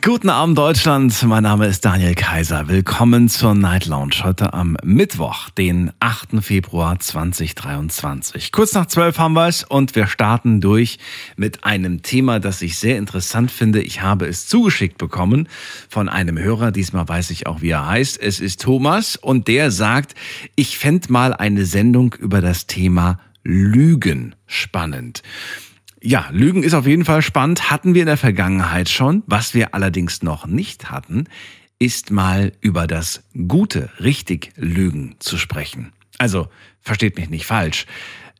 Guten Abend Deutschland, mein Name ist Daniel Kaiser. Willkommen zur Night Lounge heute am Mittwoch, den 8. Februar 2023. Kurz nach 12 haben wir es und wir starten durch mit einem Thema, das ich sehr interessant finde. Ich habe es zugeschickt bekommen von einem Hörer, diesmal weiß ich auch, wie er heißt. Es ist Thomas und der sagt, ich fände mal eine Sendung über das Thema Lügen spannend. Ja, Lügen ist auf jeden Fall spannend, hatten wir in der Vergangenheit schon. Was wir allerdings noch nicht hatten, ist mal über das gute, richtig Lügen zu sprechen. Also, versteht mich nicht falsch.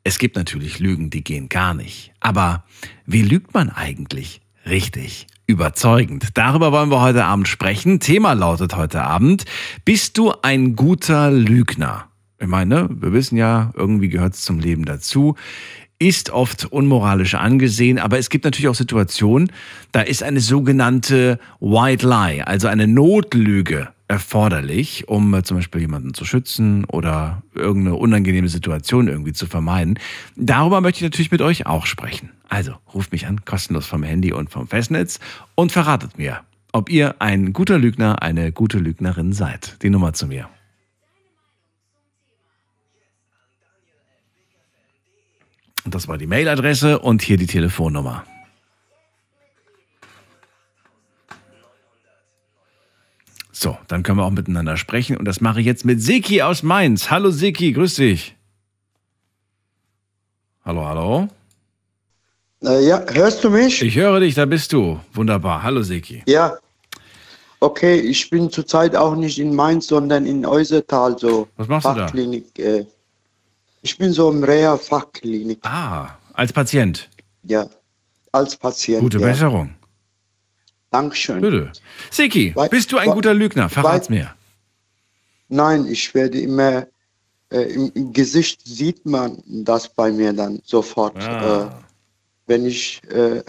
Es gibt natürlich Lügen, die gehen gar nicht. Aber wie lügt man eigentlich richtig? Überzeugend. Darüber wollen wir heute Abend sprechen. Thema lautet heute Abend, bist du ein guter Lügner? Ich meine, wir wissen ja, irgendwie gehört es zum Leben dazu ist oft unmoralisch angesehen, aber es gibt natürlich auch Situationen, da ist eine sogenannte White Lie, also eine Notlüge erforderlich, um äh, zum Beispiel jemanden zu schützen oder irgendeine unangenehme Situation irgendwie zu vermeiden. Darüber möchte ich natürlich mit euch auch sprechen. Also ruft mich an, kostenlos vom Handy und vom Festnetz und verratet mir, ob ihr ein guter Lügner, eine gute Lügnerin seid. Die Nummer zu mir. Und das war die Mailadresse und hier die Telefonnummer. So, dann können wir auch miteinander sprechen und das mache ich jetzt mit Siki aus Mainz. Hallo Siki, grüß dich. Hallo, hallo. Äh, ja, hörst du mich? Ich höre dich, da bist du. Wunderbar. Hallo Siki. Ja. Okay, ich bin zurzeit auch nicht in Mainz, sondern in Eusertal, so Was machst Fachklinik. Du da? Äh, ich bin so im Reha-Fachklinik. Ah, als Patient? Ja, als Patient. Gute ja. Besserung. Dankeschön. Bitte. Siki, bist du ein guter Lügner? Verrat's mir. Nein, ich werde immer, äh, im, Gesicht sieht man das bei mir dann sofort, ah. äh, wenn ich äh,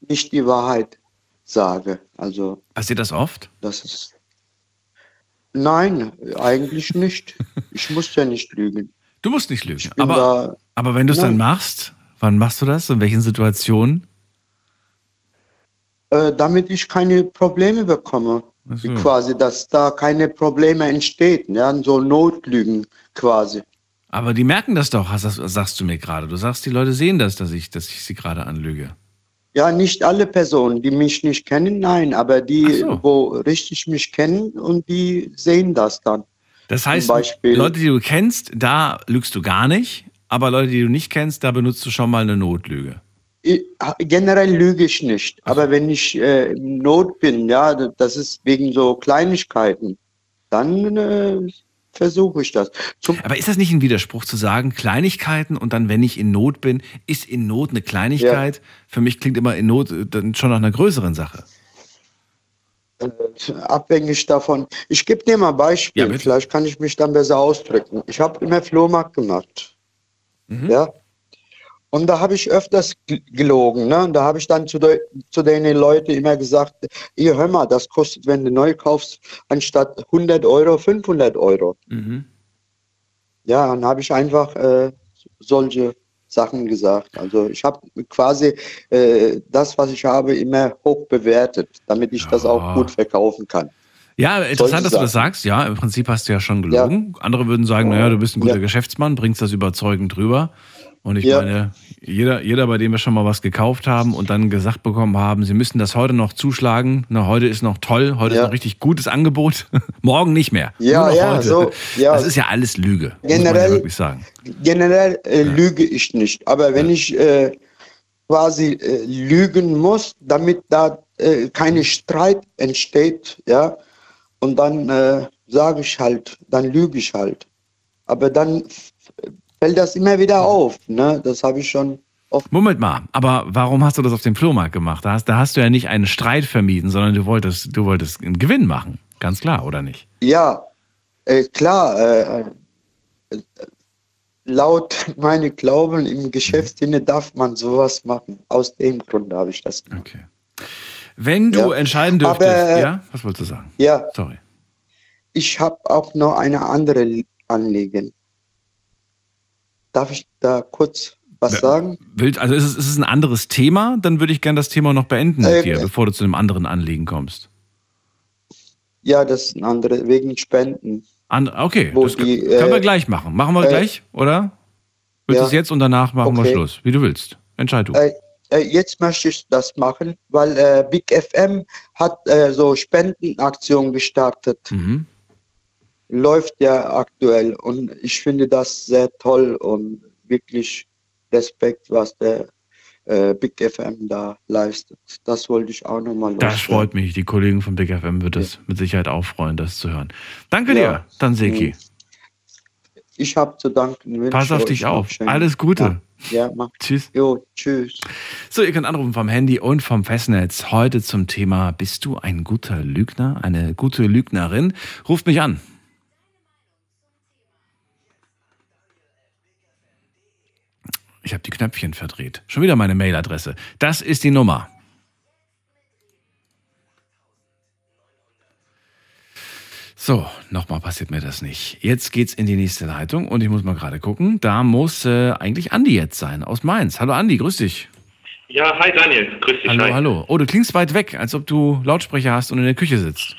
nicht die Wahrheit sage. Also, Hast du das oft? Das ist. Nein, eigentlich nicht. ich muss ja nicht lügen. Du musst nicht lügen. Aber, aber wenn du es dann machst, wann machst du das? In welchen Situationen? Äh, damit ich keine Probleme bekomme. So. Quasi, dass da keine Probleme entstehen. Ja, so Notlügen quasi. Aber die merken das doch, sagst du mir gerade. Du sagst, die Leute sehen das, dass ich, dass ich sie gerade anlüge. Ja, nicht alle Personen, die mich nicht kennen, nein, aber die, so. wo richtig mich kennen und die sehen das dann. Das heißt, Leute, die du kennst, da lügst du gar nicht, aber Leute, die du nicht kennst, da benutzt du schon mal eine Notlüge. Generell lüge ich nicht, Ach. aber wenn ich äh, in Not bin, ja, das ist wegen so Kleinigkeiten, dann äh, versuche ich das. Zum aber ist das nicht ein Widerspruch zu sagen, Kleinigkeiten und dann, wenn ich in Not bin, ist in Not eine Kleinigkeit? Ja. Für mich klingt immer in Not äh, dann schon nach einer größeren Sache. Äh, abhängig davon. Ich gebe dir mal ein Beispiel, ja, vielleicht kann ich mich dann besser ausdrücken. Ich habe immer Flohmarkt gemacht. Mhm. Ja. Und da habe ich öfters gelogen. Ne? Und da habe ich dann zu, de, zu den Leuten immer gesagt, ihr hör mal, das kostet, wenn du neu kaufst, anstatt 100 Euro, 500 Euro. Mhm. Ja, dann habe ich einfach äh, solche Sachen gesagt. Also ich habe quasi äh, das, was ich habe, immer hoch bewertet, damit ich ja. das auch gut verkaufen kann. Ja, interessant, dass du das sagst. Ja, im Prinzip hast du ja schon gelogen. Ja. Andere würden sagen, naja, du bist ein guter ja. Geschäftsmann, bringst das überzeugend rüber. Und ich ja. meine, jeder, jeder, bei dem wir schon mal was gekauft haben und dann gesagt bekommen haben, sie müssen das heute noch zuschlagen. Na, heute ist noch toll, heute ja. ist ein richtig gutes Angebot. Morgen nicht mehr. Ja, ja, heute. so. Ja. Das ist ja alles Lüge. Generell, generell äh, lüge ich nicht. Aber wenn ich äh, quasi äh, lügen muss, damit da äh, keine Streit entsteht, ja, und dann äh, sage ich halt, dann lüge ich halt. Aber dann fällt das immer wieder auf. Ne? Das habe ich schon oft. Moment mal, aber warum hast du das auf dem Flohmarkt gemacht? Da hast, da hast du ja nicht einen Streit vermieden, sondern du wolltest, du wolltest einen Gewinn machen. Ganz klar, oder nicht? Ja, äh, klar. Äh, äh, laut meine Glauben im Geschäftssinne darf man sowas machen. Aus dem Grund habe ich das gemacht. Okay. Wenn du Ja. entscheiden dürftest, Aber, äh, ja? Was wolltest du sagen? Ja, Sorry. ich habe auch noch eine andere Anliegen. Darf ich da kurz was sagen? Also ist es, ist es ein anderes Thema? Dann würde ich gerne das Thema noch beenden mit Ähm, dir, bevor du zu einem anderen Anliegen kommst. Ja, das ist ein andere, wegen Spenden. An, okay, das die, können wir äh, gleich machen. Machen wir äh, gleich, oder? Willst du ja. es jetzt und danach machen wir Okay. Schluss? Wie du willst. Entscheid du. Äh, äh, jetzt möchte ich das machen, weil äh, Big FM hat äh, so Spendenaktion gestartet. Mhm. Läuft ja aktuell und ich finde das sehr toll und wirklich Respekt, was der äh, Big FM da leistet. Das wollte ich auch nochmal Das freut mich. Die Kollegen von Big FM wird es mit Sicherheit auch freuen, das zu hören. Danke dir, Ja. dann Seki. Ich habe zu danken. Pass auf dich auf. Alles Gute. Ja, ja mach. Tschüss. Jo, tschüss. So, ihr könnt anrufen vom Handy und vom Festnetz. Heute zum Thema, bist du ein guter Lügner, eine gute Lügnerin? Ruft mich an. Ich habe die Knöpfchen verdreht. Schon wieder meine Mailadresse. Das ist die Nummer. So, nochmal passiert mir das nicht. Jetzt geht's in die nächste Leitung und ich muss mal gerade gucken. Da muss äh, eigentlich Andi jetzt sein, aus Mainz. Hallo Andi, grüß dich. Ja, hi Daniel, grüß dich. Hallo, hi. hallo. Oh, du klingst weit weg, als ob du Lautsprecher hast und in der Küche sitzt.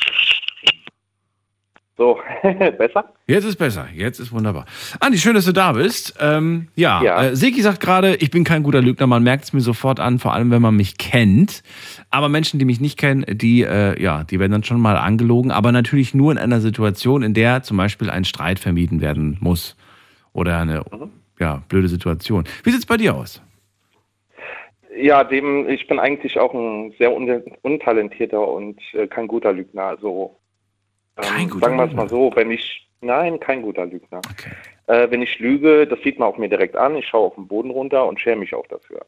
So, besser? Jetzt ist besser, jetzt ist wunderbar. Andi, schön, dass du da bist. Ähm, ja, Ja. Äh, Seki sagt gerade, ich bin kein guter Lügner, man merkt es mir sofort an, vor allem wenn man mich kennt. Aber Menschen, die mich nicht kennen, die, äh, ja, die werden dann schon mal angelogen, aber natürlich nur in einer Situation, in der zum Beispiel ein Streit vermieden werden muss. Oder eine, ja, blöde Situation. Wie sieht's bei dir aus? Ja, dem, ich bin eigentlich auch ein sehr un untalentierter und äh, kein guter Lügner. Also, Kein guter sagen wir es mal so, wenn ich, nein, kein guter Lügner. Okay. Äh, wenn ich lüge, das sieht man auch mir direkt an, ich schaue auf den Boden runter und schäme mich auch dafür.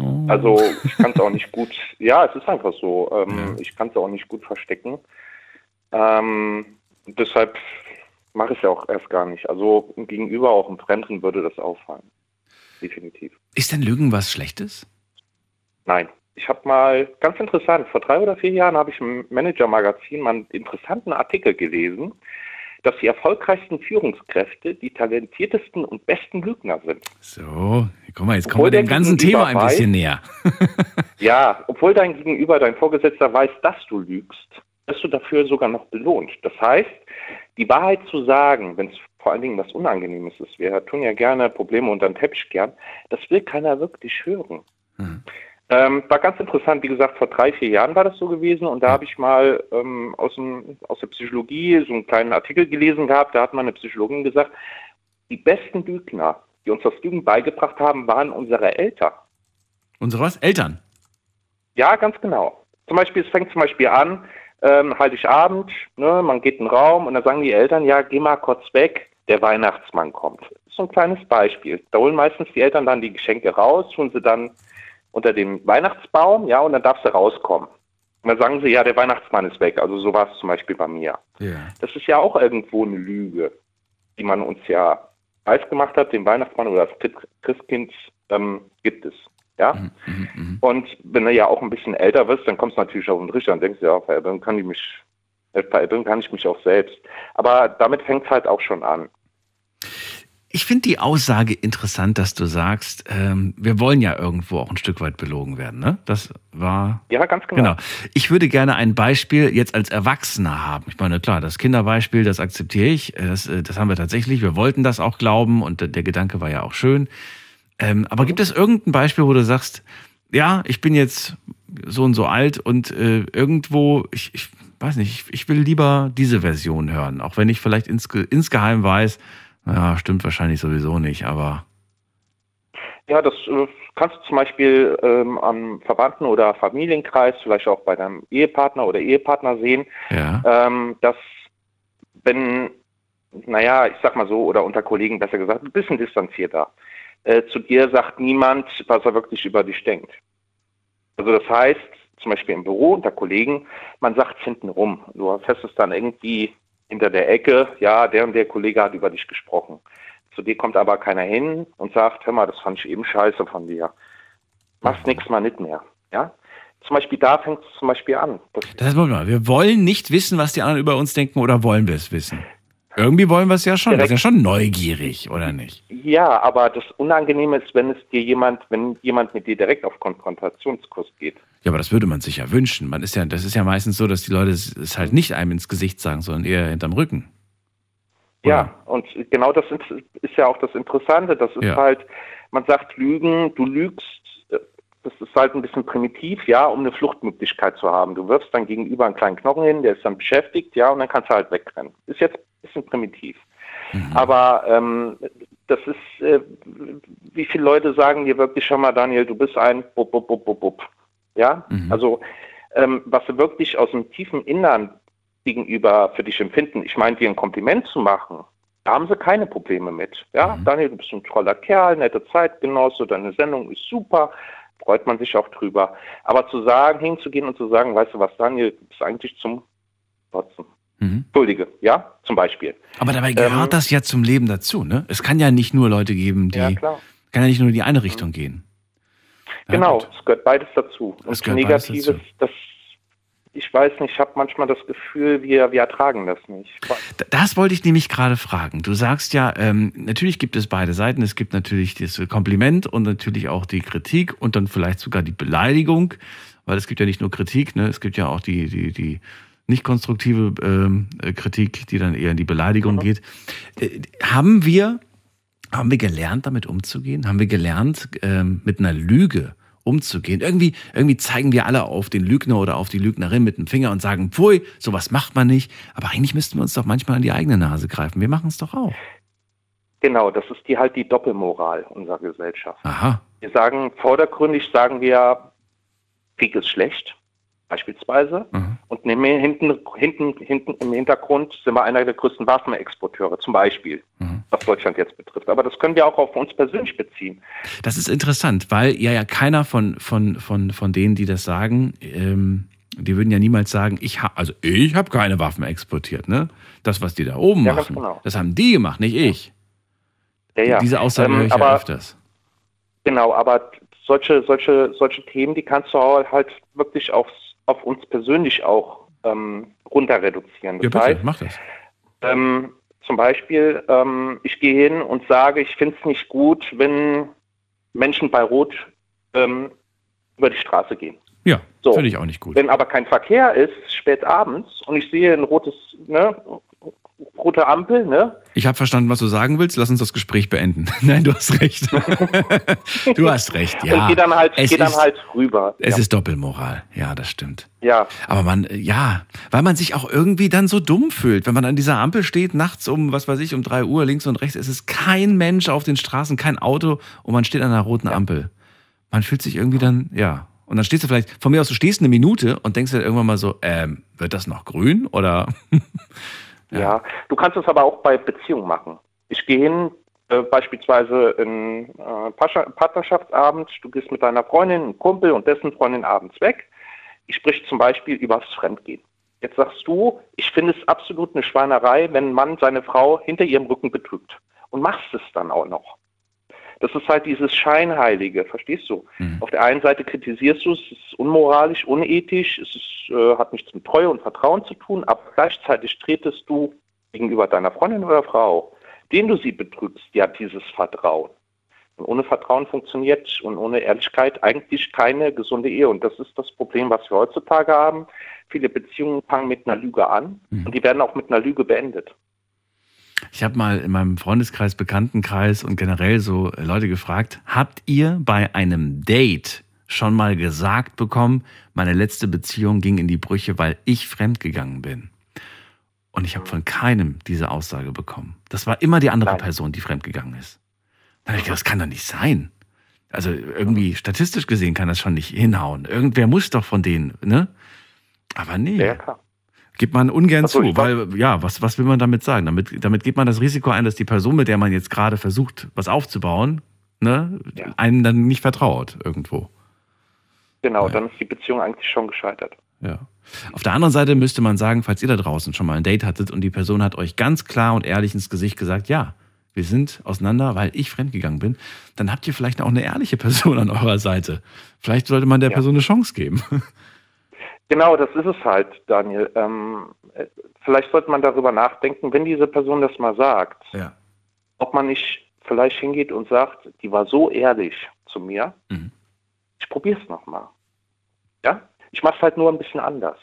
Oh. Also, ich kann es auch nicht gut, ja, es ist einfach so, ähm, Ja. ich kann es auch nicht gut verstecken. Ähm, deshalb mache ich es ja auch erst gar nicht. Also, gegenüber auch einem Fremden würde das auffallen. Definitiv. Ist denn Lügen was Schlechtes? Nein. Ich habe mal, ganz interessant, vor drei oder vier Jahren habe ich im Manager-Magazin mal einen interessanten Artikel gelesen, dass die erfolgreichsten Führungskräfte die talentiertesten und besten Lügner sind. So, guck mal, jetzt kommen Obwohl wir dem ganzen Thema ein bisschen näher. Ja, obwohl dein Gegenüber, dein Vorgesetzter weiß, dass du lügst, wirst du dafür sogar noch belohnt. Das heißt, die Wahrheit zu sagen, wenn es vor allen Dingen was Unangenehmes ist, wir tun ja gerne Probleme unter den Teppich gern, das will keiner wirklich hören. Hm. Ähm, war ganz interessant, wie gesagt, vor drei, vier Jahren war das so gewesen und da habe ich mal ähm, aus, dem, aus der Psychologie so einen kleinen Artikel gelesen gehabt, da hat meine Psychologin gesagt, die besten Lügner, die uns das Lügen beigebracht haben, waren unsere Eltern. Unsere was? Eltern. Ja, ganz genau. Zum Beispiel, es fängt zum Beispiel an, ähm, Heiligabend, ne, man geht in den Raum und dann sagen die Eltern, ja, geh mal kurz weg, der Weihnachtsmann kommt. Das ist so ein kleines Beispiel. Da holen meistens die Eltern dann die Geschenke raus, tun sie dann unter dem Weihnachtsbaum, ja, und dann darfst du rauskommen. Und dann sagen sie, ja, der Weihnachtsmann ist weg. Also so war es zum Beispiel bei mir. Ja. Das ist ja auch irgendwo eine Lüge, die man uns ja weiß gemacht hat, den Weihnachtsmann oder das Christ- Christkind ähm, gibt es. Ja? Mhm, mhm. Und wenn du ja auch ein bisschen älter wirst, dann kommst du natürlich auf den Trichter und denkst, ja, veräppeln kann ich mich, veräppeln kann ich mich auch selbst. Aber damit fängt es halt auch schon an. Ich finde die Aussage interessant, dass du sagst, ähm, wir wollen ja irgendwo auch ein Stück weit belogen werden. Ne? Das war Ja, ganz genau. Genau. Ich würde gerne ein Beispiel jetzt als Erwachsener haben. Ich meine, klar, das Kinderbeispiel, das akzeptiere ich. Äh, Das, äh, das haben wir tatsächlich. Wir wollten das auch glauben und der- Gedanke war ja auch schön. Ähm, aber gibt es irgendein Beispiel, wo du sagst, ja, ich bin jetzt so und so alt und äh, irgendwo, ich, ich weiß nicht, ich, ich will lieber diese Version hören, auch wenn ich vielleicht insge insgeheim weiß, ja, stimmt wahrscheinlich sowieso nicht, aber Ja, das äh, kannst du zum Beispiel ähm, am Verwandten- oder Familienkreis, vielleicht auch bei deinem Ehepartner oder Ehepartner sehen, ja. ähm, dass wenn, naja, ich sag mal so, oder unter Kollegen besser gesagt, ein bisschen distanzierter, äh, zu dir sagt niemand, was er wirklich über dich denkt. Also das heißt, zum Beispiel im Büro unter Kollegen, man sagt es hinten rum. Du erfährst es dann irgendwie hinter der Ecke, ja, der und der Kollege hat über dich gesprochen. Zu dir kommt aber keiner hin und sagt, hör mal, das fand ich eben scheiße von dir. Mach's nächstes Mal nicht mehr. Ja? zum Beispiel da fängt es zum Beispiel an. Das, das heißt, wir wollen nicht wissen, was die anderen über uns denken oder wollen wir es wissen? Irgendwie wollen wir es ja schon. Wir sind ja schon neugierig, oder nicht? Ja, aber das Unangenehme ist, wenn es dir jemand, wenn jemand mit dir direkt auf Konfrontationskurs geht. Ja, aber das würde man sich ja wünschen. Man ist ja, das ist ja meistens so, dass die Leute es halt nicht einem ins Gesicht sagen, sondern eher hinterm Rücken. Oder? Ja, und genau das ist ja auch das Interessante. Das ist ja. halt, man sagt Lügen, du lügst das ist halt ein bisschen primitiv, ja, um eine Fluchtmöglichkeit zu haben. Du wirfst dann gegenüber einen kleinen Knochen hin, der ist dann beschäftigt, ja, und dann kannst du halt wegrennen. Ist jetzt ein bisschen primitiv. Mhm. Aber ähm, das ist, äh, wie viele Leute sagen dir wirklich schon mal, Daniel, du bist ein Bub, Bub, Bub, Bub, Bub. Ja, mhm. also ähm, was sie wirklich aus dem tiefen Innern gegenüber für dich empfinden, ich meine, dir ein Kompliment zu machen, da haben sie keine Probleme mit. Ja, mhm. Daniel, du bist ein toller Kerl, nette Zeitgenosse, deine Sendung ist super, freut man sich auch drüber. Aber zu sagen, hinzugehen und zu sagen, weißt du was, Daniel, du bist eigentlich zum Kotzen. Mhm. Entschuldige, ja, zum Beispiel. Aber dabei gehört ähm, das ja zum Leben dazu, ne? Es kann ja nicht nur Leute geben, die, ja, klar. kann ja nicht nur in die eine Richtung mhm. gehen. Ja, genau, gut. es gehört beides dazu. Und Negatives, das ich weiß nicht, ich habe manchmal das Gefühl, wir, wir ertragen das nicht. Das wollte ich nämlich gerade fragen. Du sagst ja, ähm, natürlich gibt es beide Seiten. Es gibt natürlich das Kompliment und natürlich auch die Kritik und dann vielleicht sogar die Beleidigung, weil es gibt ja nicht nur Kritik, ne? es gibt ja auch die, die, die nicht konstruktive ähm, Kritik, die dann eher in die Beleidigung mhm. geht. Äh, haben wir, haben wir gelernt, damit umzugehen? Haben wir gelernt, ähm, mit einer Lüge umzugehen. Irgendwie, irgendwie zeigen wir alle auf den Lügner oder auf die Lügnerin mit dem Finger und sagen, pfui, sowas macht man nicht. Aber eigentlich müssten wir uns doch manchmal an die eigene Nase greifen. Wir machen es doch auch. Genau, das ist die halt die Doppelmoral unserer Gesellschaft. Aha. Wir sagen, vordergründig sagen wir, Krieg ist schlecht beispielsweise. Mhm. Und hinten, hinten, hinten im Hintergrund sind wir einer der größten Waffenexporteure, zum Beispiel, mhm. Was Deutschland jetzt betrifft. Aber das können wir auch auf uns persönlich beziehen. Das ist interessant, weil ja ja keiner von, von, von, von denen, die das sagen, ähm, die würden ja niemals sagen, ich habe also ich habe keine Waffen exportiert, ne? Das, was die da oben ja, machen, genau. das haben die gemacht, nicht ich. Ja, ja. Diese Aussage ähm, höre ich aber, ja öfters. Genau, aber solche, solche, solche Themen, die kannst du halt wirklich aufs auf uns persönlich auch ähm, runter reduzieren. Das ja, bitte, heißt, mach das. Ähm, zum Beispiel, ähm, ich gehe hin und sage, ich finde es nicht gut, wenn Menschen bei Rot ähm, über die Straße gehen. Ja, so. finde ich auch nicht gut. Wenn aber kein Verkehr ist, spät abends, und ich sehe ein rotes, ne, rote Ampel, ne? Ich habe verstanden, was du sagen willst. Lass uns das Gespräch beenden. Nein, du hast recht. du hast recht, ja. Und geh dann halt, geh dann halt rüber. Es ja. ist Doppelmoral. Ja, das stimmt. Ja. Aber man, ja, weil man sich auch irgendwie dann so dumm fühlt. Wenn man an dieser Ampel steht, nachts um, was weiß ich, um drei Uhr, links und rechts, es ist kein Mensch auf den Straßen, kein Auto und man steht an einer roten ja. Ampel. Man fühlt sich irgendwie dann, ja. Und dann stehst du vielleicht, von mir aus, du stehst eine Minute und denkst dir irgendwann mal so, ähm, wird das noch grün oder? Ja. ja. du kannst es aber auch bei Beziehungen machen. Ich gehe hin, äh, beispielsweise in äh, Partnerschaftsabend, du gehst mit deiner Freundin, einem Kumpel und dessen Freundin abends weg. Ich spreche zum Beispiel über das Fremdgehen. Jetzt sagst du, ich finde es absolut eine Schweinerei, wenn ein Mann seine Frau hinter ihrem Rücken betrügt. Und machst es dann auch noch. Das ist halt dieses Scheinheilige, verstehst du? Mhm. Auf der einen Seite kritisierst du es, es ist unmoralisch, unethisch, es ist, äh, hat nichts mit Treue und Vertrauen zu tun, aber gleichzeitig tretest du gegenüber deiner Freundin oder Frau, den du sie betrügst, ja dieses Vertrauen. Und ohne Vertrauen funktioniert und ohne Ehrlichkeit eigentlich keine gesunde Ehe. Und das ist das Problem, was wir heutzutage haben. Viele Beziehungen fangen mit einer Lüge an mhm. und die werden auch mit einer Lüge beendet. Ich habe mal in meinem Freundeskreis, Bekanntenkreis und generell so Leute gefragt, habt ihr bei einem Date schon mal gesagt bekommen, meine letzte Beziehung ging in die Brüche, weil ich fremdgegangen bin? Und ich habe von keinem diese Aussage bekommen. Das war immer die andere Person, die fremdgegangen ist. Da habe ich gedacht, das kann doch nicht sein. Also irgendwie statistisch gesehen kann das schon nicht hinhauen. Irgendwer muss doch von denen, ne? Aber nee. Ja, klar. Gibt man ungern so, zu, weil, ja, was, was will man damit sagen? Damit, damit geht man das Risiko ein, dass die Person, mit der man jetzt gerade versucht, was aufzubauen, ne, ja. einem dann nicht vertraut irgendwo. Genau, ja. dann ist die Beziehung eigentlich schon gescheitert. Ja. Auf der anderen Seite müsste man sagen, falls ihr da draußen schon mal ein Date hattet und die Person hat euch ganz klar und ehrlich ins Gesicht gesagt, ja, wir sind auseinander, weil ich fremdgegangen bin, dann habt ihr vielleicht auch eine ehrliche Person an eurer Seite. Vielleicht sollte man der ja. Person eine Chance geben. Genau, das ist es halt, Daniel. Ähm, vielleicht sollte man darüber nachdenken, wenn diese Person das mal sagt, ja. ob man nicht vielleicht hingeht und sagt, die war so ehrlich zu mir, mhm. ich probiere es nochmal. Ja? Ich mache es halt nur ein bisschen anders.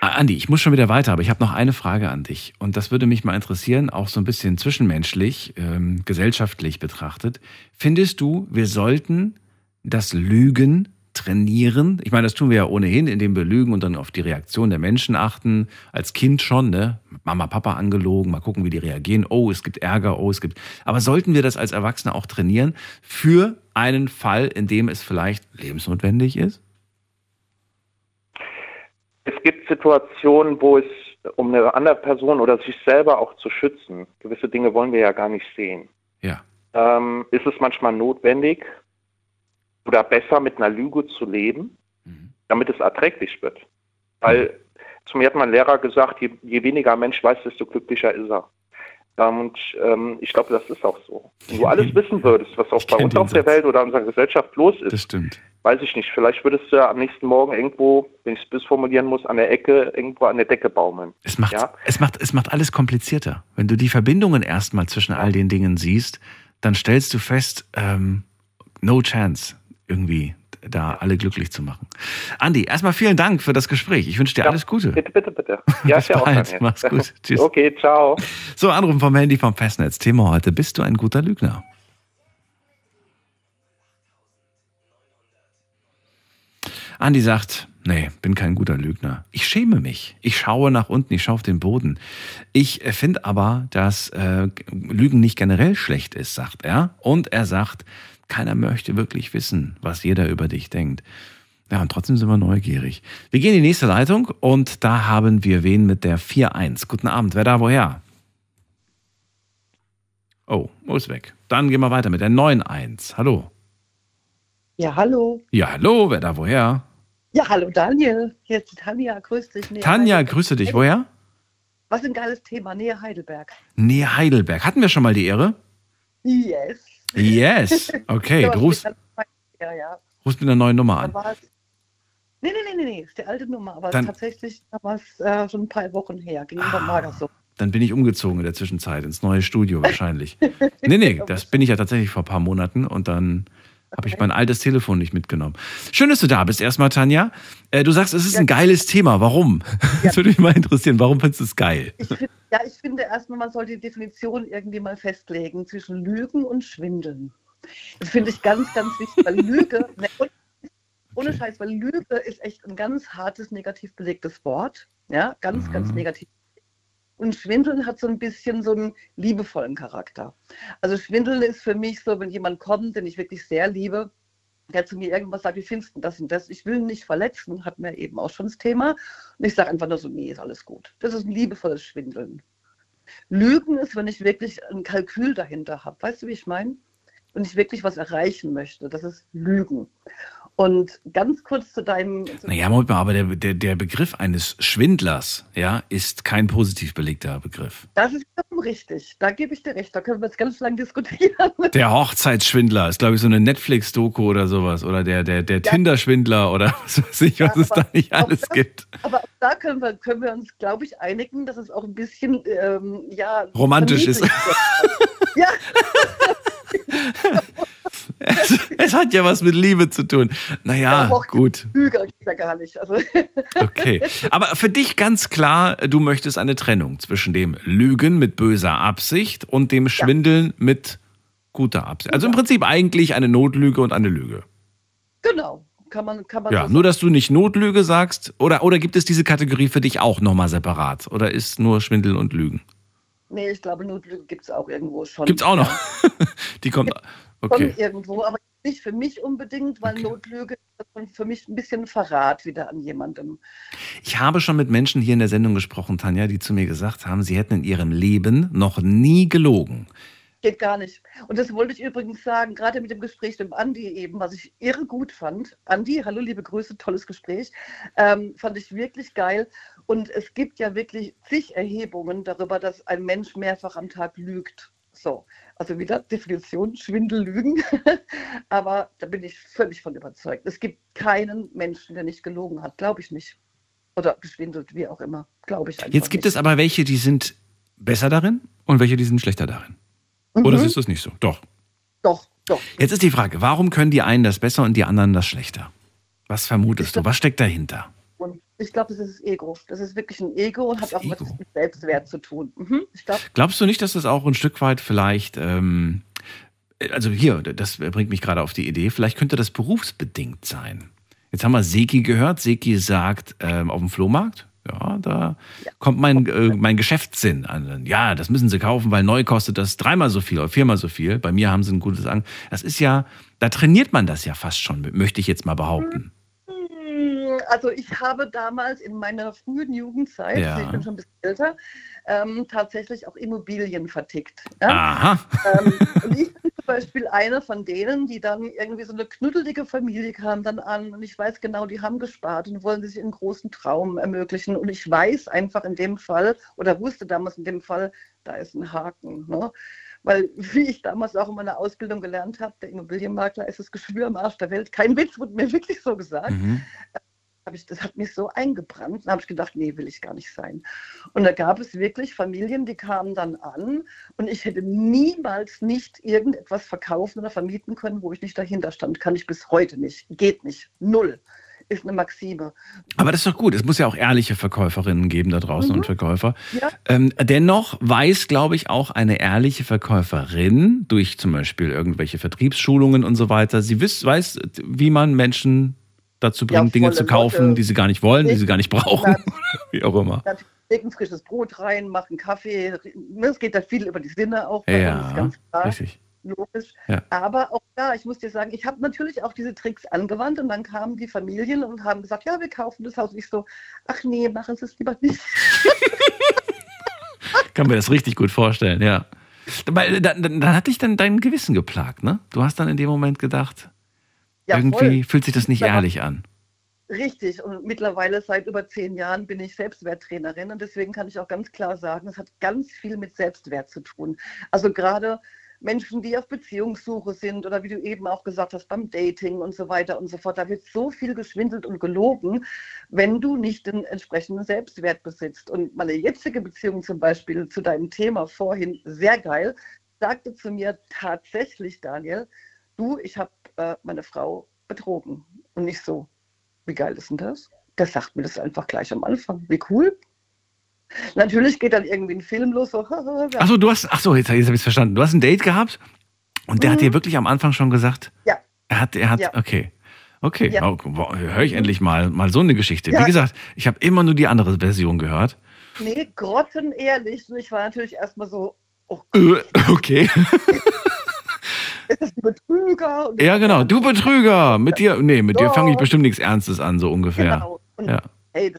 Ah, Andi, ich muss schon wieder weiter, aber ich habe noch eine Frage an dich. Und das würde mich mal interessieren, auch so ein bisschen zwischenmenschlich, ähm, gesellschaftlich betrachtet. Findest du, wir sollten das Lügen trainieren? Ich meine, das tun wir ja ohnehin, indem wir lügen und dann auf die Reaktion der Menschen achten. Als Kind schon, ne? Mama, Papa angelogen, mal gucken, wie die reagieren. Oh, es gibt Ärger, oh, es gibt. Aber sollten wir das als Erwachsene auch trainieren für einen Fall, in dem es vielleicht lebensnotwendig ist? Es gibt Situationen, wo es um eine andere Person oder sich selber auch zu schützen, gewisse Dinge wollen wir ja gar nicht sehen. Ja. Ähm, ist es manchmal notwendig oder besser mit einer Lüge zu leben, mhm. damit es erträglich wird. Weil mhm. zu mir hat mein Lehrer gesagt, je, je weniger Mensch weiß, desto glücklicher ist er. Ähm, und ähm, ich glaube, das ist auch so. Wenn du alles wissen würdest, was auch bei uns auf der Welt oder in unserer Gesellschaft los ist, das stimmt weiß ich nicht, vielleicht würdest du ja am nächsten Morgen irgendwo, wenn ich es bis formulieren muss, an der Ecke, irgendwo an der Decke baumeln. Es macht, ja? es macht, es macht alles komplizierter. Wenn du die Verbindungen erstmal zwischen all den Dingen siehst, dann stellst du fest, ähm, no chance, irgendwie da alle glücklich zu machen. Andi, erstmal vielen Dank für das Gespräch. Ich wünsche dir ja, alles Gute. Bitte, bitte, bitte. Ja, Bis bald. Mach's gut. Tschüss. Okay, ciao. So, Anrufen vom Handy vom Festnetz. Thema heute, bist du ein guter Lügner? Andi sagt, nee, bin kein guter Lügner. Ich schäme mich. Ich schaue nach unten, ich schaue auf den Boden. Ich finde aber, dass äh, Lügen nicht generell schlecht ist, sagt er. Und er sagt, keiner möchte wirklich wissen, was jeder über dich denkt. Ja, und trotzdem sind wir neugierig. Wir gehen in die nächste Leitung und da haben wir wen mit der 4-1. Guten Abend, wer da woher? Oh, ist weg? Dann gehen wir weiter mit der 9-1. Hallo. Ja, hallo. Ja, hallo, wer da woher? Ja, hallo Daniel. Hier ist Tanja, grüß dich. Nähe Tanja, Heidelberg. grüße dich. Woher? Was ein geiles Thema, Nähe Heidelberg. Nähe Heidelberg. Hatten wir schon mal die Ehre? Yes. Yes. Okay, Gruß. Ja, ja. Ruf mit einer neuen Nummer an. Nee, nee, nee, nee, nee, ist die alte Nummer, aber Dann, tatsächlich war es äh, schon ein paar Wochen her, ging ah, Mager so. Dann bin ich umgezogen in der Zwischenzeit ins neue Studio wahrscheinlich. nee, nee, das bin ich ja tatsächlich vor ein paar Monaten und dann habe ich mein altes Telefon nicht mitgenommen. Schön, dass du da bist erstmal, Tanja. Äh, du sagst, es ist ja. ein geiles Thema. Warum? Das würde mich mal interessieren. Warum findest du es geil? Ich find, ja, ich finde erstmal, man soll die Definition irgendwie mal festlegen zwischen Lügen und Schwindeln. Das finde ich ganz, ganz wichtig, weil Lüge, ne, ohne okay. Scheiß, weil Lüge ist echt ein ganz hartes, negativ belegtes Wort. Ja, ganz, mhm. ganz negativ und Schwindeln hat so ein bisschen so einen liebevollen Charakter. Also Schwindeln ist für mich so, wenn jemand kommt, den ich wirklich sehr liebe, der zu mir irgendwas sagt, wie findest du das und das? Ich will ihn nicht verletzen, hat mir eben auch schon das Thema. Und ich sage einfach nur so, nee, ist alles gut. Das ist ein liebevolles Schwindeln. Lügen ist, wenn ich wirklich ein Kalkül dahinter habe. Weißt du, wie ich meine? Und ich wirklich was erreichen möchte. Das ist Lügen. Und ganz kurz zu deinem. Zu naja, Moment mal, aber der, der, der Begriff eines Schwindlers ja, ist kein positiv belegter Begriff. Das ist richtig. Da gebe ich dir recht. Da können wir jetzt ganz lang diskutieren. Der Hochzeitsschwindler ist, glaube ich, so eine Netflix-Doku oder sowas. Oder der, der, der ja. Tinder-Schwindler oder was weiß ich, was ja, es da nicht alles das, gibt. Aber da können wir, können wir uns, glaube ich, einigen, dass es auch ein bisschen ähm, ja, romantisch ist. ja. Es, es, hat ja was mit Liebe zu tun. Naja, ja, gut. Lüge ja gar nicht. Also. okay. Aber für dich ganz klar, du möchtest eine Trennung zwischen dem Lügen mit böser Absicht und dem Schwindeln ja. mit guter Absicht. Also im Prinzip eigentlich eine Notlüge und eine Lüge. Genau. Kann man, kann man ja, so nur dass du nicht Notlüge sagst. Oder, oder gibt es diese Kategorie für dich auch nochmal separat? Oder ist nur Schwindel und Lügen? Nee, ich glaube, Notlüge gibt es auch irgendwo schon. Gibt es auch noch? Die kommt. Okay. Schon irgendwo, aber nicht für mich unbedingt, weil okay. Notlüge ist für mich ein bisschen Verrat wieder an jemandem. Ich habe schon mit Menschen hier in der Sendung gesprochen, Tanja, die zu mir gesagt haben, sie hätten in ihrem Leben noch nie gelogen. Geht gar nicht. Und das wollte ich übrigens sagen, gerade mit dem Gespräch mit dem Andi eben, was ich irre gut fand. Andi, hallo, liebe Grüße, tolles Gespräch. Ähm, fand ich wirklich geil. Und es gibt ja wirklich zig Erhebungen darüber, dass ein Mensch mehrfach am Tag lügt So, also wieder Definition Schwindel, Lügen. Aber da bin ich völlig von überzeugt. Es gibt keinen Menschen, der nicht gelogen hat, glaube ich nicht. Oder geschwindelt, wie auch immer, glaube ich einfach Jetzt gibt nicht. es aber welche, die sind besser darin und welche, die sind schlechter darin. Mhm. Oder ist das nicht so? Doch. Doch, doch. Jetzt ist die Frage, warum können die einen das besser und die anderen das schlechter? Was vermutest du? Was steckt dahinter? Ich glaube, das ist Ego. Das ist wirklich ein Ego und hat auch Ego. was mit Selbstwert zu tun. Mhm, glaub, Glaubst du nicht, dass das auch ein Stück weit vielleicht, ähm, also hier, das bringt mich gerade auf die Idee, vielleicht könnte das berufsbedingt sein. Jetzt haben wir Seki gehört. Seki sagt, ähm, auf dem Flohmarkt, ja, da ja. kommt mein, äh, mein Geschäftssinn an. Ja, das müssen sie kaufen, weil neu kostet das dreimal so viel oder viermal so viel. Bei mir haben sie ein gutes Ang. Das ist ja, da trainiert man das ja fast schon, möchte ich jetzt mal behaupten. Also ich habe damals in meiner frühen Jugendzeit, ja. ich bin schon ein bisschen älter, ähm, tatsächlich auch Immobilien vertickt. Ja? Aha. Ähm, und ich bin zum Beispiel eine von denen, die dann irgendwie so eine knuddelige Familie kam dann an und ich weiß genau, die haben gespart und wollen sich einen großen Traum ermöglichen. Und ich weiß einfach in dem Fall oder wusste damals in dem Fall, da ist ein Haken. Ne? Weil, wie ich damals auch in meiner Ausbildung gelernt habe, der Immobilienmakler ist das Geschwür am Arsch der Welt. Kein Witz, wurde mir wirklich so gesagt. Mhm habe ich, das hat mich so eingebrannt. Da habe ich gedacht, nee, will ich gar nicht sein. Und da gab es wirklich Familien, die kamen dann an und ich hätte niemals nicht irgendetwas verkaufen oder vermieten können, wo ich nicht dahinter stand. Kann ich bis heute nicht. Geht nicht. Null. Ist eine Maxime. Aber das ist doch gut. Es muss ja auch ehrliche Verkäuferinnen geben da draußen mhm. und Verkäufer. Ja. Ähm, dennoch weiß, glaube ich, auch eine ehrliche Verkäuferin durch zum Beispiel irgendwelche Vertriebsschulungen und so weiter, sie weiß, wie man Menschen dazu bringen, ja, Dinge zu kaufen, Leute. die sie gar nicht wollen, die sie gar nicht brauchen, wie auch immer. Legen frisches Brot rein, machen Kaffee. Es geht da viel über die Sinne auch. Ja. Richtig. Logisch. Ja. Aber auch da, ich muss dir sagen, ich habe natürlich auch diese Tricks angewandt und dann kamen die Familien und haben gesagt, ja, wir kaufen das Haus. Und ich so, ach nee, machen Sie es lieber nicht. Kann mir das richtig gut vorstellen, ja. Dann, dann, dann hat dich dann dein Gewissen geplagt, ne? Du hast dann in dem Moment gedacht, ja, Irgendwie voll. fühlt sich das nicht ehrlich an. Richtig. Und mittlerweile seit über zehn Jahren bin ich Selbstwerttrainerin und deswegen kann ich auch ganz klar sagen, es hat ganz viel mit Selbstwert zu tun. Also gerade Menschen, die auf Beziehungssuche sind oder wie du eben auch gesagt hast, beim Dating und so weiter und so fort. Da wird so viel geschwindelt und gelogen, wenn du nicht den entsprechenden Selbstwert besitzt. Und meine jetzige Beziehung zum Beispiel zu deinem Thema vorhin, sehr geil, sagte zu mir tatsächlich, Daniel, du, ich habe äh, meine Frau betrogen. Und nicht so, wie geil ist denn das? Der sagt mir das einfach gleich am Anfang. Wie cool. Natürlich geht dann irgendwie ein Film los. So, achso, du hast, achso, jetzt, jetzt habe ich es verstanden. Du hast ein Date gehabt und der mhm. hat dir wirklich am Anfang schon gesagt, ja. Er hat, er hat, ja. okay. Okay, ja. oh, höre ich endlich mal, mal so eine Geschichte. Ja. Wie gesagt, ich habe immer nur die andere Version gehört. Nee, grottenehrlich. Ich war natürlich erstmal so, oh Gott. Okay. ist das ein Betrüger? Ja, genau, du Betrüger. Mit dir, nee, mit Doch. dir fange ich bestimmt nichts Ernstes an, so ungefähr. Genau. Und, ja. Hey,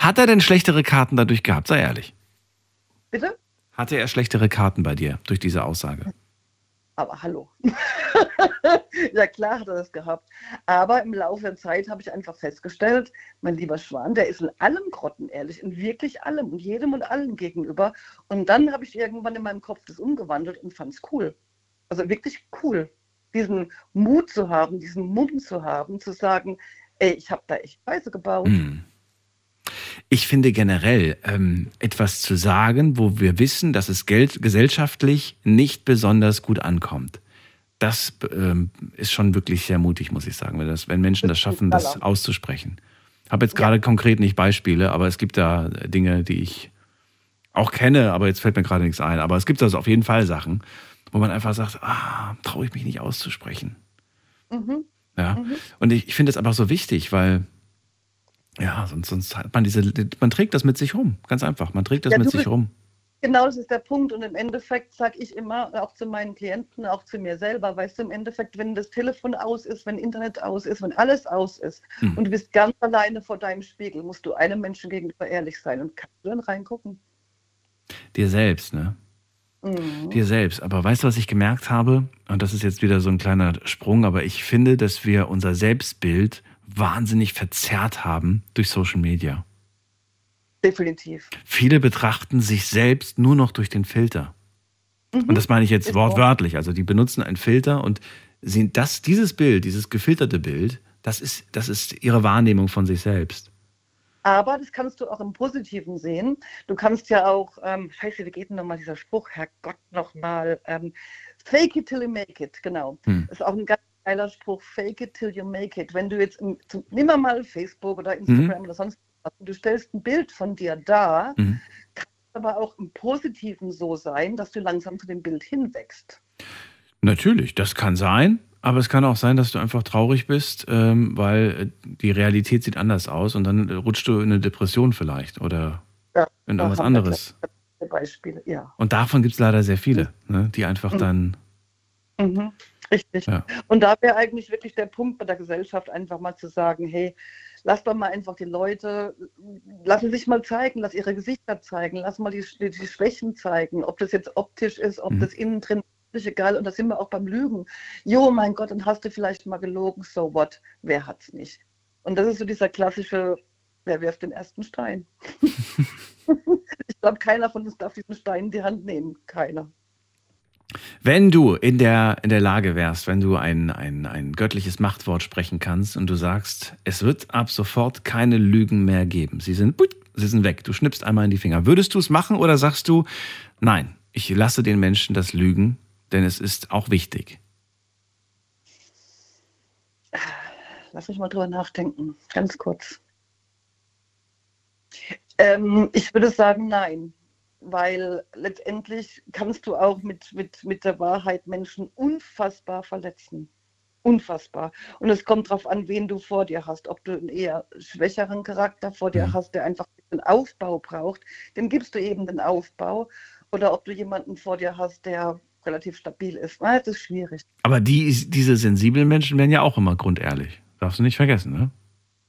Hat er denn schlechtere Karten dadurch gehabt? Sei ehrlich. Bitte? Hatte er schlechtere Karten bei dir durch diese Aussage? Aber hallo. ja, klar hat er das gehabt. Aber im Laufe der Zeit habe ich einfach festgestellt, mein lieber Schwan, der ist in allem grottenehrlich, in wirklich allem und jedem und allen gegenüber. Und dann habe ich irgendwann in meinem Kopf das umgewandelt und fand es cool. Also wirklich cool, diesen Mut zu haben, diesen Mumm zu haben, zu sagen, ey, ich habe da echt Scheiße gebaut. Hm. Ich finde generell ähm, etwas zu sagen, wo wir wissen, dass es Geld gesellschaftlich nicht besonders gut ankommt. Das ähm, ist schon wirklich sehr mutig, muss ich sagen, wenn, das, wenn Menschen das schaffen, das auszusprechen. Ich habe jetzt gerade ja. konkret nicht Beispiele, aber es gibt da Dinge, die ich auch kenne, aber jetzt fällt mir gerade nichts ein. Aber es gibt also auf jeden Fall Sachen, wo man einfach sagt, ah, traue ich mich nicht auszusprechen. Mhm. Ja. Mhm. Und ich, ich finde es einfach so wichtig, weil ja, sonst, sonst hat man diese, man trägt das mit sich rum. Ganz einfach. Man trägt das ja, mit sich rum. Genau, das ist der Punkt. Und im Endeffekt sage ich immer, auch zu meinen Klienten, auch zu mir selber, weißt du, im Endeffekt, wenn das Telefon aus ist, wenn Internet aus ist, wenn alles aus ist hm. und du bist ganz alleine vor deinem Spiegel, musst du einem Menschen gegenüber ehrlich sein und kannst du dann reingucken. Dir selbst, ne? Mhm. Dir selbst. Aber weißt du, was ich gemerkt habe? Und das ist jetzt wieder so ein kleiner Sprung, aber ich finde, dass wir unser Selbstbild wahnsinnig verzerrt haben durch Social Media. Definitiv. Viele betrachten sich selbst nur noch durch den Filter. Mhm. Und das meine ich jetzt ist wortwörtlich. Also die benutzen einen Filter und sehen das, dieses Bild, dieses gefilterte Bild, das ist, das ist ihre Wahrnehmung von sich selbst. Aber das kannst du auch im Positiven sehen. Du kannst ja auch, ähm, scheiße, wie geht denn nochmal dieser Spruch, Herrgott, nochmal, ähm, fake it till you make it, genau. Hm. Das ist auch ein ganz geiler Spruch, fake it till you make it. Wenn du jetzt, zum, nimm mal Facebook oder Instagram mhm. oder sonst was, du stellst ein Bild von dir da, mhm. kann aber auch im Positiven so sein, dass du langsam zu dem Bild hinwächst. Natürlich, das kann sein. Aber es kann auch sein, dass du einfach traurig bist, ähm, weil äh, die Realität sieht anders aus und dann rutschst du in eine Depression vielleicht oder ja, in irgendwas anderes. Beispiele, ja. Und davon gibt es leider sehr viele, ne, die einfach mhm. dann. Mhm. Richtig. Ja. Und da wäre eigentlich wirklich der Punkt bei der Gesellschaft, einfach mal zu sagen, hey, lass doch mal einfach die Leute, lassen sich mal zeigen, lass ihre Gesichter zeigen, lass mal die, die, die Schwächen zeigen, ob das jetzt optisch ist, ob mhm. das innen drin völlig egal. Und da sind wir auch beim Lügen. Jo, mein Gott, dann hast du vielleicht mal gelogen, so what? Wer hat's nicht? Und das ist so dieser klassische, wer wirft den ersten Stein? ich glaube, keiner von uns darf diesen Stein in die Hand nehmen. Keiner. Wenn du in der, in der Lage wärst, wenn du ein, ein, ein göttliches Machtwort sprechen kannst und du sagst, es wird ab sofort keine Lügen mehr geben. Sie sind, sie sind weg. Du schnippst einmal in die Finger. Würdest du es machen oder sagst du, nein, ich lasse den Menschen das Lügen denn es ist auch wichtig. Lass mich mal drüber nachdenken, ganz kurz. Ähm, ich würde sagen, nein, weil letztendlich kannst du auch mit, mit, mit der Wahrheit Menschen unfassbar verletzen. Unfassbar. Und es kommt darauf an, wen du vor dir hast. Ob du einen eher schwächeren Charakter vor dir ja. hast, der einfach einen Aufbau braucht, dem gibst du eben den Aufbau. Oder ob du jemanden vor dir hast, der relativ stabil ist. Ah, das ist schwierig. Aber die, diese sensiblen Menschen werden ja auch immer grundehrlich. Darfst du nicht vergessen, ne?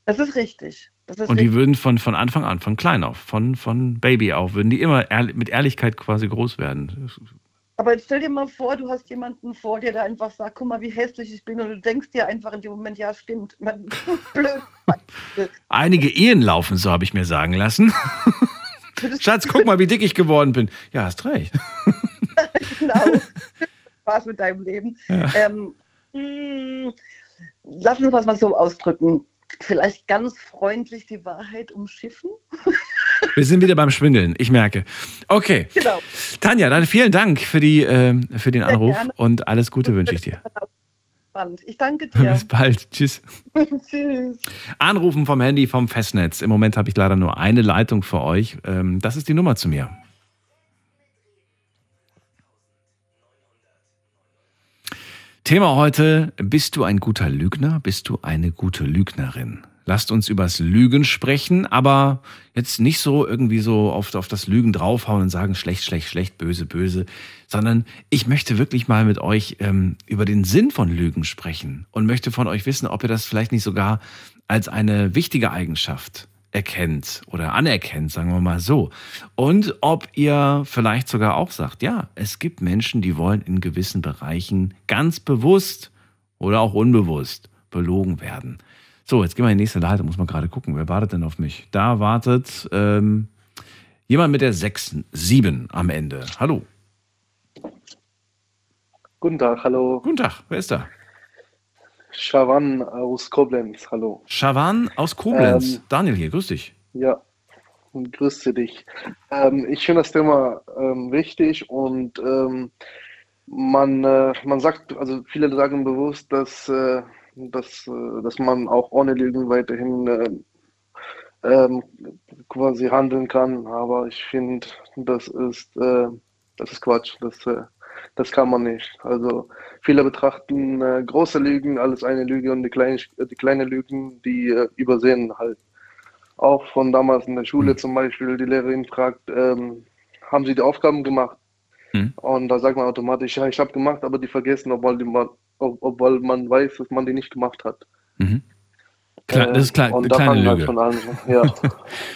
Das ist richtig. Das und die würden von, von Anfang an, von klein auf, von, von Baby auf, würden die immer ehrlich, mit Ehrlichkeit quasi groß werden. Aber jetzt stell dir mal vor, du hast jemanden vor dir, der einfach sagt, guck mal, wie hässlich ich bin. Und du denkst dir einfach in dem Moment, ja, stimmt. Blöd. Einige Ehen laufen, so habe ich mir sagen lassen. Schatz, guck mal, wie dick ich geworden bin. Ja, hast recht. genau. Spaß mit deinem Leben. Ja. Ähm, mh, hm, lass uns was mal so ausdrücken. Vielleicht ganz freundlich die Wahrheit umschiffen. Wir sind wieder beim Schwindeln, ich merke. Okay. Genau. Tanja, dann vielen Dank für, die, äh, für den Anruf und alles Gute wünsche ich dir. Ich danke dir. Bis bald. Tschüss. Tschüss. Anrufen vom Handy vom Festnetz. Im Moment habe ich leider nur eine Leitung für euch. Ähm, das ist die Nummer zu mir. Thema heute, bist du ein guter Lügner? Bist du eine gute Lügnerin? Lasst uns übers Lügen sprechen, aber jetzt nicht so irgendwie so oft auf das Lügen draufhauen und sagen schlecht, schlecht, schlecht, böse, böse, sondern ich möchte wirklich mal mit euch ähm, über den Sinn von Lügen sprechen und möchte von euch wissen, ob ihr das vielleicht nicht sogar als eine wichtige Eigenschaft erkennt oder anerkennt, sagen wir mal so. Und ob ihr vielleicht sogar auch sagt, ja, es gibt Menschen, die wollen in gewissen Bereichen ganz bewusst oder auch unbewusst belogen werden. So, jetzt gehen wir in die nächste Leitung, muss man gerade gucken, wer wartet denn auf mich? Da wartet ähm, jemand mit der 6, 7 am Ende. Hallo. Guten Tag, hallo. Guten Tag, wer ist da? Shawan aus Koblenz, hallo. Shawan aus Koblenz. Ähm, Daniel hier, grüß dich. Ja, grüße dich. Ähm, ich finde das Thema ähm, wichtig und ähm, man, äh, man sagt, also viele sagen bewusst, dass, äh, dass, äh, dass man auch ohne Lügen weiterhin äh, ähm, quasi handeln kann, aber ich finde, das ist, äh, das ist Quatsch. Das, äh, das kann man nicht. Also viele betrachten äh, große Lügen als eine Lüge und die, kleine, die kleine Lügen, die äh, übersehen halt. Auch von damals in der Schule mhm. zum Beispiel, die Lehrerin fragt, ähm, haben Sie die Aufgaben gemacht? Mhm. Und da sagt man automatisch, ja, ich habe gemacht, aber die vergessen, obwohl, die man, obwohl man weiß, dass man die nicht gemacht hat. Mhm. Klar, das ist klar, und eine kleine halt Lüge. Halt an, ja,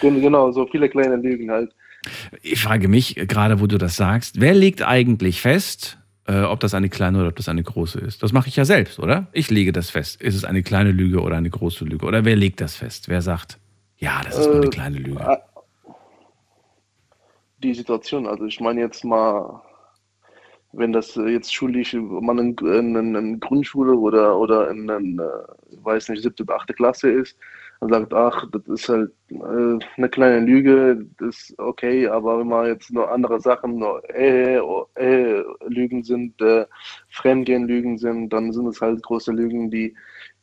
genau, so viele kleine Lügen halt. Ich frage mich, gerade wo du das sagst, wer legt eigentlich fest, äh, ob das eine kleine oder ob das eine große ist? Das mache ich ja selbst, oder? Ich lege das fest. Ist es eine kleine Lüge oder eine große Lüge? Oder wer legt das fest? Wer sagt, ja, das ist nur eine äh, kleine Lüge? Die Situation, also ich meine jetzt mal, wenn das jetzt schulisch, man in, in, in, Grundschule oder, oder in, in, äh, weiß nicht, siebte oder achte Klasse ist, und sagt, ach, das ist halt äh, eine kleine Lüge, das ist okay, aber wenn man jetzt nur andere Sachen, nur äh, äh, Lügen sind, äh, Fremdgehen-Lügen sind, dann sind es halt große Lügen, die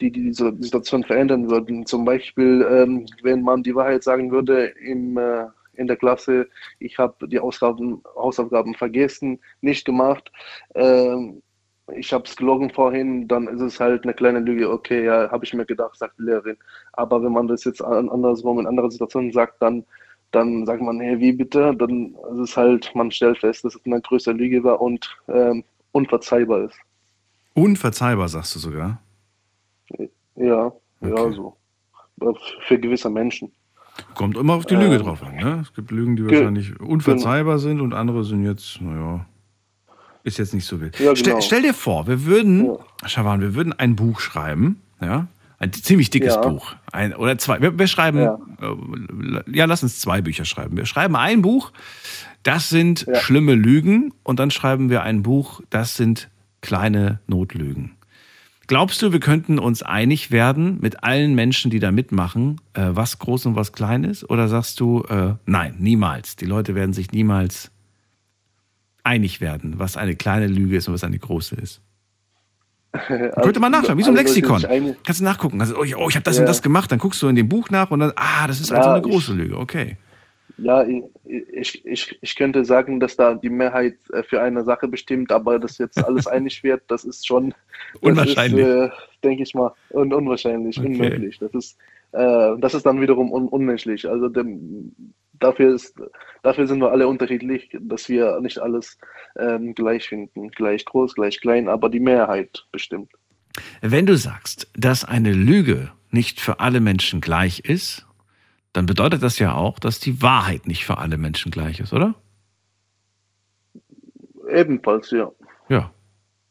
die, die diese Situation verändern würden. Zum Beispiel, ähm, wenn man die Wahrheit sagen würde im, äh, in der Klasse, ich habe die Hausaufgaben, Hausaufgaben vergessen, nicht gemacht, ähm, ich habe es gelogen vorhin, dann ist es halt eine kleine Lüge. Okay, ja, habe ich mir gedacht, sagt die Lehrerin. Aber wenn man das jetzt andersrum in anderen Situationen sagt, dann, dann sagt man, hey, wie bitte? Dann ist es halt, man stellt fest, dass es eine größere Lüge war und ähm, unverzeihbar ist. Unverzeihbar, sagst du sogar? Ja, okay. ja, so. Für gewisse Menschen. Kommt immer auf die Lüge ähm, drauf an, ne? Es gibt Lügen, die wahrscheinlich unverzeihbar sind und andere sind jetzt, naja, ist jetzt nicht so wild. Ja, genau. stell, stell, dir vor, wir würden, ja. Schawan, wir würden ein Buch schreiben, ja, ein ziemlich dickes ja. Buch. Ein, oder zwei. Wir, wir schreiben, ja. Äh, ja. lass uns zwei Bücher schreiben. Wir schreiben ein Buch, das sind ja. schlimme Lügen, und dann schreiben wir ein Buch, das sind kleine Notlügen. Glaubst du, wir könnten uns einig werden mit allen Menschen, die da mitmachen, äh, was groß und was klein ist? Oder sagst du, äh, nein, niemals. Die Leute werden sich niemals einig werden, was eine kleine Lüge ist und was eine große ist. Also, könnte man nachschauen, wie so ein Lexikon. Kannst du nachgucken. Also, oh, ich, oh, ich habe das ja. und das gemacht, dann guckst du in dem Buch nach und dann, ah, das ist also eine große ich, Lüge, okay. Ja, ich, ich, ich könnte sagen, dass da die Mehrheit äh, für eine Sache bestimmt, aber dass jetzt alles einig wird, das ist schon unwahrscheinlich. Äh, denke ich mal, un unwahrscheinlich, okay. unmöglich. Das ist, äh, das ist dann wiederum un unmenschlich. Also dem, dafür, ist, dafür sind wir alle unterschiedlich, dass wir nicht alles ähm, gleich finden. Gleich groß, gleich klein, aber die Mehrheit bestimmt. Wenn du sagst, dass eine Lüge nicht für alle Menschen gleich ist, dann bedeutet das ja auch, dass die Wahrheit nicht für alle Menschen gleich ist, oder? Ebenfalls, ja. Ja.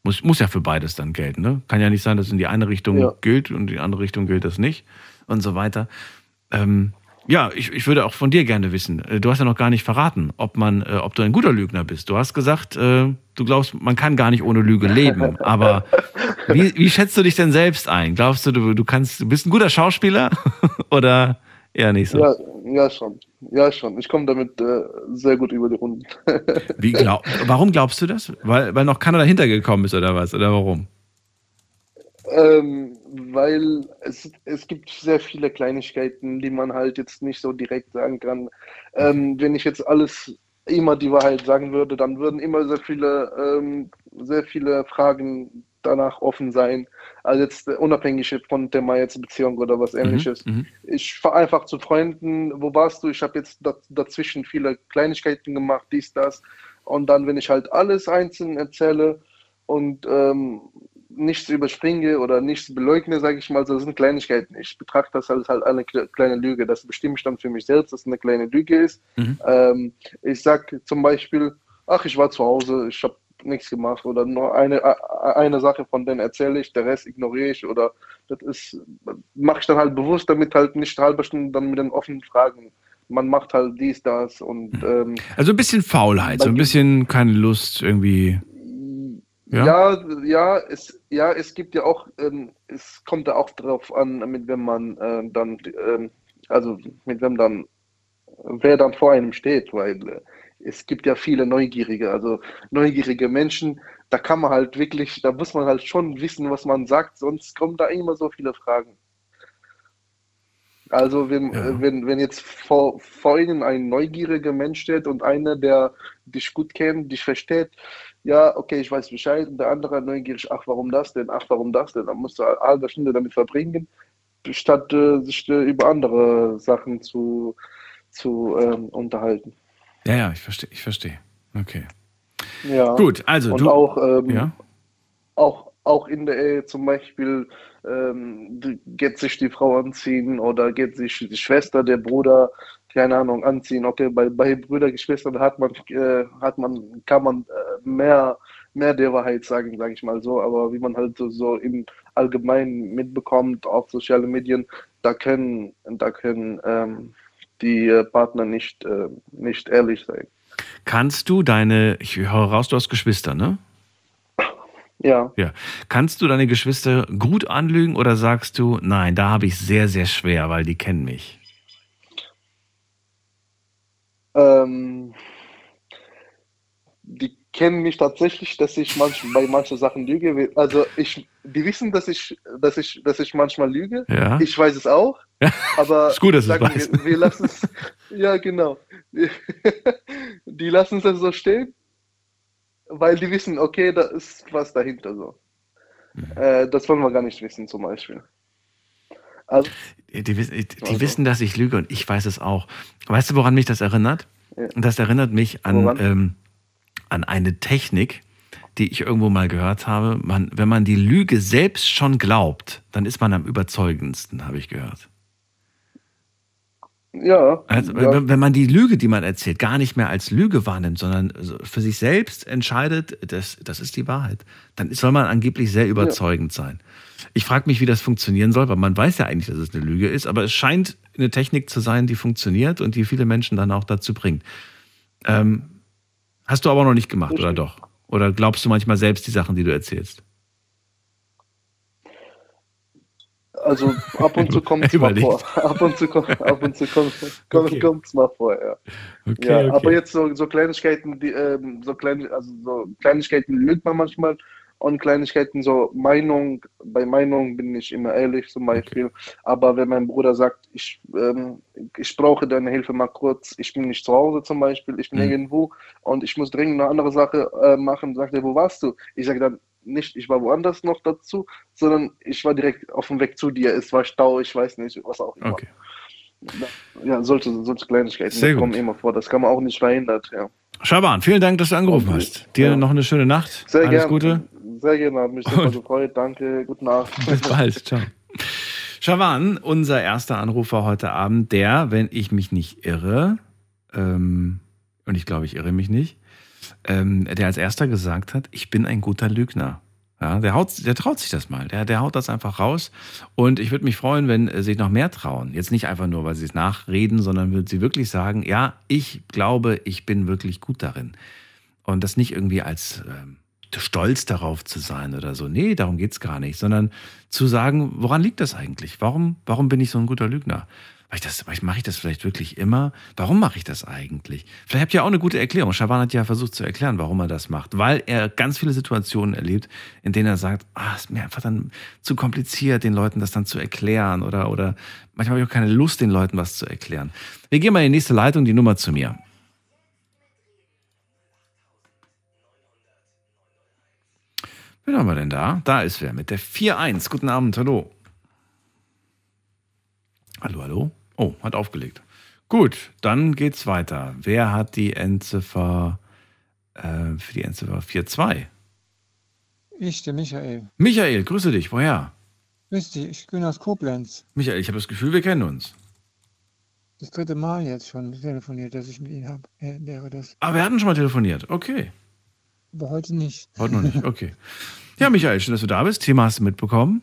Muss, muss ja für beides dann gelten, ne? Kann ja nicht sein, dass in die eine Richtung ja. gilt und in die andere Richtung gilt das nicht und so weiter. Ähm, ja, ich, ich würde auch von dir gerne wissen. Äh, du hast ja noch gar nicht verraten, ob man, äh, ob du ein guter Lügner bist. Du hast gesagt, äh, du glaubst, man kann gar nicht ohne Lüge leben. Aber wie, wie schätzt du dich denn selbst ein? Glaubst du, du, du kannst, du bist ein guter Schauspieler oder eher nicht so? Ja, ja schon. Ja, schon. Ich komme damit äh, sehr gut über die Runden. wie glaub, warum glaubst du das? Weil, weil noch keiner dahinter gekommen ist oder was? Oder warum? Ähm, weil es, es gibt sehr viele Kleinigkeiten, die man halt jetzt nicht so direkt sagen kann. Ähm, wenn ich jetzt alles immer die Wahrheit sagen würde, dann würden immer sehr viele, ähm, sehr viele Fragen danach offen sein. Also jetzt unabhängig von Thema jetzt Beziehung oder was mhm, ähnliches. Mhm, ich fahre einfach zu Freunden, wo warst du? Ich habe jetzt dazwischen viele Kleinigkeiten gemacht, dies, das. Und dann, wenn ich halt alles einzeln erzähle und ähm, nichts überspringe oder nichts beleugne, sage ich mal, das sind Kleinigkeiten. Ich betrachte das als halt eine kleine Lüge. Das bestimme ich dann für mich selbst, dass es eine kleine Lüge ist. Mhm. Ähm, ich sage zum Beispiel, ach, ich war zu Hause, ich habe nichts gemacht oder nur eine, eine Sache von denen erzähle ich, der Rest ignoriere ich oder das ist, mache ich dann halt bewusst, damit halt nicht halbe Stunde dann mit den offenen Fragen man macht halt dies, das und. Mhm. Ähm, also ein bisschen Faulheit, so ein bisschen keine Lust irgendwie. Ja, ja, ja, es, ja, es gibt ja auch, ähm, es kommt ja auch darauf an, mit wem man äh, dann, ähm, also mit wem dann, wer dann vor einem steht, weil äh, es gibt ja viele Neugierige, also neugierige Menschen, da kann man halt wirklich, da muss man halt schon wissen, was man sagt, sonst kommen da immer so viele Fragen. Also wenn, ja. Äh, wenn, wenn jetzt vor, vor Ihnen ein neugieriger Mensch steht und einer, der dich gut kennt, dich versteht, ja, okay, ich weiß Bescheid, und der andere neugierig, ach, warum das denn, ach, warum das denn, dann musst du eine halbe Stunde damit verbringen, statt äh, sich äh, über andere Sachen zu, zu ähm, unterhalten. Ja, ja, ich verstehe, ich verstehe. Okay. Ja. Gut, also und du. Auch, ähm, ja? auch, auch in der Ehe zum Beispiel ähm, geht sich die Frau anziehen oder geht sich die Schwester, der Bruder, keine Ahnung, anziehen. Okay, bei, bei Brüder, Geschwistern hat man, äh, hat man, kann man äh, mehr, mehr der Wahrheit sagen, sage ich mal so. Aber wie man halt so, im Allgemeinen mitbekommt auf sozialen Medien, da können, da können ähm, die äh, Partner nicht, äh, nicht ehrlich sein. Kannst du deine, ich höre raus, du hast Geschwister, ne? Ja. Ja. Kannst du deine Geschwister gut anlügen oder sagst du, nein, da habe ich sehr, sehr schwer, weil die kennen mich? Ähm, die kennen mich tatsächlich, dass ich manch, bei manchen Sachen lüge. Also ich, die wissen, dass ich, dass ich, dass ich manchmal lüge. Ja. Ich weiß es auch. Aber ist gut, dass sagen wir, wir lassen es. Ja, genau. Die lassen es so stehen, weil die wissen, okay, da ist was dahinter so. Mhm. Äh, das wollen wir gar nicht wissen, zum Beispiel. Also, Die, wissen- die Also. wissen, dass ich lüge und ich weiß es auch. Weißt du, woran mich das erinnert? Ja. Das erinnert mich an, ähm, an eine Technik, die ich irgendwo mal gehört habe. Man, wenn man die Lüge selbst schon glaubt, dann ist man am überzeugendsten, habe ich gehört. Ja, Also, ja, wenn, man die Lüge, die man erzählt, gar nicht mehr als Lüge wahrnimmt, sondern so für sich selbst entscheidet, das, das ist die Wahrheit, dann soll man angeblich sehr überzeugend sein. Ich frage mich, wie das funktionieren soll, weil man weiß ja eigentlich, dass es eine Lüge ist, aber es scheint eine Technik zu sein, die funktioniert und die viele Menschen dann auch dazu bringt. Ähm, hast du aber noch nicht gemacht, oder doch? Oder glaubst du manchmal selbst die Sachen, die du erzählst? Also ab und zu kommt es mal vor. Ab und zu, kommt- ab und zu kommt kommt, Okay. mal vor, ja. Okay, ja Aber jetzt so, so Kleinigkeiten, die, ähm, so kleine, also so Kleinigkeiten lügt man manchmal und Kleinigkeiten, so Meinung, bei Meinung bin ich immer ehrlich zum Beispiel. Aber wenn mein Bruder sagt, ich, ähm, ich brauche deine Hilfe mal kurz, ich bin nicht zu Hause zum Beispiel, ich bin Mhm. irgendwo und ich muss dringend eine andere Sache äh, machen, sagt er, wo warst du? Ich sage dann nicht, ich war woanders noch dazu, sondern ich war direkt auf dem Weg zu dir. Es war Stau, ich weiß nicht, was auch immer. Okay. Ja, solche, solche Kleinigkeiten Sehr die kommen gut. immer vor. Das kann man auch nicht verhindern. Ja. Schaban, vielen Dank, dass du angerufen Okay. hast. Dir Ja. noch eine schöne Nacht. Sehr Alles gerne. Gute. Sehr gerne, hat mich super gefreut. Danke, gute Nacht. Bis bald. Ciao. Shawan, unser erster Anrufer heute Abend, der, wenn ich mich nicht irre, ähm, und ich glaube, ich irre mich nicht, ähm, der als erster gesagt hat, ich bin ein guter Lügner. Ja, der, haut, der traut sich das mal. Der, der haut das einfach raus. Und ich würde mich freuen, wenn äh, sich noch mehr trauen. Jetzt nicht einfach nur, weil sie es nachreden, sondern würden sie wirklich sagen, ja, ich glaube, ich bin wirklich gut darin. Und das nicht irgendwie als ähm, stolz darauf zu sein oder so. Nee, darum geht's gar nicht. Sondern zu sagen, woran liegt das eigentlich? Warum, warum bin ich so ein guter Lügner? Weil ich das, mache ich das vielleicht wirklich immer. Warum mache ich das eigentlich? Vielleicht habt ihr auch eine gute Erklärung. Schaban hat ja versucht zu erklären, warum er das macht. Weil er ganz viele Situationen erlebt, in denen er sagt, ah, ist mir einfach dann zu kompliziert, den Leuten das dann zu erklären. Oder, oder manchmal habe ich auch keine Lust, den Leuten was zu erklären. Wir gehen mal in die nächste Leitung, die Nummer zu mir. Wen haben wir denn da? Da ist wer mit der 4-1. Guten Abend, hallo. Hallo, hallo. Oh, hat aufgelegt. Gut, dann geht's weiter. Wer hat die Endziffer äh, für die Endziffer 4-2? Ich, der Michael. Michael, grüße dich. Woher? Grüß dich, ich bin aus Koblenz. Michael, ich habe das Gefühl, wir kennen uns. Das dritte Mal jetzt schon telefoniert, dass ich mit Ihnen habe. Äh, wäre das. Ah, wir hatten schon mal telefoniert. Okay. Aber heute nicht. Heute noch nicht. Okay. Ja, Michael, schön, dass du da bist. Thema hast du mitbekommen.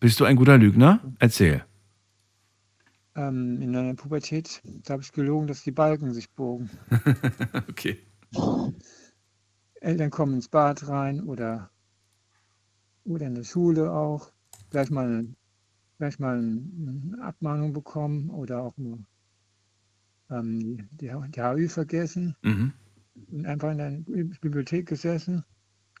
Bist du ein guter Lügner? Erzähl. Ähm, in meiner Pubertät, da habe ich gelogen, dass die Balken sich bogen. okay. Eltern kommen ins Bad rein oder, oder in der Schule auch. Gleich mal, eine- gleich mal eine Abmahnung bekommen oder auch nur ähm, die, die, die HÜ vergessen. Mhm. und einfach in der Bibliothek gesessen.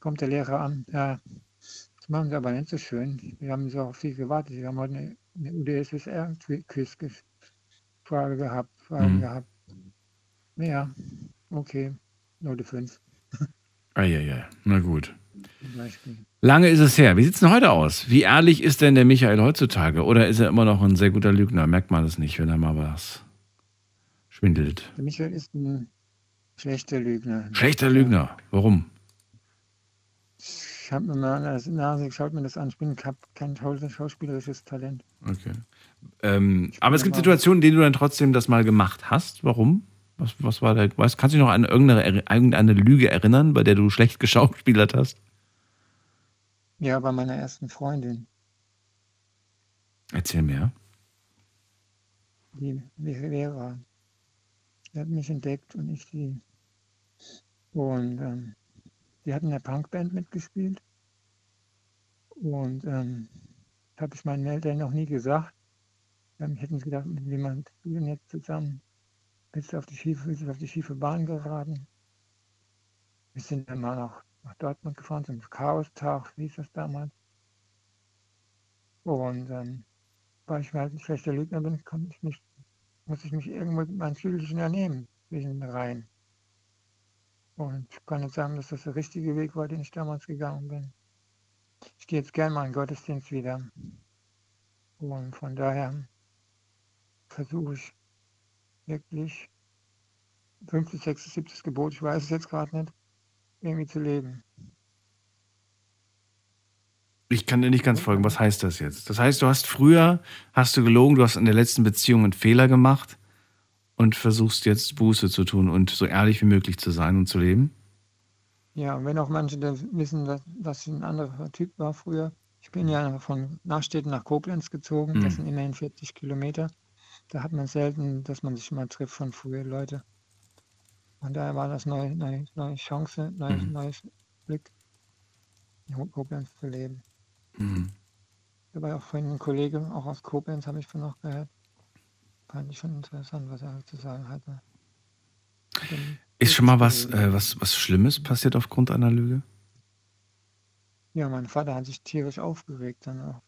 Kommt der Lehrer an, ja, das machen Sie aber nicht so schön. Wir haben so Sie gewartet. Sie haben heute eine, eine UdSSR-Quiz-Frage gehabt, Fragen Mhm. gehabt. Ja, okay, Note 5 Eieiei. Na gut. Lange ist es her. Wie sieht's denn heute aus? Wie ehrlich ist denn der Michael heutzutage? Oder ist er immer noch ein sehr guter Lügner? Merkt man das nicht, wenn er mal was schwindelt? Der Michael ist ein schlechter Lügner. Schlechter Lügner. Warum? Ich habe mir mal Nase geschaut, mir das an. Ich bin kein schauspielerisches Talent. Okay. Ähm, aber es gibt Situationen, in denen du dann trotzdem das mal gemacht hast. Warum? Was, was war? Weißt, kannst du dich noch an irgendeine, irgendeine Lüge erinnern, bei der du schlecht geschauspielert hast? Ja, bei meiner ersten Freundin, Erzähl mir. die Vera. Die hat mich entdeckt und ich sie. Und ähm, die hat in der Punkband mitgespielt. Und ähm, habe ich meinen Eltern noch nie gesagt. Dann hätten sie gedacht, mit jemand spielen jetzt zusammen. Bist auf die schiefe, bist auf die schiefe Bahn geraten. Wir sind dann mal nach, nach Dortmund gefahren zum Chaos-Tag, wie hieß das damals. Und ähm, weil ich halt ein schlechter Lügner bin, kann ich mich, muss ich mich irgendwo mit meinen Schülern ernehmen zwischen den Reihen. Und ich kann nicht sagen, dass das der richtige Weg war, den ich damals gegangen bin. Ich gehe jetzt gerne mal in Gottesdienst wieder. Und von daher versuche ich wirklich 50, 60, 70 Gebot, ich weiß es jetzt gerade nicht, irgendwie zu leben. Ich kann dir nicht ganz folgen. Was heißt das jetzt? Das heißt, du hast früher, hast du gelogen, du hast in der letzten Beziehung einen Fehler gemacht und versuchst jetzt Buße zu tun und so ehrlich wie möglich zu sein und zu leben? Ja, wenn auch manche wissen, dass, dass ich ein anderer Typ war früher. Ich bin ja von Nachstädten nach Koblenz gezogen. Mhm. Das sind immerhin 40 Kilometer. Da hat man selten, dass man sich mal trifft von früher Leute. Und daher war das neue, neue, neue Chance, neues, mhm. neues Glück, in Koblenz zu leben. Mhm. Da war auch vorhin ein Kollege, auch aus Koblenz, habe ich von noch gehört. Fand ich schon interessant, was er zu sagen hatte. Ist schon mal was, äh, was, was Schlimmes passiert aufgrund einer Lüge? Ja, mein Vater hat sich tierisch aufgeregt dann auch.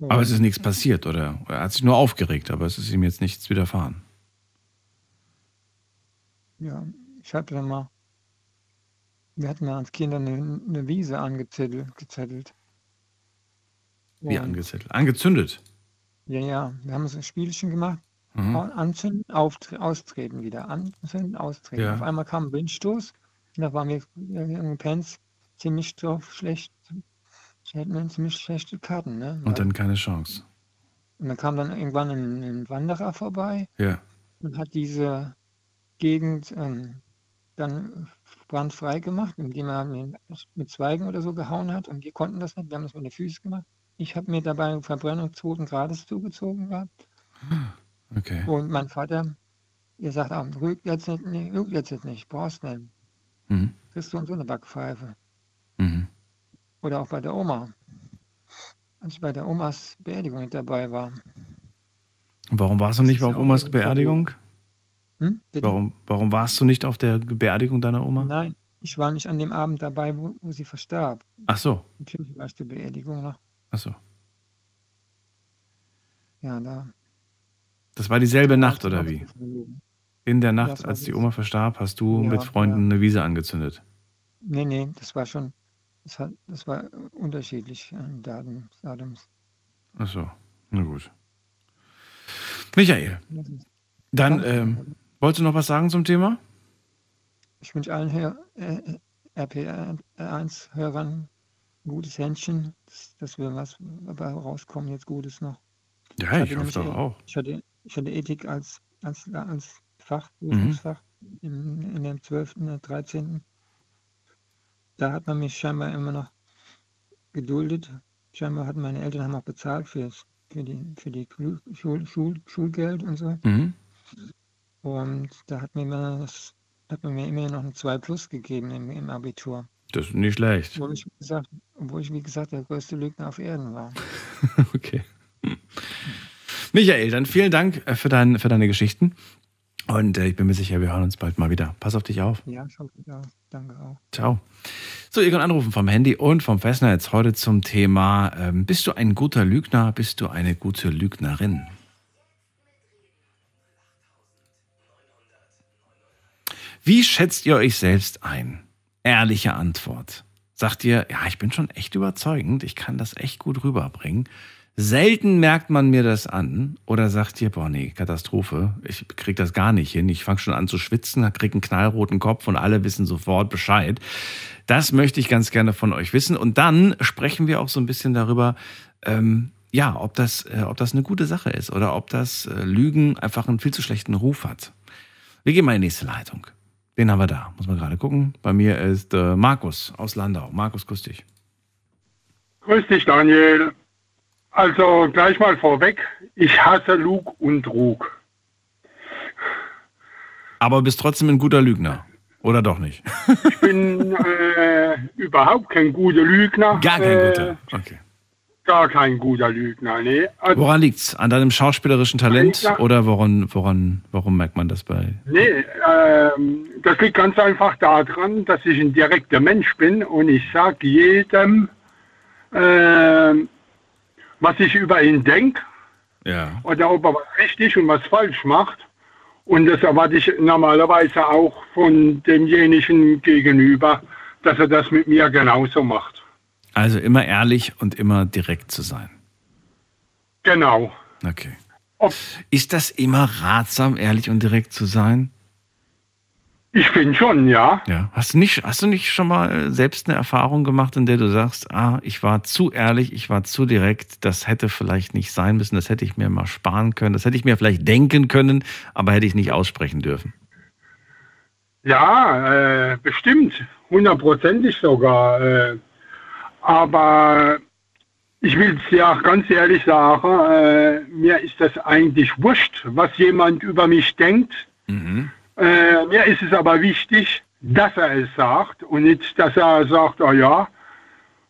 Aber es ist nichts passiert, oder? Er hat sich nur aufgeregt, aber es ist ihm jetzt nichts widerfahren. Ja, ich hatte dann mal, wir hatten mal als Kinder eine, eine Wiese angezettelt. Wie angezettelt? Angezündet? Ja, ja, wir haben so ein Spielchen gemacht. Mhm. Anzünden, austreten wieder. Anzünden, austreten. Ja. Auf einmal kam ein Windstoß und da waren wir in Pens ziemlich drauf schlecht. Hätten wir ziemlich schlechte Karten. Ne? Und dann keine Chance. Und dann kam dann irgendwann ein, ein Wanderer vorbei ja. und hat diese Gegend ähm, dann brandfrei gemacht, indem er mit Zweigen oder so gehauen hat. Und wir konnten das nicht. Wir haben das mit den Füßen gemacht. Ich habe mir dabei eine Verbrennung zweiten Grades zugezogen gehabt. Okay. Und mein Vater, ihr sagt auch, rügt jetzt nicht, nee, jetzt nicht, brauchst nicht. Mhm. Kriegst du uns so eine Backpfeife. Mhm. Oder auch bei der Oma. Als ich bei der Omas Beerdigung nicht dabei war. Warum warst du nicht auf Omas Beerdigung? Hm? Warum, warum warst du nicht auf der Beerdigung deiner Oma? Nein, ich war nicht an dem Abend dabei, wo, wo sie verstarb. Ach so. Natürlich war ich die Beerdigung noch. Ach so. Ja, da. Das war dieselbe Nacht, oder wie? In der Nacht, als die Oma verstarb, hast du ja, mit Freunden ja. eine Wiese angezündet? Nee, nee, das war schon, das, hat, das war unterschiedlich an Datums. Ach so, na gut. Michael, dann ähm, wolltest du noch was sagen zum Thema? Ich wünsche allen äh, RPR1-Hörern ein gutes Händchen, dass, dass wir was dabei rauskommen, jetzt Gutes noch. Ja, ich, ich hoffe doch auch. Ich hatte, ich hatte Ethik als, als, als Fach, Berufsfach mhm. in, in dem 12., 13. Da hat man mich scheinbar immer noch geduldet. Scheinbar hatten meine Eltern haben auch bezahlt fürs, für die, für die Schul, Schul, Schulgeld und so. Mhm. Und da hat, mir immer das, hat man mir immer noch ein 2 Plus gegeben im, im Abitur. Das ist nicht schlecht. Obwohl ich, gesagt, obwohl ich, wie gesagt, der größte Lügner auf Erden war. okay. Michael, dann vielen Dank äh, für, dein, für deine Geschichten. Und äh, ich bin mir sicher, wir hören uns bald mal wieder. Pass auf dich auf. Ja, schon wieder. Danke auch. Ciao. So, ihr könnt anrufen vom Handy und vom Festnetz heute zum Thema: ähm, Bist du ein guter Lügner? Bist du eine gute Lügnerin? Wie schätzt ihr euch selbst ein? Ehrliche Antwort. Sagt ihr, ja, ich bin schon echt überzeugend, ich kann das echt gut rüberbringen. Selten merkt man mir das an oder sagt ihr, boah, nee, Katastrophe, ich krieg das gar nicht hin. Ich fange schon an zu schwitzen, krieg einen knallroten Kopf und alle wissen sofort Bescheid. Das möchte ich ganz gerne von euch wissen. Und dann sprechen wir auch so ein bisschen darüber, ähm, ja, ob das, äh, ob das eine gute Sache ist oder ob das äh, Lügen einfach einen viel zu schlechten Ruf hat. Wir gehen mal in die nächste Leitung. Den haben wir da. Muss man gerade gucken. Bei mir ist äh, Markus aus Landau. Markus, grüß dich. Grüß dich, Daniel. Also gleich mal vorweg, ich hasse Lug und Trug. Aber bist trotzdem ein guter Lügner. Oder doch nicht? ich bin äh, überhaupt kein guter Lügner. Gar kein äh, guter. Okay. Gar kein guter Lügner, nee. Also, Woran liegt's? An deinem schauspielerischen Talent Ja. oder woran, woran, warum merkt man das bei? nee, ähm, das liegt ganz einfach daran, dass ich ein direkter Mensch bin und ich sage jedem, ähm, was ich über ihn denke Ja. oder ob er was richtig und was falsch macht. Und das erwarte ich normalerweise auch von demjenigen gegenüber, dass er das mit mir genauso macht. Also immer ehrlich und immer direkt zu sein. Genau. Okay. Ob, Ist das immer ratsam, ehrlich und direkt zu sein? ich finde schon, ja. Ja. Hast du nicht, hast du nicht schon mal äh, selbst eine Erfahrung gemacht, in der du sagst, ah, ich war zu ehrlich, ich war zu direkt, das hätte vielleicht nicht sein müssen, das hätte ich mir mal sparen können, das hätte ich mir vielleicht denken können, aber hätte ich nicht aussprechen dürfen. Ja, äh, bestimmt. Hundertprozentig sogar. Äh, aber ich will es auch ganz ehrlich sagen, äh, mir ist das eigentlich wurscht, was jemand über mich denkt. Mhm. Äh, mir ist es aber wichtig, dass er es sagt und nicht, dass er sagt, oh ja,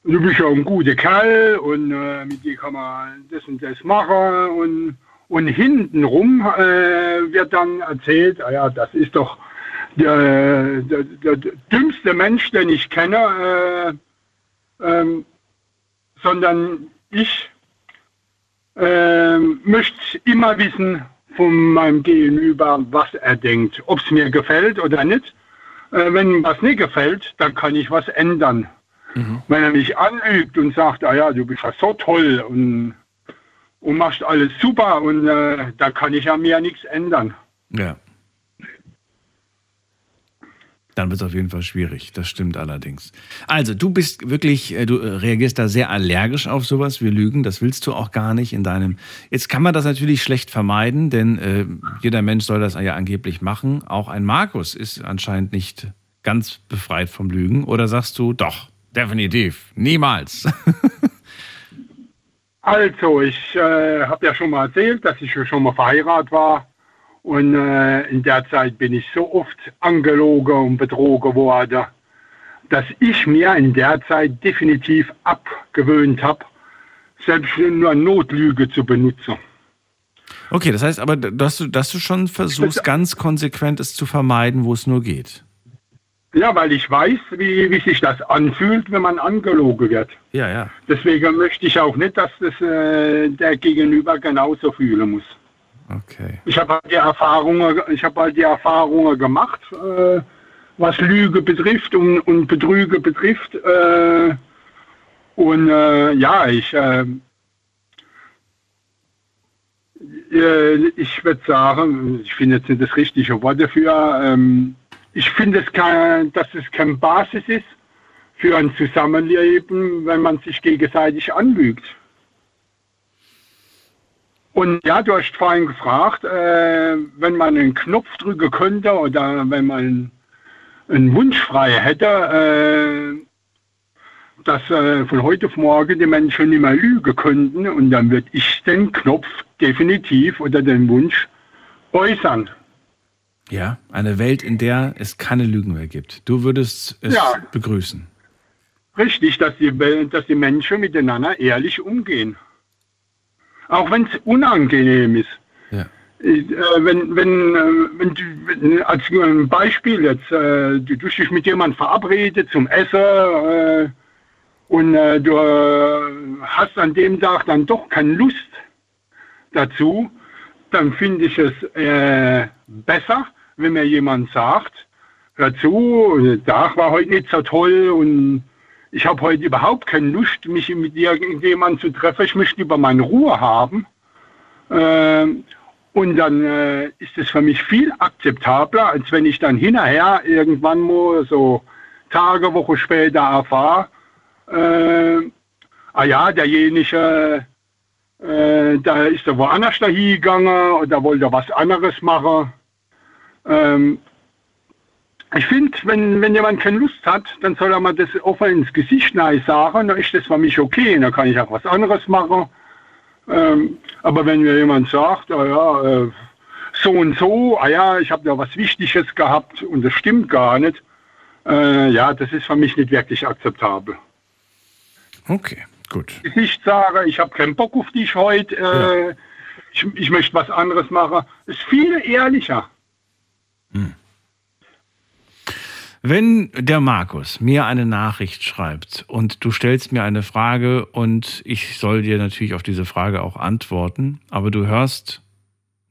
du bist ja ein guter Kerl und äh, mit dir kann man das und das machen und, und hintenrum äh, wird dann erzählt, ah ja, das ist doch der, der, der, der dümmste Mensch, den ich kenne, äh, ähm, sondern ich äh, möchte immer wissen von meinem Gegenüber, was er denkt, ob es mir gefällt oder nicht. Äh, wenn was nicht gefällt, dann kann ich was ändern. Wenn er mich anlügt und sagt, ah ja, du bist ja so toll und, und machst alles super und äh, da kann ich an mir nichts ändern. Ja. Dann wird es auf jeden Fall schwierig. Das stimmt allerdings. Also, du bist wirklich, äh, du äh, reagierst da sehr allergisch auf sowas wie Lügen. Das willst du auch gar nicht in deinem. Jetzt kann man das natürlich schlecht vermeiden, denn äh, jeder Mensch soll das ja angeblich machen. Auch ein Markus ist anscheinend nicht ganz befreit vom Lügen. Oder sagst du, doch, definitiv, niemals. Also, ich äh, habe ja schon mal erzählt, dass ich schon mal verheiratet war. Und äh, in der Zeit bin ich so oft angelogen und betrogen worden, dass ich mir in der Zeit definitiv abgewöhnt habe, selbst nur Notlüge zu benutzen. Okay, das heißt aber, dass du, dass du schon versuchst, ganz konsequent es zu vermeiden, wo es nur geht. Ja, weil ich weiß, wie, wie sich das anfühlt, wenn man angelogen wird. Ja, ja. Deswegen möchte ich auch nicht, dass das äh, der Gegenüber genauso fühlen muss. Okay. Ich habe halt die Erfahrungen, ich habe halt die Erfahrungen gemacht, äh, was Lüge betrifft und, und Betrüge betrifft. Äh, und äh, ja, ich, äh, äh, ich würde sagen, ich finde jetzt nicht das richtige Wort dafür. Ähm, ich finde, es kein, dass es keine Basis ist für ein Zusammenleben, wenn man sich gegenseitig anlügt. Und ja, du hast vorhin gefragt, äh, wenn man einen Knopf drücken könnte oder wenn man einen Wunsch frei hätte, äh, dass äh, von heute auf morgen die Menschen nicht mehr lügen könnten und dann würde ich den Knopf definitiv oder den Wunsch äußern. Ja, eine Welt, in der es keine Lügen mehr gibt. Du würdest es Ja. begrüßen. Richtig, dass die, dass die Menschen miteinander ehrlich umgehen. Auch wenn es unangenehm ist. Ja. Äh, wenn, wenn, äh, wenn, du, wenn, als Beispiel jetzt, äh, du, du dich mit jemandem verabredet zum Essen äh, und du hast an dem Tag dann doch keine Lust dazu, dann finde ich es besser, wenn mir jemand sagt, hör zu, der Tag war heute nicht so toll und ich habe heute überhaupt keine Lust, mich mit irgendjemandem zu treffen. Ich möchte lieber meine Ruhe haben. Ähm, und dann äh, ist es für mich viel akzeptabler, als wenn ich dann hinterher irgendwann mal so Tage, Woche später erfahre, äh, ah ja, derjenige, äh, da ist er woanders dahin gegangen oder wollte was anderes machen. Ähm, ich finde, wenn, wenn jemand keine Lust hat, dann soll er mal das offen ins Gesicht nein sagen, dann ist das für mich okay, dann kann ich auch was anderes machen. Ähm, aber wenn mir jemand sagt, ah ja, äh, so und so, ah ja, ich habe da was Wichtiges gehabt und das stimmt gar nicht. Äh, ja, das ist für mich nicht wirklich akzeptabel. Okay, gut. Ich sage, ich habe keinen Bock auf dich heute, äh, ja. ich, ich möchte was anderes machen, ist viel ehrlicher. Hm. Wenn der Markus mir eine Nachricht schreibt und du stellst mir eine Frage und ich soll dir natürlich auf diese Frage auch antworten, aber du hörst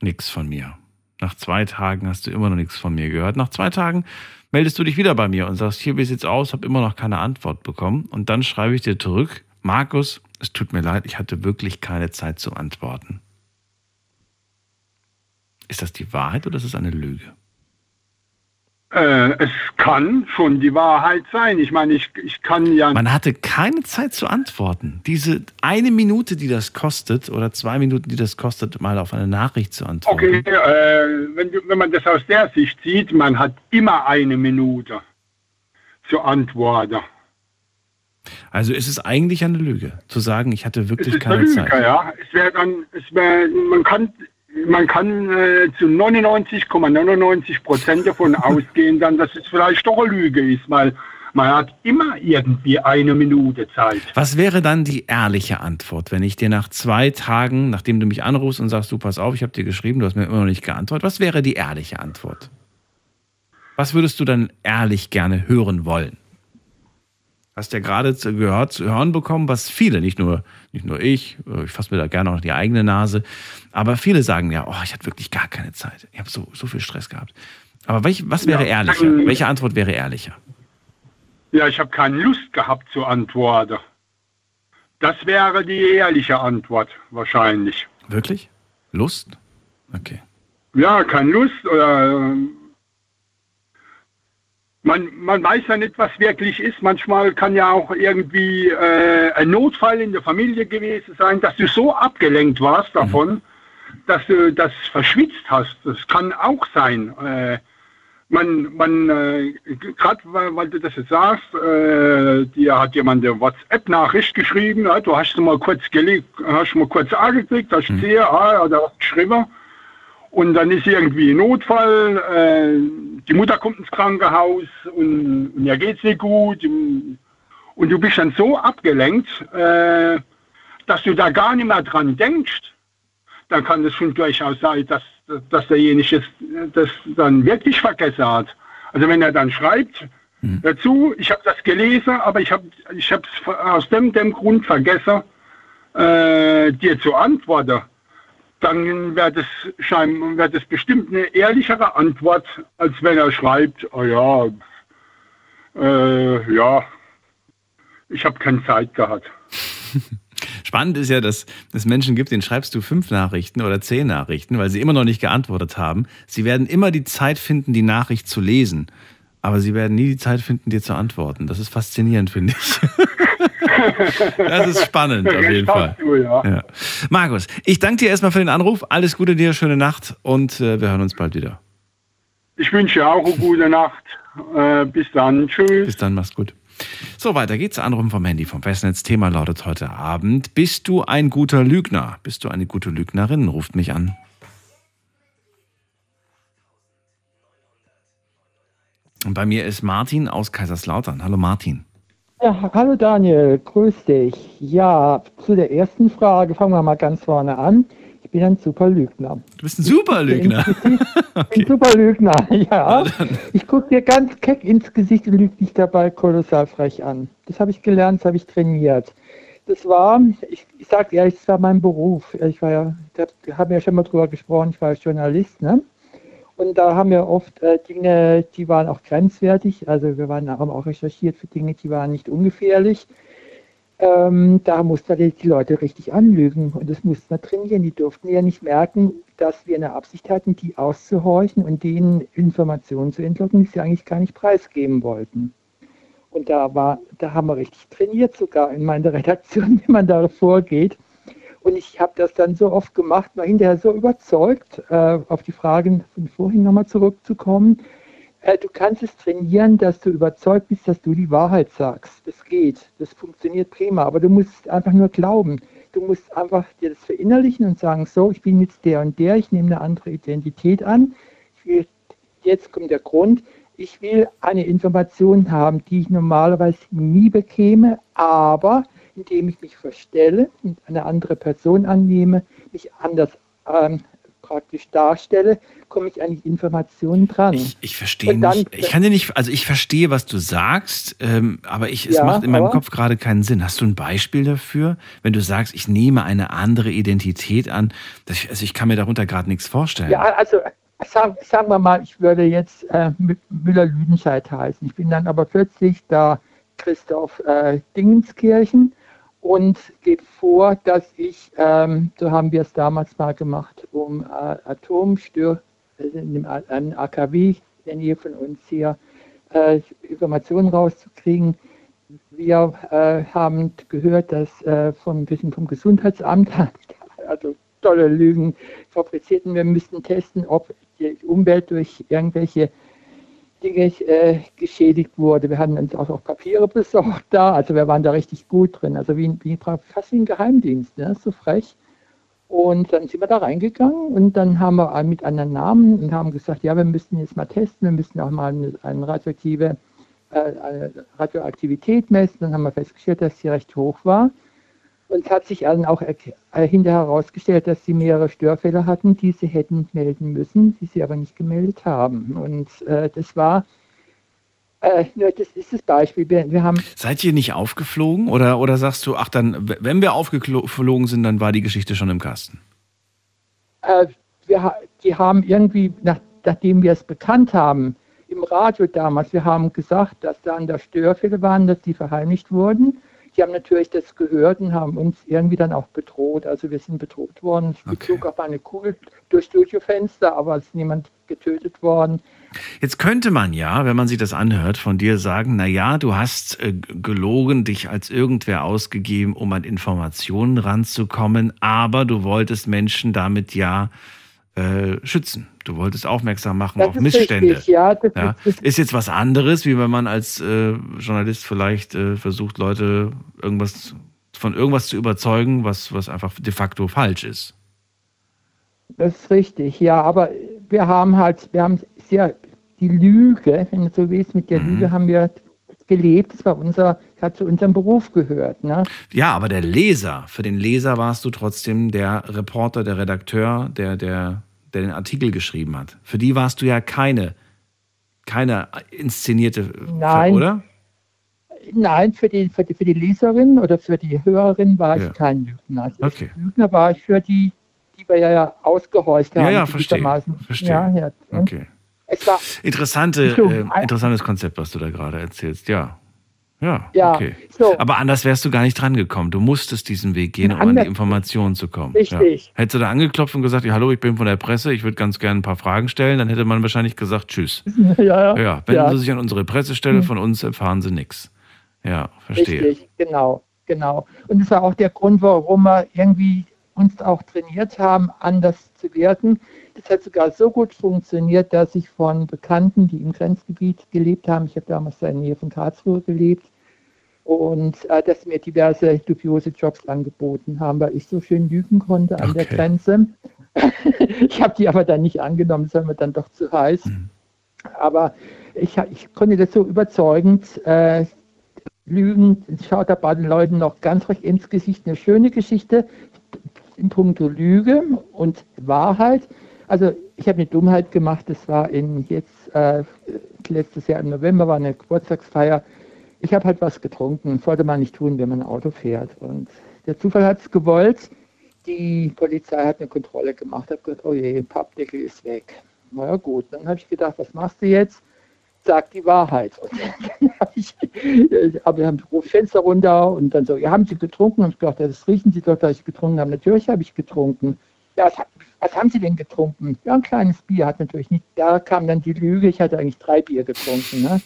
nichts von mir. Nach zwei Tagen hast du immer noch nichts von mir gehört. Nach zwei Tagen meldest du dich wieder bei mir und sagst, hier, wie sieht's aus, habe immer noch keine Antwort bekommen. Und dann schreibe ich dir zurück, Markus, es tut mir leid, ich hatte wirklich keine Zeit zu antworten. Ist das die Wahrheit oder ist es eine Lüge? Äh, es kann schon die Wahrheit sein. Ich meine, ich, ich kann ja. Man hatte keine Zeit zu antworten. Diese eine Minute, die das kostet, oder zwei Minuten, die das kostet, mal auf eine Nachricht zu antworten. Okay, äh, wenn, wenn man das aus der Sicht sieht, man hat immer eine Minute zu antworten. Also ist es eigentlich eine Lüge, zu sagen, ich hatte wirklich keine Lüge, Zeit. Ja, es wäre dann, es wär, man kann man kann äh, zu 99,99 Prozent ,99 davon ausgehen, dann, dass es vielleicht doch eine Lüge ist, weil man hat immer irgendwie eine Minute Zeit. Was wäre dann die ehrliche Antwort, wenn ich dir nach zwei Tagen, nachdem du mich anrufst und sagst, du pass auf, ich habe dir geschrieben, du hast mir immer noch nicht geantwortet, was wäre die ehrliche Antwort? Was würdest du dann ehrlich gerne hören wollen? Hast ja gerade gehört, zu hören bekommen, was viele, nicht nur, nicht nur ich, äh, ich fasse mir da gerne auch die eigene Nase, aber viele sagen ja, oh, ich hatte wirklich gar keine Zeit. Ich habe so, so viel Stress gehabt. Aber welch, was wäre ja, ehrlicher? Ähm, Welche Antwort wäre ehrlicher? Ja, ich habe keine Lust gehabt zu antworten. Das wäre die ehrliche Antwort wahrscheinlich. Wirklich? Lust? Okay. Ja, keine Lust oder man, man weiß ja nicht, was wirklich ist. Manchmal kann ja auch irgendwie äh, ein Notfall in der Familie gewesen sein, dass du so abgelenkt warst davon, mhm. dass du das verschwitzt hast. Das kann auch sein. Äh, man, man äh, gerade weil, weil, du das jetzt sagst, äh, dir hat jemand eine WhatsApp-Nachricht geschrieben, ja, du hast mal kurz gelegt, hast mal kurz angeklickt, hast mhm. gesehen, ah, oder was geschrieben. Und dann ist irgendwie Notfall, äh, die Mutter kommt ins Krankenhaus und, und ihr geht's nicht gut. Und du bist dann so abgelenkt, äh, dass du da gar nicht mehr dran denkst. Dann kann das schon durchaus sein, dass, dass derjenige das dann wirklich vergessen hat. Also wenn er dann schreibt mhm. dazu, ich habe das gelesen, aber ich habe es aus dem, dem Grund vergessen, äh, dir zu antworten dann wäre das, wär das bestimmt eine ehrlichere Antwort, als wenn er schreibt, oh ja, äh, ja, ich habe keine Zeit gehabt. Spannend ist ja, dass es Menschen gibt, denen schreibst du fünf Nachrichten oder zehn Nachrichten, weil sie immer noch nicht geantwortet haben. Sie werden immer die Zeit finden, die Nachricht zu lesen, aber sie werden nie die Zeit finden, dir zu antworten. Das ist faszinierend, finde ich. Das ist spannend auf jeden Fall. Du, ja. Ja. Markus, ich danke dir erstmal für den Anruf. Alles Gute dir, schöne Nacht und äh, wir hören uns bald wieder. Ich wünsche auch eine gute Nacht. Äh, bis dann. Tschüss. Bis dann, mach's gut. So, weiter geht's. Anrufen vom Handy vom Festnetz. Thema lautet heute Abend: Bist du ein guter Lügner? Bist du eine gute Lügnerin? Ruft mich an. Und bei mir ist Martin aus Kaiserslautern. Hallo Martin. Ja, hallo Daniel, grüß dich. Ja, zu der ersten Frage fangen wir mal ganz vorne an. Ich bin ein Superlügner. Du bist ein Superlügner? okay. Ein Superlügner, ja. Ich gucke dir ganz keck ins Gesicht und lüge dich dabei kolossal frech an. Das habe ich gelernt, das habe ich trainiert. Das war, ich, ich sage ehrlich, das war mein Beruf. Ich war ja, da haben wir ja schon mal drüber gesprochen, ich war Journalist, ne? Und da haben wir oft äh, Dinge, die waren auch grenzwertig. Also wir waren, haben auch recherchiert für Dinge, die waren nicht ungefährlich. Ähm, da musste die, die Leute richtig anlügen und das mussten wir trainieren. Die durften ja nicht merken, dass wir eine Absicht hatten, die auszuhorchen und denen Informationen zu entlocken, die sie eigentlich gar nicht preisgeben wollten. Und da war, da haben wir richtig trainiert sogar in meiner Redaktion, wie man da vorgeht. Und ich habe das dann so oft gemacht, war hinterher so überzeugt, äh, auf die Fragen von vorhin nochmal zurückzukommen. Äh, du kannst es trainieren, dass du überzeugt bist, dass du die Wahrheit sagst. Das geht, das funktioniert prima, aber du musst einfach nur glauben. du musst einfach dir das verinnerlichen und sagen, so, ich bin jetzt der und der, ich nehme eine andere Identität an. Will, jetzt kommt der Grund, ich will eine Information haben, die ich normalerweise nie bekäme, aber indem ich mich verstelle und eine andere Person annehme, mich anders ähm, praktisch darstelle, komme ich an die Informationen dran. Ich, ich verstehe nicht. Ich kann dir nicht, also ich verstehe, was du sagst, ähm, aber ich, es ja, macht in meinem Kopf gerade keinen Sinn. Hast du ein Beispiel dafür, wenn du sagst, ich nehme eine andere Identität an? Das, also ich kann mir darunter gerade nichts vorstellen. Ja, also sagen, sagen wir mal, ich würde jetzt äh, Müller-Lüdenscheid heißen. Ich bin dann aber plötzlich da Christoph äh, Dingenskirchen und gebe vor, dass ich, ähm, so haben wir es damals mal gemacht, um äh, Atomstör, also in einem AKW in der Nähe von uns hier, äh, Informationen rauszukriegen. Wir äh, haben gehört, dass äh, vom, vom Gesundheitsamt, also tolle Lügen fabrizierten, wir müssten testen, ob die Umwelt durch irgendwelche Dinge äh, geschädigt wurde. Wir hatten uns auch noch Papiere besorgt da, also wir waren da richtig gut drin, also wie, wie fast wie ein Geheimdienst, ne? so frech. Und dann sind wir da reingegangen und dann haben wir mit anderen Namen und haben gesagt, ja, wir müssen jetzt mal testen, wir müssen auch mal eine, eine radioaktive äh, eine Radioaktivität messen. Dann haben wir festgestellt, dass sie recht hoch war. Und es hat sich dann auch äh, hinterher herausgestellt, dass sie mehrere Störfälle hatten, die sie hätten melden müssen, die sie aber nicht gemeldet haben. Und äh, das war, äh, das ist das Beispiel. Wir, wir, haben Seid ihr nicht aufgeflogen oder, oder sagst du, ach dann, wenn wir aufgeflogen sind, dann war die Geschichte schon im Kasten? Äh, wir, die haben irgendwie, nach, nachdem wir es bekannt haben, im Radio damals, wir haben gesagt, dass da an der Störfälle waren, dass die verheimlicht wurden die haben natürlich das gehört und haben uns irgendwie dann auch bedroht. Also wir sind bedroht worden. Es okay. flog auf eine Kugel durch Studiofenster, aber es ist niemand getötet worden. Jetzt könnte man ja, wenn man sich das anhört, von dir sagen, na ja, du hast äh, gelogen, dich als irgendwer ausgegeben, um an Informationen ranzukommen, aber du wolltest Menschen damit ja äh, schützen. Du wolltest aufmerksam machen das auf Missstände. Richtig, ja, ja. Ist, ist, jetzt was anderes, wie wenn man als äh, Journalist vielleicht äh, versucht, Leute irgendwas von irgendwas zu überzeugen, was, was einfach de facto falsch ist. Das ist richtig, ja, aber wir haben halt, wir haben sehr die Lüge, wenn du so willst, mit der mhm. Lüge haben wir gelebt. Das war unser, hat zu unserem Beruf gehört. Ne? Ja, aber der Leser, für den Leser warst du trotzdem der Reporter, der Redakteur, der, der der den Artikel geschrieben hat. Für die warst du ja keine, keine inszenierte, Nein. oder? Nein, für die, für die, für die Leserin oder für die Hörerin war ja. ich kein Lügner. Also okay. Lügner war ich für die, die wir ja ausgehorcht haben. Ja, ja, verstehe. verstehe. Ja, ja. Okay. Interessante, äh, interessantes Konzept, was du da gerade erzählst, ja. Ja, ja okay. So. Aber anders wärst du gar nicht dran gekommen. Du musstest diesen Weg gehen, um an die Informationen zu kommen. Richtig. Ja. Hättest du da angeklopft und gesagt, ja, hallo, ich bin von der Presse, ich würde ganz gerne ein paar Fragen stellen, dann hätte man wahrscheinlich gesagt, tschüss. Ja, ja. ja wenden ja. Sie sich an unsere Pressestelle, von uns erfahren Sie nichts. Ja, verstehe. Richtig, genau, genau. Und das war auch der Grund, warum wir irgendwie uns auch trainiert haben, anders zu werden. Das hat sogar so gut funktioniert, dass ich von Bekannten, die im Grenzgebiet gelebt haben, ich habe damals in der Nähe von Karlsruhe gelebt, und äh, dass mir diverse dubiose Jobs angeboten haben, weil ich so schön lügen konnte an okay. der Grenze. ich habe die aber dann nicht angenommen, das war mir dann doch zu heiß. Mhm. Aber ich, ich, konnte das so überzeugend äh, lügen. Schaut da bei den Leuten noch ganz recht ins Gesicht. Eine schöne Geschichte in puncto Lüge und Wahrheit. Also ich habe eine Dummheit gemacht, das war in jetzt äh, letztes Jahr im November, war eine Geburtstagsfeier. Ich habe halt was getrunken, sollte man nicht tun, wenn man ein Auto fährt. Und der Zufall hat es gewollt. Die Polizei hat eine Kontrolle gemacht, hat gesagt, oh je, Pappdeckel ist weg. Na ja, gut, dann habe ich gedacht, was machst du jetzt? Sag die Wahrheit. Und dann habe ich, aber wir haben das Fenster runter und dann so, ja, haben Sie getrunken? Und ich gedacht, das riechen Sie doch, dass ich getrunken habe. Natürlich habe ich getrunken. Ja, was, was, haben Sie denn getrunken? Ja, ein kleines Bier hat natürlich nicht. Da kam dann die Lüge, ich hatte eigentlich drei Bier getrunken. Ne?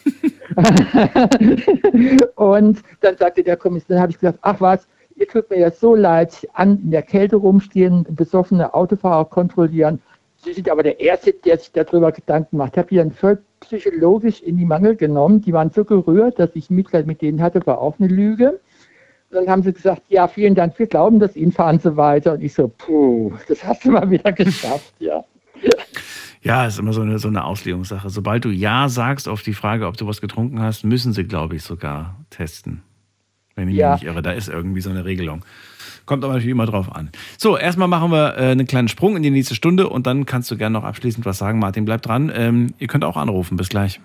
und dann sagte der Kommissar, dann habe ich gesagt, ach was, ihr tut mir jetzt so leid, an in der Kälte rumstehen, besoffene Autofahrer kontrollieren. Sie sind aber der Erste, der sich darüber Gedanken macht. Ich habe die dann voll psychologisch in die Mangel genommen. Die waren so gerührt, dass ich Mitleid mit denen hatte, war auch eine Lüge. Dann haben sie gesagt, ja, vielen Dank, wir glauben das Ihnen, fahren Sie weiter. Und ich so, puh, das hast du mal wieder geschafft, ja. Ja, ist immer so eine, so eine Auslegungssache. Sobald du Ja sagst auf die Frage, ob du was getrunken hast, müssen sie, glaube ich, sogar testen. Wenn ich ja. mich nicht irre, da ist irgendwie so eine Regelung. Kommt aber natürlich immer drauf an. So, erstmal machen wir äh, einen kleinen Sprung in die nächste Stunde und dann kannst du gerne noch abschließend was sagen. Martin, bleib dran. Ähm, ihr könnt auch anrufen. Bis gleich.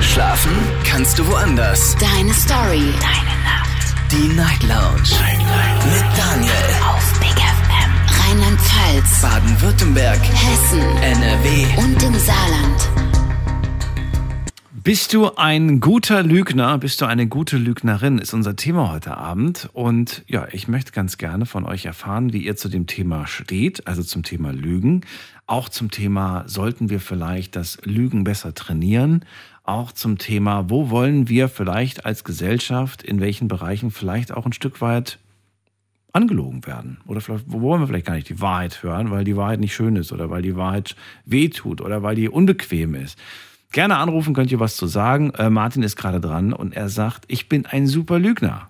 Schlafen kannst du woanders. Deine Story. Deine Nacht. Die Night Lounge. Night, Night. Mit Daniel. Auf Big FM. Rheinland-Pfalz. Baden-Württemberg. Hessen. NRW. Und im Saarland. Bist du ein guter Lügner? Bist du eine gute Lügnerin? Ist unser Thema heute Abend. Und ja, ich möchte ganz gerne von euch erfahren, wie ihr zu dem Thema steht, also zum Thema Lügen. Auch zum Thema, sollten wir vielleicht das Lügen besser trainieren? Auch zum Thema, wo wollen wir vielleicht als Gesellschaft, in welchen Bereichen vielleicht auch ein Stück weit angelogen werden? Oder vielleicht, wo wollen wir vielleicht gar nicht die Wahrheit hören, weil die Wahrheit nicht schön ist oder weil die Wahrheit wehtut oder weil die unbequem ist? Gerne anrufen, könnt ihr was zu sagen. Äh, Martin ist gerade dran und er sagt, ich bin ein super Lügner.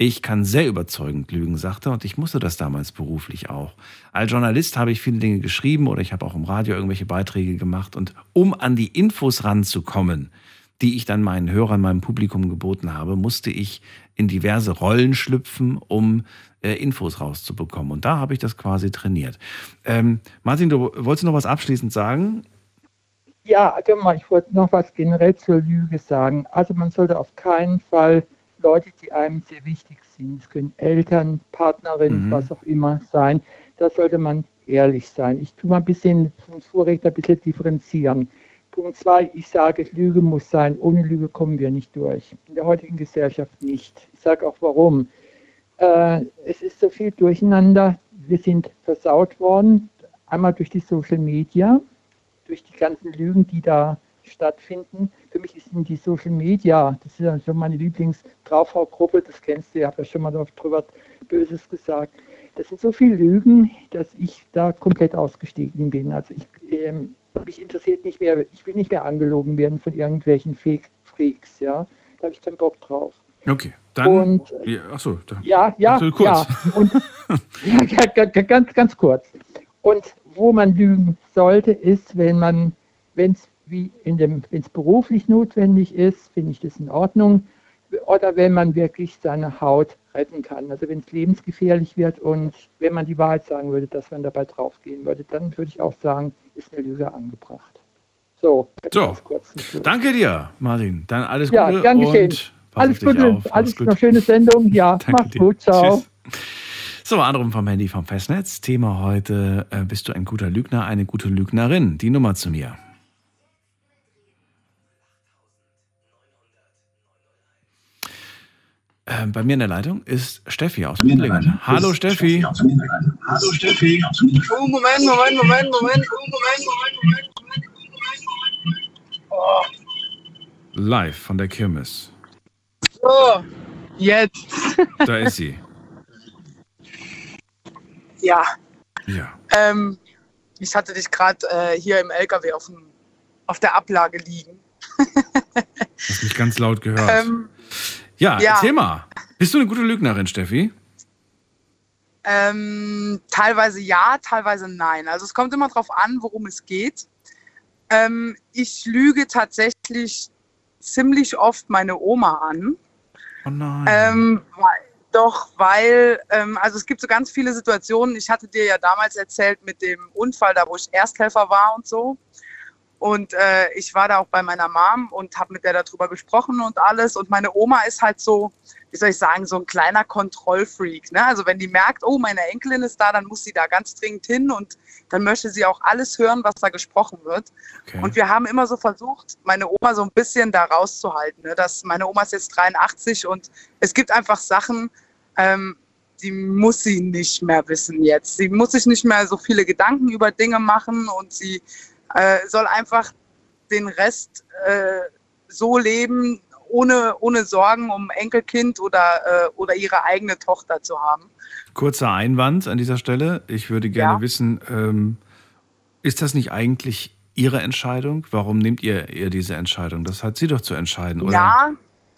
Ich kann sehr überzeugend lügen, sagt er, und ich musste das damals beruflich auch. Als Journalist habe ich viele Dinge geschrieben oder ich habe auch im Radio irgendwelche Beiträge gemacht. Und um an die Infos ranzukommen, die ich dann meinen Hörern, meinem Publikum geboten habe, musste ich in diverse Rollen schlüpfen, um äh, Infos rauszubekommen. Und da habe ich das quasi trainiert. Ähm, Martin, du wolltest noch was abschließend sagen? Ja, genau, ich wollte noch was generell zur Lüge sagen. Also man sollte auf keinen Fall Leute, die einem sehr wichtig sind, es können Eltern, Partnerinnen, mhm. was auch immer sein, da sollte man ehrlich sein. Ich tue mal ein bisschen vom Vorredner ein bisschen differenzieren. Punkt zwei, ich sage, Lüge muss sein. Ohne Lüge kommen wir nicht durch. In der heutigen Gesellschaft nicht. Ich sage auch warum. Äh, es ist so viel Durcheinander. Wir sind versaut worden. Einmal durch die Social Media durch die ganzen Lügen, die da stattfinden. Für mich sind die Social Media, das ist ja schon meine Lieblings-Draufhau-Gruppe, das kennst du, ich habe ja schon mal drüber Böses gesagt. Das sind so viele Lügen, dass ich da komplett ausgestiegen bin. Also ich, ähm, mich interessiert nicht mehr, ich will nicht mehr angelogen werden von irgendwelchen Fake-Freaks, ja. Da habe ich keinen Bock drauf. Okay, dann. Und, ja, achso, dann, ja, ja, kurz. ja. Und, ja, ganz, ganz kurz. Und wo man lügen sollte, ist, wenn man, wenn es wie wenn es beruflich notwendig ist, finde ich das in Ordnung. Oder wenn man wirklich seine Haut retten kann. Also wenn es lebensgefährlich wird und wenn man die Wahrheit sagen würde, dass man dabei draufgehen würde, dann würde ich auch sagen, ist eine Lüge angebracht. So, so. danke dir, Martin. Dann alles Gute. Ja, gern geschehen. Alles Gute, alles gut. noch schöne Sendung. Ja, mach's gut. Ciao. Tschüss. So, Anruf vom Handy vom Festnetz. Thema heute, äh, bist du ein guter Lügner, eine gute Lügnerin? Die Nummer zu mir. Äh, bei mir in der Leitung ist Steffi aus Windlingen. Hallo Steffi. Hallo Steffi. Oh, Moment, Moment, Moment, Moment, oh, Moment, Moment, Moment, Moment, Moment. Oh. Live von der Kirmes. So, jetzt. Da ist sie. Ja. Ja. Ähm, ich hatte dich gerade äh, hier im LKW auf, dem, auf der Ablage liegen. Hast mich ganz laut gehört. Ähm, ja, ja, erzähl mal. Bist du eine gute Lügnerin, Steffi? Ähm, teilweise ja, teilweise nein. Also es kommt immer darauf an, worum es geht. Ähm, ich lüge tatsächlich ziemlich oft meine Oma an. Oh nein. Ähm, weil, doch, weil, ähm, also es gibt so ganz viele Situationen. Ich hatte dir ja damals erzählt mit dem Unfall, da wo ich Ersthelfer war und so. Und äh, ich war da auch bei meiner Mom und habe mit der darüber gesprochen und alles. Und meine Oma ist halt so, wie soll ich sagen, so ein kleiner Kontrollfreak. Ne? Also wenn die merkt, oh, meine Enkelin ist da, dann muss sie da ganz dringend hin und dann möchte sie auch alles hören, was da gesprochen wird. Okay. Und wir haben immer so versucht, meine Oma so ein bisschen da rauszuhalten. Ne? Dass meine Oma ist jetzt 83 und es gibt einfach Sachen, ähm, die muss sie nicht mehr wissen jetzt. Sie muss sich nicht mehr so viele Gedanken über Dinge machen und sie äh, soll einfach den Rest äh, so leben, ohne, ohne Sorgen um Enkelkind oder, äh, oder ihre eigene Tochter zu haben. Kurzer Einwand an dieser Stelle. Ich würde gerne ja. wissen, ähm, ist das nicht eigentlich Ihre Entscheidung? Warum nehmt ihr, ihr diese Entscheidung? Das hat sie doch zu entscheiden, oder? Ja,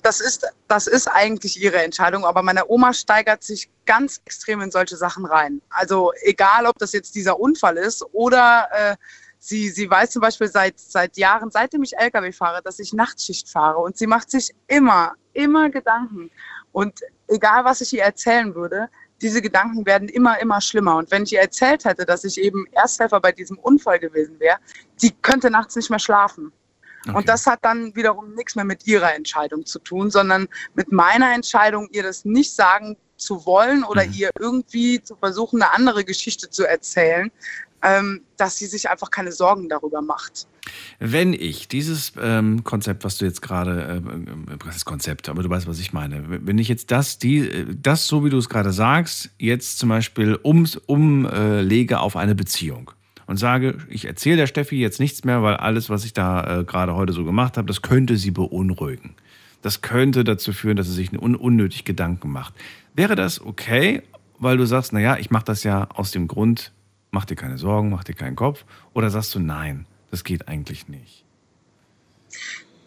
das ist, das ist eigentlich ihre Entscheidung, aber meine Oma steigert sich ganz extrem in solche Sachen rein. Also egal, ob das jetzt dieser Unfall ist oder äh, sie, sie weiß zum Beispiel seit, seit Jahren, seitdem ich Lkw fahre, dass ich Nachtschicht fahre und sie macht sich immer, immer Gedanken. Und egal, was ich ihr erzählen würde, diese Gedanken werden immer, immer schlimmer. Und wenn ich ihr erzählt hätte, dass ich eben Ersthelfer bei diesem Unfall gewesen wäre, die könnte nachts nicht mehr schlafen. Okay. Und das hat dann wiederum nichts mehr mit ihrer Entscheidung zu tun, sondern mit meiner Entscheidung, ihr das nicht sagen zu wollen oder mhm. ihr irgendwie zu versuchen, eine andere Geschichte zu erzählen, dass sie sich einfach keine Sorgen darüber macht. Wenn ich dieses ähm, Konzept, was du jetzt gerade, äh, das Konzept, aber du weißt, was ich meine, wenn ich jetzt das, die, das so wie du es gerade sagst, jetzt zum Beispiel umlege um, auf eine Beziehung, und sage, ich erzähle der Steffi jetzt nichts mehr, weil alles, was ich da äh, gerade heute so gemacht habe, das könnte sie beunruhigen. Das könnte dazu führen, dass sie sich un unnötig Gedanken macht. Wäre das okay, weil du sagst, naja, ich mache das ja aus dem Grund, mach dir keine Sorgen, mach dir keinen Kopf? Oder sagst du, nein, das geht eigentlich nicht?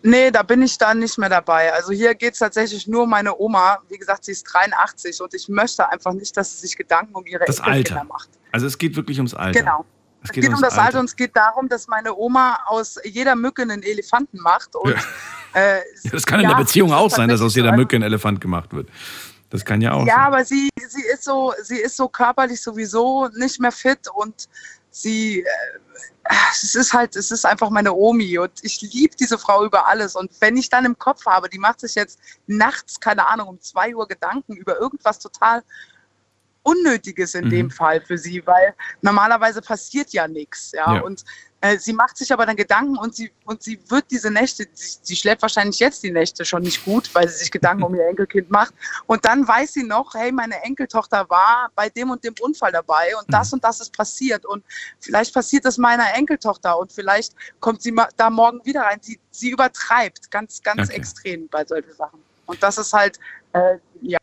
Nee, da bin ich dann nicht mehr dabei. Also hier geht es tatsächlich nur um meine Oma. Wie gesagt, sie ist 83 und ich möchte einfach nicht, dass sie sich Gedanken um ihre das Alter macht. Also es geht wirklich ums Alter. Genau. Es geht, es geht um das Alter. Alter und es geht darum, dass meine Oma aus jeder Mücke einen Elefanten macht. Und, ja. äh, das kann in der Beziehung auch sein, dass aus jeder Mücke ein Elefant gemacht wird. Das kann ja auch. Ja, sein. aber sie, sie, ist so, sie ist so körperlich sowieso nicht mehr fit und sie, äh, es ist halt, es ist einfach meine Omi und ich liebe diese Frau über alles. Und wenn ich dann im Kopf habe, die macht sich jetzt nachts, keine Ahnung, um zwei Uhr Gedanken über irgendwas total Unnötiges in mhm. dem Fall für sie, weil normalerweise passiert ja nichts. Ja? ja? Und äh, sie macht sich aber dann Gedanken und sie, und sie wird diese Nächte, sie, sie, schläft wahrscheinlich jetzt die Nächte schon nicht gut, weil sie sich Gedanken um ihr Enkelkind macht. Und dann weiß sie noch, hey, meine Enkeltochter war bei dem und dem Unfall dabei und das mhm. und das ist passiert. Und vielleicht passiert das meiner Enkeltochter und vielleicht kommt sie da morgen wieder rein. Sie, sie übertreibt ganz, ganz okay. extrem bei solchen Sachen. Und das ist halt äh, ja,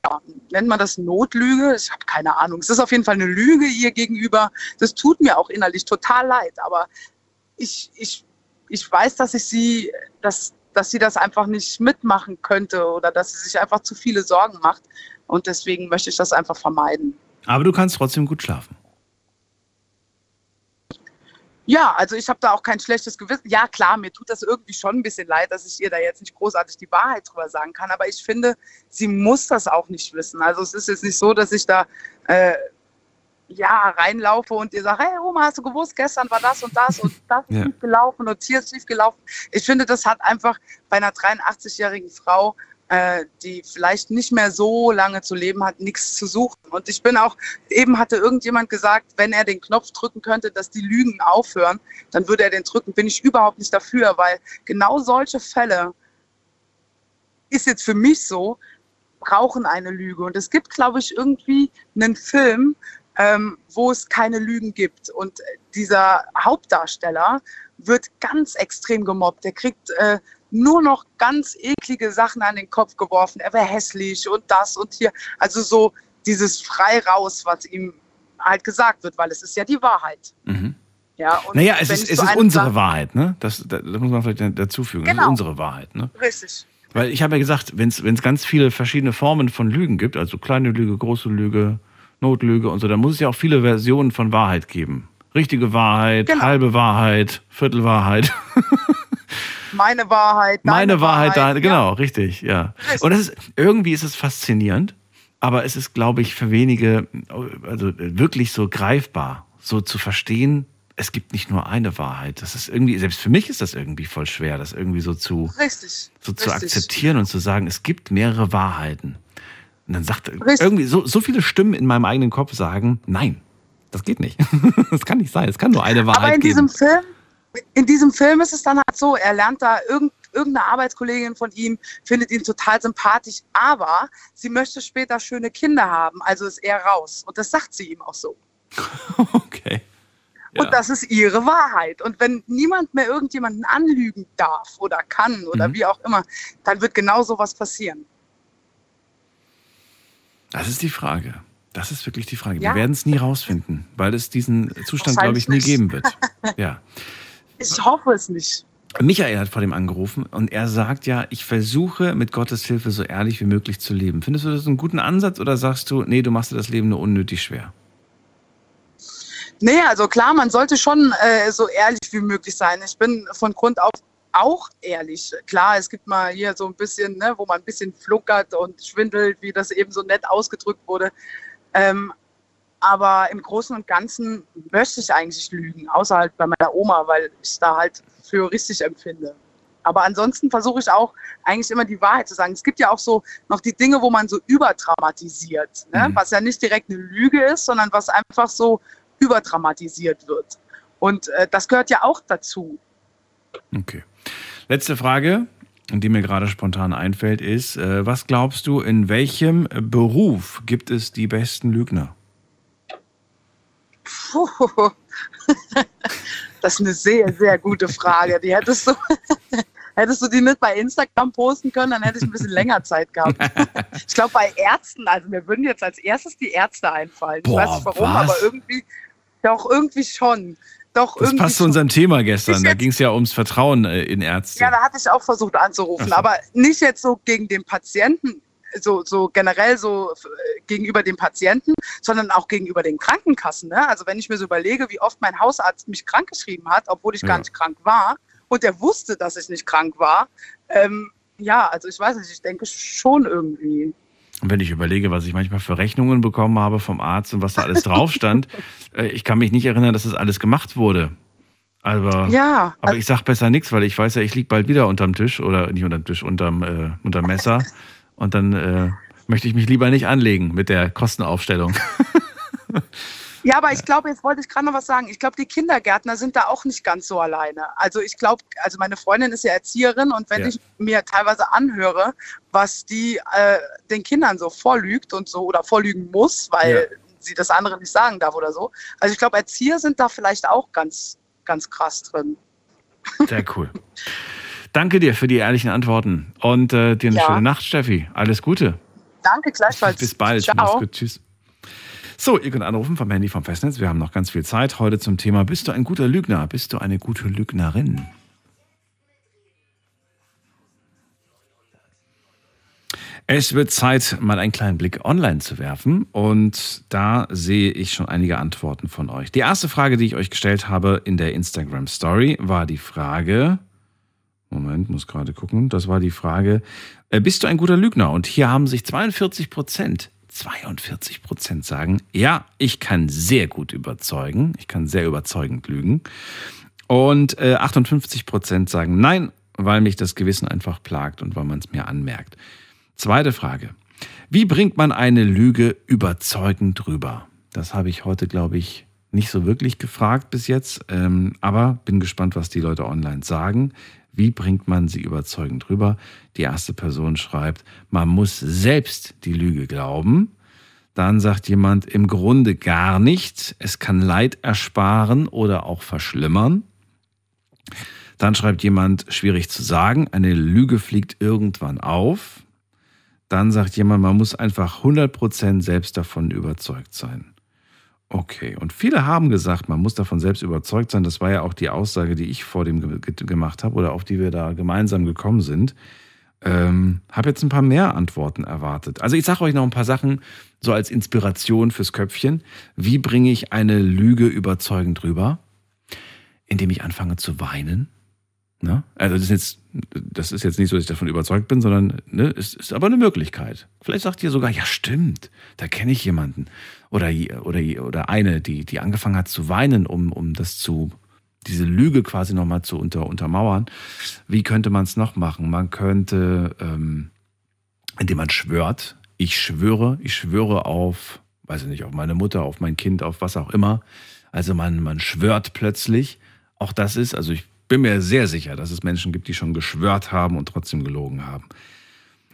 nennt man das Notlüge? Ich habe keine Ahnung. Es ist auf jeden Fall eine Lüge ihr gegenüber. Das tut mir auch innerlich total leid, aber ich, ich, ich weiß, dass ich sie, dass, dass sie das einfach nicht mitmachen könnte oder dass sie sich einfach zu viele Sorgen macht. Und deswegen möchte ich das einfach vermeiden. Aber du kannst trotzdem gut schlafen. Ja, also ich habe da auch kein schlechtes Gewissen. Ja, klar, mir tut das irgendwie schon ein bisschen leid, dass ich ihr da jetzt nicht großartig die Wahrheit drüber sagen kann. Aber ich finde, sie muss das auch nicht wissen. Also es ist jetzt nicht so, dass ich da äh, ja reinlaufe und ihr sage, hey Oma, hast du gewusst, gestern war das und das und das ist ja. schief gelaufen und hier ist schief gelaufen. Ich finde, das hat einfach bei einer 83-jährigen Frau äh, die vielleicht nicht mehr so lange zu leben hat, nichts zu suchen. Und ich bin auch, eben hatte irgendjemand gesagt, wenn er den Knopf drücken könnte, dass die Lügen aufhören, dann würde er den drücken. Bin ich überhaupt nicht dafür, weil genau solche Fälle ist jetzt für mich so, brauchen eine Lüge. Und es gibt, glaube ich, irgendwie einen Film, ähm, wo es keine Lügen gibt. Und dieser Hauptdarsteller wird ganz extrem gemobbt. Der kriegt äh, nur noch ganz eklige Sachen an den Kopf geworfen. Er wäre hässlich und das und hier. Also so dieses frei raus, was ihm halt gesagt wird, weil es ist ja die Wahrheit. Mhm. Ja, und naja, es ist, es ist unsere Sache, Wahrheit, ne? Das, das, muss man vielleicht dazu fügen. Genau. Es ist unsere Wahrheit, ne? Richtig. Weil ich habe ja gesagt, wenn es ganz viele verschiedene Formen von Lügen gibt, also kleine Lüge, große Lüge, Notlüge und so, dann muss es ja auch viele Versionen von Wahrheit geben. Richtige Wahrheit, genau. halbe Wahrheit, Viertelwahrheit. meine Wahrheit, meine Wahrheit, Wahrheit da, genau, richtig, ja. Richtig. Und das ist, irgendwie ist es faszinierend, aber es ist, glaube ich, für wenige, also wirklich so greifbar, so zu verstehen, es gibt nicht nur eine Wahrheit. Das ist irgendwie, selbst für mich ist das irgendwie voll schwer, das irgendwie so zu, Richtig. so zu Richtig. akzeptieren und zu sagen, es gibt mehrere Wahrheiten. Und dann sagt Richtig. irgendwie so, so viele Stimmen in meinem eigenen Kopf sagen, nein, das geht nicht. das kann nicht sein. Es kann nur eine Wahrheit geben. Aber in diesem Film in diesem Film ist es dann halt so, er lernt da irgend, irgendeine Arbeitskollegin von ihm, findet ihn total sympathisch, aber sie möchte später schöne Kinder haben, also ist er raus. Und das sagt sie ihm auch so. Okay. Ja. Und das ist ihre Wahrheit. Und wenn niemand mehr irgendjemanden anlügen darf oder kann oder mhm. wie auch immer, dann wird genau so was passieren. Das ist die Frage. Das ist wirklich die Frage. Ja. Wir werden es nie rausfinden, weil es diesen Zustand, glaube ich, nie geben wird. Ja. Ich hoffe es nicht. Michael hat vor dem angerufen und er sagt ja, ich versuche mit Gottes Hilfe so ehrlich wie möglich zu leben. Findest du das einen guten Ansatz oder sagst du, nee, du machst dir das Leben nur unnötig schwer? Nee, also klar, man sollte schon äh, so ehrlich wie möglich sein. Ich bin von Grund auf auch ehrlich. Klar, es gibt mal hier so ein bisschen, ne, wo man ein bisschen fluckert und schwindelt, wie das eben so nett ausgedrückt wurde. Ähm, aber im Großen und Ganzen möchte ich eigentlich lügen, außer halt bei meiner Oma, weil ich es da halt für richtig empfinde. Aber ansonsten versuche ich auch eigentlich immer die Wahrheit zu sagen. Es gibt ja auch so noch die Dinge, wo man so überdramatisiert, ne? Mhm. was ja nicht direkt eine Lüge ist, sondern was einfach so überdramatisiert wird. Und äh, das gehört ja auch dazu. Okay. Letzte Frage, die mir gerade spontan einfällt, ist, äh, was glaubst du, in welchem Beruf gibt es die besten Lügner? Puh. Das ist eine sehr, sehr gute Frage. Die hättest du, hättest du die nicht bei Instagram posten können, dann hätte ich ein bisschen länger Zeit gehabt. Ich glaube, bei Ärzten, also mir würden jetzt als erstes die Ärzte einfallen. Boah, ich weiß nicht warum, was? aber irgendwie, doch, irgendwie schon. Doch, Das passt zu unserem Thema gestern. Da ging es ja ums Vertrauen äh, in Ärzte. Ja, da hatte ich auch versucht anzurufen, so. aber nicht jetzt so gegen den Patienten, so, so generell so äh, gegenüber dem Patienten, sondern auch gegenüber den Krankenkassen. Ne? Also wenn ich mir so überlege, wie oft mein Hausarzt mich krankgeschrieben hat, obwohl ich Ja. gar nicht krank war und er wusste, dass ich nicht krank war. Ähm, ja, also ich weiß nicht, ich denke schon irgendwie. Und wenn ich überlege, was ich manchmal für Rechnungen bekommen habe vom Arzt und was da alles drauf stand, äh, ich kann mich nicht erinnern, dass das alles gemacht wurde. Aber, Ja, aber ich sag besser nichts, weil ich weiß ja, ich lieg bald wieder unterm Tisch oder nicht unterm Tisch, unterm, äh, unterm Messer. Und dann äh, möchte ich mich lieber nicht anlegen mit der Kostenaufstellung. Ja, aber ich glaube, jetzt wollte ich gerade noch was sagen. Ich glaube, die Kindergärtner sind da auch nicht ganz so alleine. Also ich glaube, also meine Freundin ist ja Erzieherin und wenn Ja. ich mir teilweise anhöre, was die äh, den Kindern so vorlügt und so oder vorlügen muss, weil Ja. sie das andere nicht sagen darf oder so. Also ich glaube, Erzieher sind da vielleicht auch ganz, ganz krass drin. Sehr cool. Danke dir für die ehrlichen Antworten und äh, dir eine Ja. schöne Nacht, Steffi. Alles Gute. Danke gleichfalls. Bis bald. Mach's Ciao. gut. Tschüss. So, ihr könnt anrufen vom Handy vom Festnetz. Wir haben noch ganz viel Zeit heute zum Thema Bist du ein guter Lügner? Bist du eine gute Lügnerin? Es wird Zeit, mal einen kleinen Blick online zu werfen. Und da sehe ich schon einige Antworten von euch. Die erste Frage, die ich euch gestellt habe in der Instagram Story, war die Frage. Moment, muss gerade gucken. Das war die Frage, äh, bist du ein guter Lügner? Und hier haben sich 42 Prozent, 42 Prozent sagen, ja, ich kann sehr gut überzeugen. Ich kann sehr überzeugend lügen. Und äh, 58 Prozent sagen nein, weil mich das Gewissen einfach plagt und weil man es mir anmerkt. Zweite Frage. Wie bringt man eine Lüge überzeugend rüber? Das habe ich heute, glaube ich, nicht so wirklich gefragt bis jetzt, ähm, aber bin gespannt, was die Leute online sagen. Wie bringt man sie überzeugend rüber? Die erste Person schreibt, man muss selbst die Lüge glauben. Dann sagt jemand, im Grunde gar nicht. Es kann Leid ersparen oder auch verschlimmern. Dann schreibt jemand, schwierig zu sagen, eine Lüge fliegt irgendwann auf. Dann sagt jemand, man muss einfach 100% selbst davon überzeugt sein. Okay, und viele haben gesagt, man muss davon selbst überzeugt sein. Das war ja auch die Aussage, die ich vor dem ge ge gemacht habe oder auf die wir da gemeinsam gekommen sind. Ähm, habe jetzt ein paar mehr Antworten erwartet. Also ich sage euch noch ein paar Sachen so als Inspiration fürs Köpfchen. Wie bringe ich eine Lüge überzeugend rüber? Indem ich anfange zu weinen. Ne? Also das ist, jetzt, das ist jetzt nicht so, dass ich davon überzeugt bin, sondern ne, es ist aber eine Möglichkeit. Vielleicht sagt ihr sogar, ja stimmt, da kenne ich jemanden. Oder, oder, oder eine, die, die angefangen hat zu weinen, um, um das zu, diese Lüge quasi nochmal zu unter, untermauern. Wie könnte man es noch machen? Man könnte, ähm, indem man schwört, ich schwöre, ich schwöre auf, weiß ich nicht, auf meine Mutter, auf mein Kind, auf was auch immer. Also man, man schwört plötzlich. Auch das ist, also ich bin mir sehr sicher, dass es Menschen gibt, die schon geschwört haben und trotzdem gelogen haben.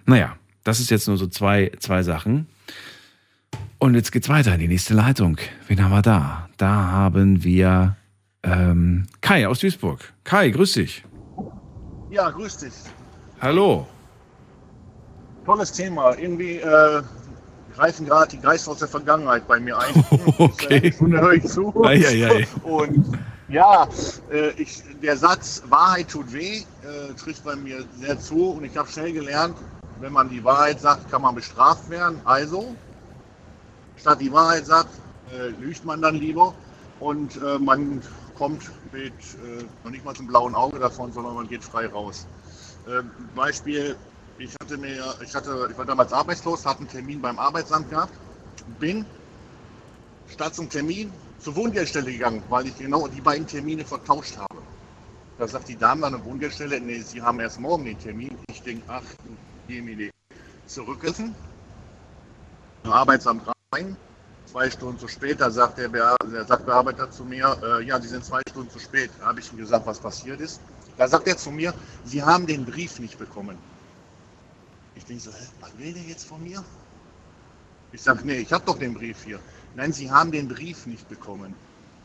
Naja, das ist jetzt nur so zwei, zwei Sachen. Und jetzt geht's weiter in die nächste Leitung. Wen haben wir da? Da haben wir ähm, Kai aus Duisburg. Kai, grüß dich. Ja, grüß dich. Hallo. Tolles Thema. Irgendwie äh, greifen gerade die Geister aus der Vergangenheit bei mir ein. Okay. Eine höre ich zu. Ei, ei, ei. Und Ja, äh, ich, der Satz Wahrheit tut weh äh, trifft bei mir sehr zu und ich habe schnell gelernt, wenn man die Wahrheit sagt, kann man bestraft werden. Also, statt die Wahrheit sagt, äh, lügt man dann lieber und äh, man kommt mit äh, noch nicht mal zum blauen Auge davon, sondern man geht frei raus. Ähm, Beispiel, ich hatte mir, ich hatte, ich war damals arbeitslos, hatte einen Termin beim Arbeitsamt gehabt, bin statt zum Termin zur Wohngeldstelle gegangen, weil ich genau die beiden Termine vertauscht habe. Da sagt die Dame an der Wohngeldstelle, nee, Sie haben erst morgen den Termin. Ich denke, ach, Jemine, zurückgriffen, Arbeitsamt rein, zwei Stunden zu spät, da sagt der, Be der Sachbearbeiter zu mir, äh, ja, Sie sind zwei Stunden zu spät. Da habe ich ihm gesagt, was passiert ist. Da sagt er zu mir, Sie haben den Brief nicht bekommen. Ich denke so, hä, was will der jetzt von mir? Ich sage, nee, ich habe doch den Brief hier. Nein, Sie haben den Brief nicht bekommen.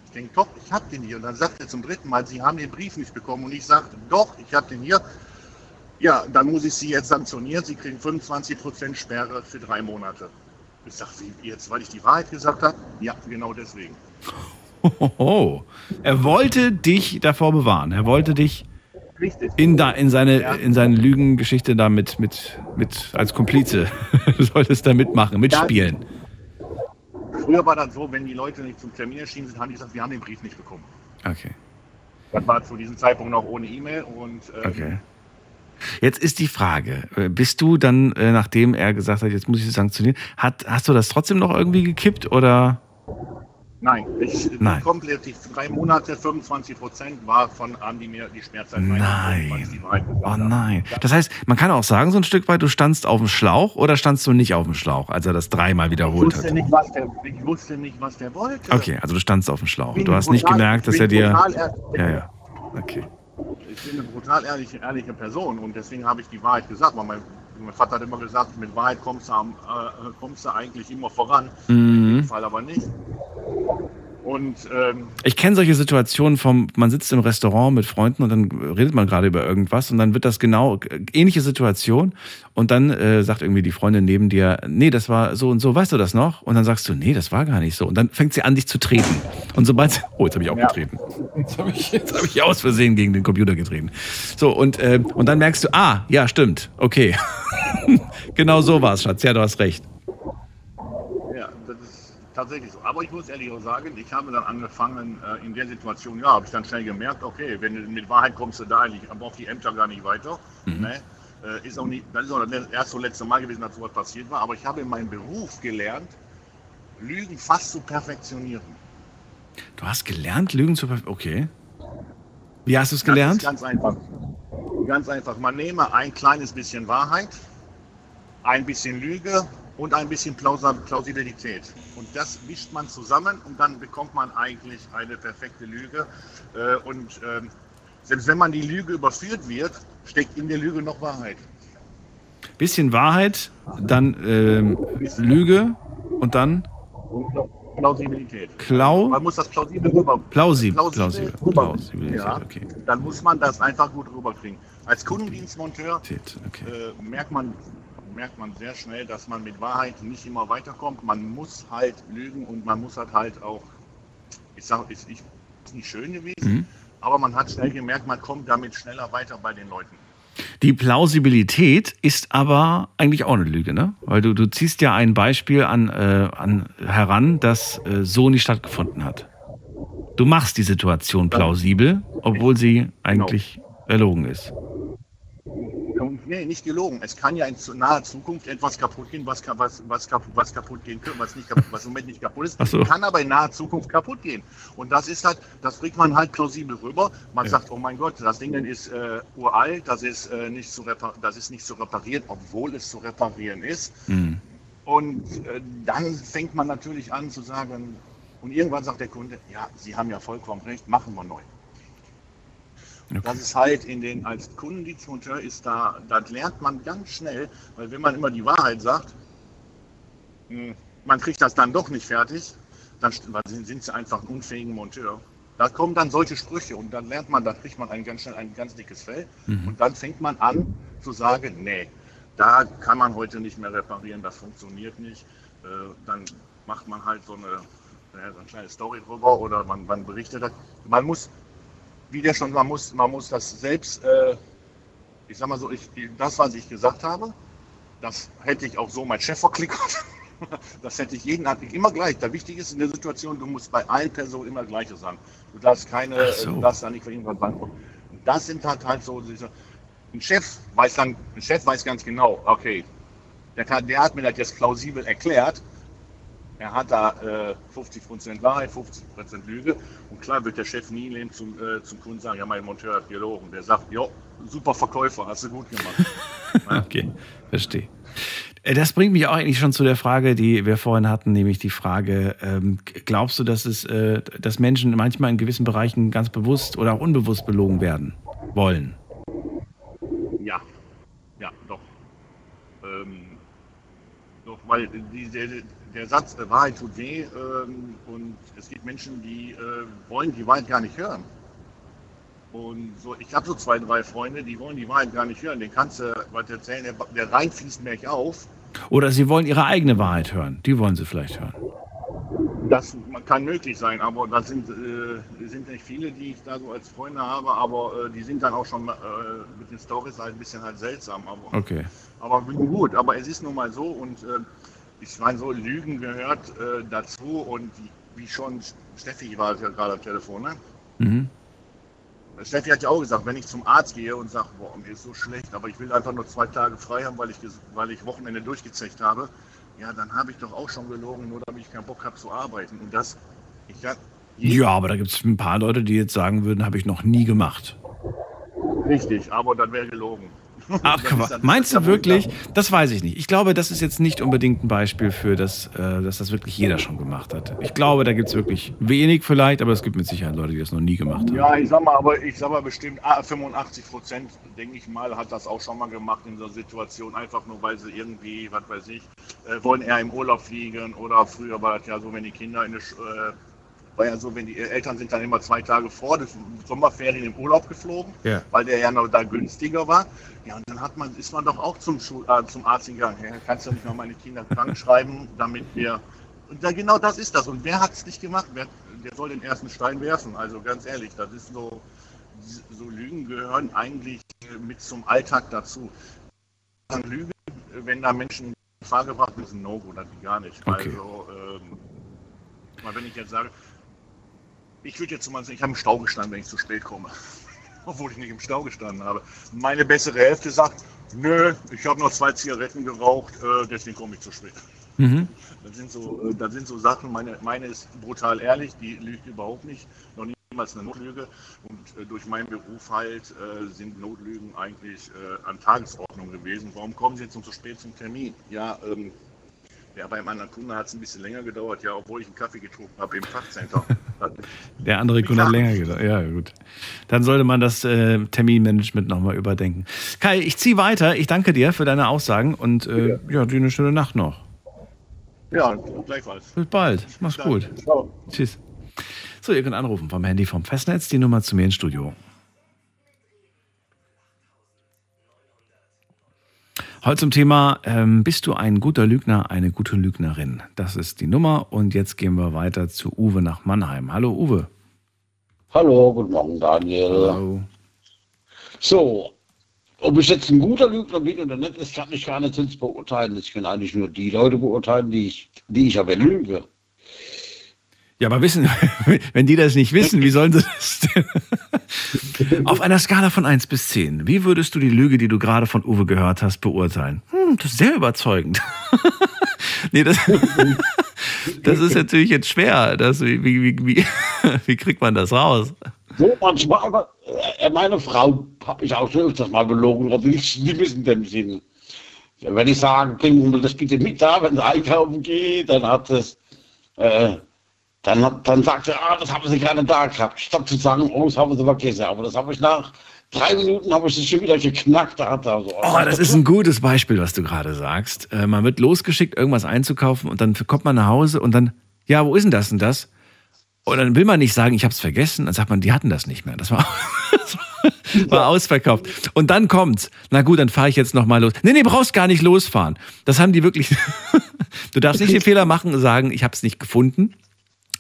Ich denke, doch, ich habe den hier. Und dann sagt er zum dritten Mal, Sie haben den Brief nicht bekommen. Und ich sage, doch, ich habe den hier. Ja, dann muss ich Sie jetzt sanktionieren. Sie kriegen 25% Sperre für drei Monate. Ich sage, wie jetzt, weil ich die Wahrheit gesagt habe? Ja, genau deswegen. Oh, er wollte dich davor bewahren. Er wollte dich in, da, in, seine, ja. in seine Lügengeschichte da mit, mit, mit als Komplize. du solltest da mitmachen, mitspielen. Ja, früher war das so, wenn die Leute nicht zum Termin erschienen sind, haben die gesagt, wir haben den Brief nicht bekommen. Okay. Das war zu diesem Zeitpunkt noch ohne E-Mail und ähm, okay. Jetzt ist die Frage, äh, bist du dann, äh, nachdem er gesagt hat, jetzt muss ich sanktionieren, hat, hast du das trotzdem noch irgendwie gekippt oder? Nein, ich, Nein. komplett die drei Monate, 25 Prozent war von an die, mir die Schmerzzeit. Nein. Oh nein. Das heißt, man kann auch sagen, so ein Stück weit, du standst auf dem Schlauch oder standst du nicht auf dem Schlauch, als er das dreimal wiederholt ich wusste hat? Nicht, was der, ich wusste nicht, was der wollte. Okay, also du standst auf dem Schlauch. Du hast brutal, nicht gemerkt, dass er dir. Ja, ja. Okay. Ich bin eine brutal ehrliche, ehrliche Person und deswegen habe ich die Wahrheit gesagt. Weil mein, mein Vater hat immer gesagt, mit Wahrheit kommst du, am, äh, kommst du eigentlich immer voran. Mhm. In dem Fall aber nicht. Und, ähm, ich kenne solche Situationen vom, man sitzt im Restaurant mit Freunden und dann redet man gerade über irgendwas und dann wird das genau ähnliche Situation und dann äh, sagt irgendwie die Freundin neben dir, nee, das war so und so, weißt du das noch? Und dann sagst du, nee, das war gar nicht so. Und dann fängt sie an, dich zu treten. Und sobald, sie, oh, jetzt habe ich auch ja. getreten. Jetzt habe ich, hab ich aus Versehen gegen den Computer getreten. So, und, äh, und dann merkst du, ah, ja, stimmt, okay. genau so war es, Schatz, ja, du hast recht tatsächlich so. Aber ich muss ehrlich auch sagen, ich habe dann angefangen, äh, in der Situation, ja, habe ich dann schnell gemerkt, okay, wenn du mit Wahrheit kommst du da eigentlich, aber auf die Ämter gar nicht weiter. Mhm. Ne? Äh, ist auch nicht, das ist auch das erste und letzte Mal gewesen, dass sowas passiert war. Aber ich habe in meinem Beruf gelernt, Lügen fast zu perfektionieren. Du hast gelernt, Lügen zu perfektionieren? Okay. Wie hast du es gelernt? ganz einfach. Ganz einfach. Man nehme ein kleines bisschen Wahrheit, ein bisschen Lüge und ein bisschen Plausibilität. Und das mischt man zusammen und dann bekommt man eigentlich eine perfekte Lüge. Äh, und ähm, selbst wenn man die Lüge überführt wird, steckt in der Lüge noch Wahrheit. Bisschen Wahrheit, dann ähm, Lüge und dann Plausibilität. Klau man muss das plausibel rüber. Plausibel. Plausibel. Plausibilität. Ja, okay. Dann muss man das einfach gut rüberkriegen. Als Kundendienstmonteur okay. äh, merkt man merkt man sehr schnell, dass man mit Wahrheit nicht immer weiterkommt. Man muss halt lügen und man muss halt halt auch, ich sage, ist, ist nicht schön gewesen, mhm. aber man hat schnell gemerkt, man kommt damit schneller weiter bei den Leuten. Die Plausibilität ist aber eigentlich auch eine Lüge, ne? Weil du, du ziehst ja ein Beispiel an, äh, an heran, das äh, so nicht stattgefunden hat. Du machst die Situation plausibel, obwohl sie eigentlich genau. erlogen ist nee, nicht gelogen. Es kann ja in naher Zukunft etwas kaputt gehen, was, was, was, kaputt, was kaputt gehen könnte, was, nicht was im Moment nicht kaputt ist, so. kann aber in naher Zukunft kaputt gehen. Und das ist halt, das bringt man halt plausibel rüber. Man ja. sagt, oh mein Gott, das Ding ist äh, uralt, das ist, äh, nicht zu das ist nicht zu reparieren, obwohl es zu reparieren ist. Mhm. Und äh, dann fängt man natürlich an zu sagen, und irgendwann sagt der Kunde, ja, Sie haben ja vollkommen recht, machen wir neu. Okay. Das ist halt in den, als Kundendienstmonteur ist da, das lernt man ganz schnell, weil wenn man immer die Wahrheit sagt, hm, man kriegt das dann doch nicht fertig, dann sind sie einfach ein unfähiger Monteur. Da kommen dann solche Sprüche und dann lernt man, da kriegt man ein ganz schnell ein ganz dickes Fell mhm. und dann fängt man an zu sagen, nee, da kann man heute nicht mehr reparieren, das funktioniert nicht. Äh, dann macht man halt so eine so eine kleine Story drüber oder man, man berichtet hat. Man muss, wie der schon, man muss, man muss das selbst, äh, ich sag mal so, ich, das, was ich gesagt habe, das hätte ich auch so mein Chef verklickert. Das hätte ich jeden Abend immer gleich. Der Wichtige ist in der Situation, du musst bei allen Personen immer Gleiches sagen. Du darfst keine, so. du darfst da nicht für irgendwas beantworten. Und das sind halt halt so, ein Chef weiß dann, ein Chef weiß ganz genau, okay, der, der hat mir das jetzt plausibel erklärt, er hat da äh, 50% Wahrheit, 50% Lüge. Und klar wird der Chef nie leben zum, äh, zum Kunden sagen, ja, mein Monteur hat gelogen. Der sagt, ja, super Verkäufer, hast du gut gemacht. okay, verstehe. Äh, das bringt mich auch eigentlich schon zu der Frage, die wir vorhin hatten, nämlich die Frage, ähm, glaubst du, dass, es, äh, dass Menschen manchmal in gewissen Bereichen ganz bewusst oder auch unbewusst belogen werden wollen? Ja, ja, doch. Ähm, doch, weil die, der, der Satz, der Wahrheit tut weh ähm, und es gibt Menschen, die äh, wollen die Wahrheit gar nicht hören. Und so, ich habe so zwei, drei Freunde, die wollen die Wahrheit gar nicht hören. Den kannst du was erzählen, der, der Rhein fließt mehr auf. Oder sie wollen ihre eigene Wahrheit hören. Die wollen sie vielleicht hören. Das kann möglich sein, aber das sind, äh, sind nicht viele, die ich da so als Freunde habe, aber äh, die sind dann auch schon äh, mit den Stories halt ein bisschen halt seltsam. Aber, okay. aber gut, aber es ist nun mal so und äh, ich meine, so Lügen gehört äh, dazu und wie, schon Steffi war ja gerade am Telefon, ne? Mhm. Steffi hat ja auch gesagt, wenn ich zum Arzt gehe und sage, boah, mir ist so schlecht, aber ich will einfach nur zwei Tage frei haben, weil ich, weil ich Wochenende durchgezecht habe, ja, dann habe ich doch auch schon gelogen, nur damit ich keinen Bock habe zu arbeiten. Und das, ich ja. Ja, aber da gibt es ein paar Leute, die jetzt sagen würden, habe ich noch nie gemacht. Richtig, aber dann wäre gelogen. Ach, meinst du wirklich? Das weiß ich nicht. Ich glaube, das ist jetzt nicht unbedingt ein Beispiel für das, äh, dass das wirklich jeder schon gemacht hat. Ich glaube, da gibt es wirklich wenig vielleicht, aber es gibt mit Sicherheit Leute, die das noch nie gemacht haben. Ja, ich sag mal, aber ich sag mal bestimmt 85 ah, Prozent, denke ich mal, hat das auch schon mal gemacht in so einer Situation, einfach nur weil sie irgendwie, was weiß ich, äh, wollen eher im Urlaub fliegen oder früher war das ja so, wenn die Kinder in der äh, war ja so, wenn die Eltern sind dann immer zwei Tage vor der Sommerferien im Urlaub geflogen, ja. weil der ja noch da günstiger war. Ja, und dann hat man, ist man doch auch zum, Schul äh, zum Arzt gegangen. Ja, kannst du nicht mal meine Kinder krank schreiben, damit wir. Und da, genau das ist das. Und wer hat es nicht gemacht? Wer, der soll den ersten Stein werfen. Also ganz ehrlich, das ist so, so Lügen gehören eigentlich mit zum Alltag dazu. Lügen, wenn da Menschen in Gefahr gebracht sind, ist ein No-Go, das gar nicht. Okay. Also, ähm, wenn ich jetzt sage, ich würde jetzt mal sagen, ich habe im Stau gestanden, wenn ich zu spät komme. Obwohl ich nicht im Stau gestanden habe. Meine bessere Hälfte sagt, nö, ich habe noch zwei Zigaretten geraucht, äh, deswegen komme ich zu spät. Mhm. Das, sind so, äh, das sind so Sachen, meine, meine ist brutal ehrlich, die lügt überhaupt nicht, noch niemals eine Notlüge. Und äh, durch meinen Beruf halt äh, sind Notlügen eigentlich äh, an Tagesordnung gewesen. Warum kommen Sie jetzt so zu spät zum Termin? Ja, ähm, ja, beim anderen Kunden hat es ein bisschen länger gedauert, ja, obwohl ich einen Kaffee getrunken habe im Fachcenter. Der andere Kunde hat länger gedauert. Ja, gut. Dann sollte man das äh, Terminmanagement nochmal überdenken. Kai, ich ziehe weiter. Ich danke dir für deine Aussagen und äh, ja. dir eine schöne Nacht noch. Ja, gleichfalls. Bis bald. Mach's gut. Ciao. Tschüss. So, ihr könnt anrufen vom Handy vom Festnetz, die Nummer zu mir ins Studio. Heute zum Thema, ähm, bist du ein guter Lügner, eine gute Lügnerin? Das ist die Nummer und jetzt gehen wir weiter zu Uwe nach Mannheim. Hallo Uwe. Hallo, guten Morgen Daniel. Hallo. So, ob ich jetzt ein guter Lügner bin oder nicht, das kann ich gar nicht selbst beurteilen. Ich kann eigentlich nur die Leute beurteilen, die ich, die ich aber lüge. Ja, aber wissen, wenn die das nicht wissen, wie sollen sie das denn? Auf einer Skala von 1 bis 10, wie würdest du die Lüge, die du gerade von Uwe gehört hast, beurteilen? Hm, das ist sehr überzeugend. nee, das, das ist natürlich jetzt schwer. Das, wie, wie, wie, wie kriegt man das raus? So manchmal, aber äh, meine Frau habe ich auch schon öfters mal belogen, aber nicht, nicht in dem Sinne. Wenn ich sage, bring das bitte mit da, wenn sie einkaufen geht, dann hat es äh, dann, dann sagte er, ah, das haben sie gerade da gehabt. Statt zu sagen, oh, das haben sie vergessen. Aber das habe ich nach drei Minuten habe ich das schon wieder geknackt. Da hat er so, oh, das ist ein gutes Beispiel, was du gerade sagst. Äh, man wird losgeschickt, irgendwas einzukaufen und dann kommt man nach Hause und dann, ja, wo ist denn das und das? Und dann will man nicht sagen, ich habe es vergessen. Dann sagt man, die hatten das nicht mehr. Das war, das war ausverkauft. Und dann kommt's. Na gut, dann fahre ich jetzt noch mal los. Nee, nee, brauchst gar nicht losfahren. Das haben die wirklich. du darfst nicht den Fehler machen und sagen, ich habe es nicht gefunden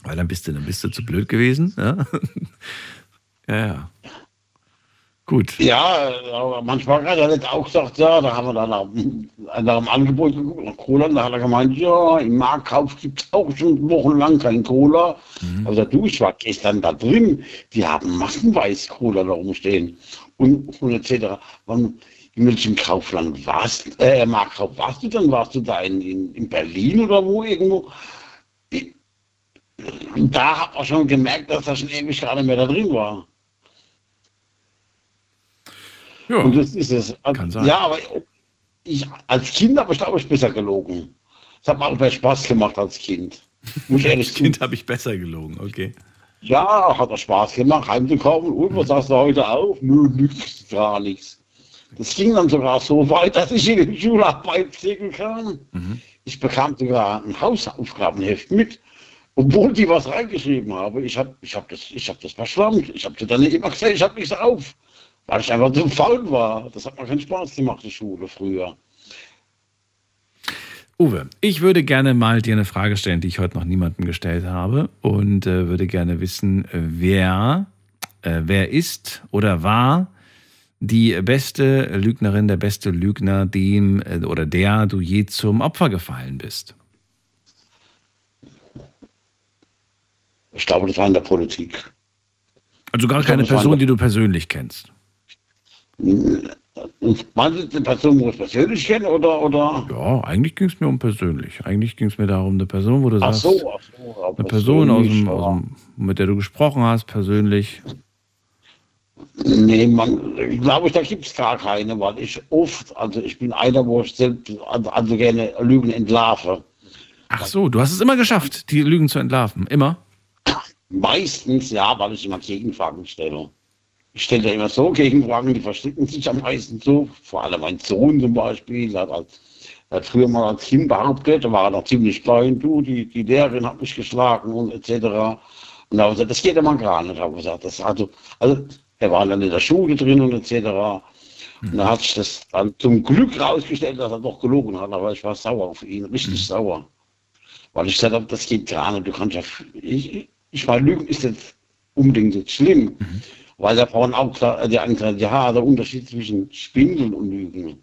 Weil dann bist du, dann bist du zu blöd gewesen. Ja, ja. ja. Gut. Ja, aber manchmal hat er nicht auch gesagt, ja, da haben wir dann nach, nach dem Angebot geguckt, nach Cola, und da hat er gemeint, ja, im Marktkauf gibt es auch schon wochenlang kein Cola. Mhm. Also du, ich war gestern da drin, die haben massenweise Cola da rumstehen und, und etc. Wann, in welchem Kaufland warst, äh, Marktkauf warst du denn? Warst du da in, in, in Berlin oder wo irgendwo? Da hat man schon gemerkt, dass da schon ewig gerade mehr da drin war. Ja, und das ist es. Kann sein. Ja, aber ich, als Kind habe ich, glaube ich, besser gelogen. Es hat mir auch mehr Spaß gemacht als Kind. Muss als Kind habe ich besser gelogen, okay. Ja, hat er Spaß gemacht, heimzukommen. Und was sagst du heute auf? Nö, nichts, gar nichts. Das ging dann sogar so weit, dass ich in die Schularbeit kriegen kann. Mhm. Ich bekam sogar ein Hausaufgabenheft mit, obwohl die was reingeschrieben haben. Ich habe ich hab das, hab das verschlammt. Ich habe dann immer gesagt, ich habe nichts auf weil ich einfach zu faul war. Das hat mir keinen Spaß gemacht, die Schule früher. Uwe, ich würde gerne mal dir eine Frage stellen, die ich heute noch niemandem gestellt habe und äh, würde gerne wissen, wer, äh, wer ist oder war die beste Lügnerin, der beste Lügner, dem äh, oder der du je zum Opfer gefallen bist? Ich glaube, das war in der Politik. Also gar keine glaube, Person, die du persönlich kennst. Meinst du eine Person, wo ich persönlich kenne oder, oder? Ja, eigentlich ging es mir um persönlich. Eigentlich ging es mir darum, eine Person, wo du ach sagst, so, ach so, eine Person, aus dem, aus dem, mit der du gesprochen hast, persönlich. Nee, man, glaube ich, da gibt es gar keine, weil ich oft, also ich bin einer, wo ich selbst, also, also gerne Lügen entlarve. Ach so, du hast es immer geschafft, die Lügen zu entlarven. Immer? Meistens ja, weil ich immer Gegenfragen stelle. Ich stelle da immer so Gegenfragen, die verstricken sich am meisten so. Vor allem mein Sohn zum Beispiel, hat, als, hat früher mal als Kind behauptet, da war er noch ziemlich klein, du, die, die Lehrerin hat mich geschlagen und etc. Und da habe ich gesagt, das geht immer gar nicht, habe gesagt. Das also, also, er war dann in der Schule drin und etc. Und da hat sich das dann zum Glück rausgestellt, dass er doch gelogen hat, aber ich war sauer auf ihn, richtig mhm. sauer. Weil ich gesagt habe, das geht gar nicht, du kannst ja, ich, ich meine, Lügen ist jetzt unbedingt jetzt schlimm. Mhm. Weil da Frauen auch klar, die einen ja, der Unterschied zwischen Schwindeln und Lügen.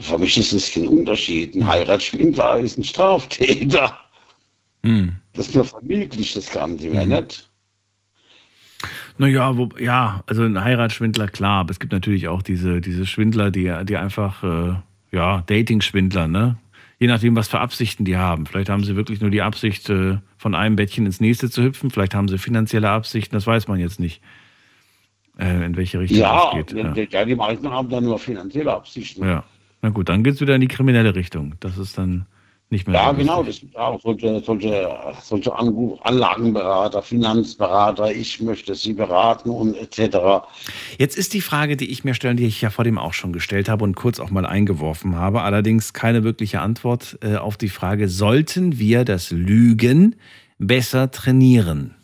Für mich ist das kein Unterschied. Ein Heiratsschwindler ist ein Straftäter. Hm. Das ist nur vermöglich, das Ganze, wäre hm. nicht. Naja, wo, ja, also ein Heiratsschwindler, klar, aber es gibt natürlich auch diese, diese Schwindler, die, die einfach, äh, ja, Dating-Schwindler, ne? Je nachdem, was für Absichten die haben. Vielleicht haben sie wirklich nur die Absicht, äh, von einem Bettchen ins nächste zu hüpfen. Vielleicht haben sie finanzielle Absichten, das weiß man jetzt nicht äh, in welche Richtung ja, das geht. Ja. ja, die meisten haben dann nur finanzielle Absichten. Ja, na gut, dann geht es wieder in die kriminelle Richtung. Das ist dann nicht mehr Ja, so genau, das auch solche, solche, solche Anlagenberater, Finanzberater, ich möchte sie beraten und etc. Jetzt ist die Frage, die ich mir stelle, die ich ja vor dem auch schon gestellt habe und kurz auch mal eingeworfen habe, allerdings keine wirkliche Antwort äh, auf die Frage, sollten wir das Lügen besser trainieren?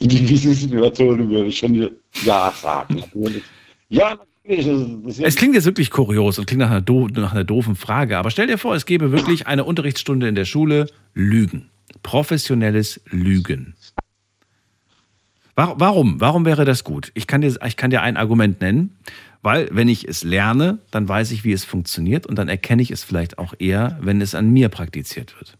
in gewissen Situationen würde ich schon Ja sagen. Ja. Es klingt jetzt wirklich kurios und klingt nach einer, nach einer doofen Frage, aber stell dir vor, es gäbe wirklich eine Unterrichtsstunde in der Schule Lügen. Professionelles Lügen. Warum? Warum wäre das gut? Ich kann, dir, ich kann dir ein Argument nennen, weil wenn ich es lerne, dann weiß ich, wie es funktioniert und dann erkenne ich es vielleicht auch eher, wenn es an mir praktiziert wird.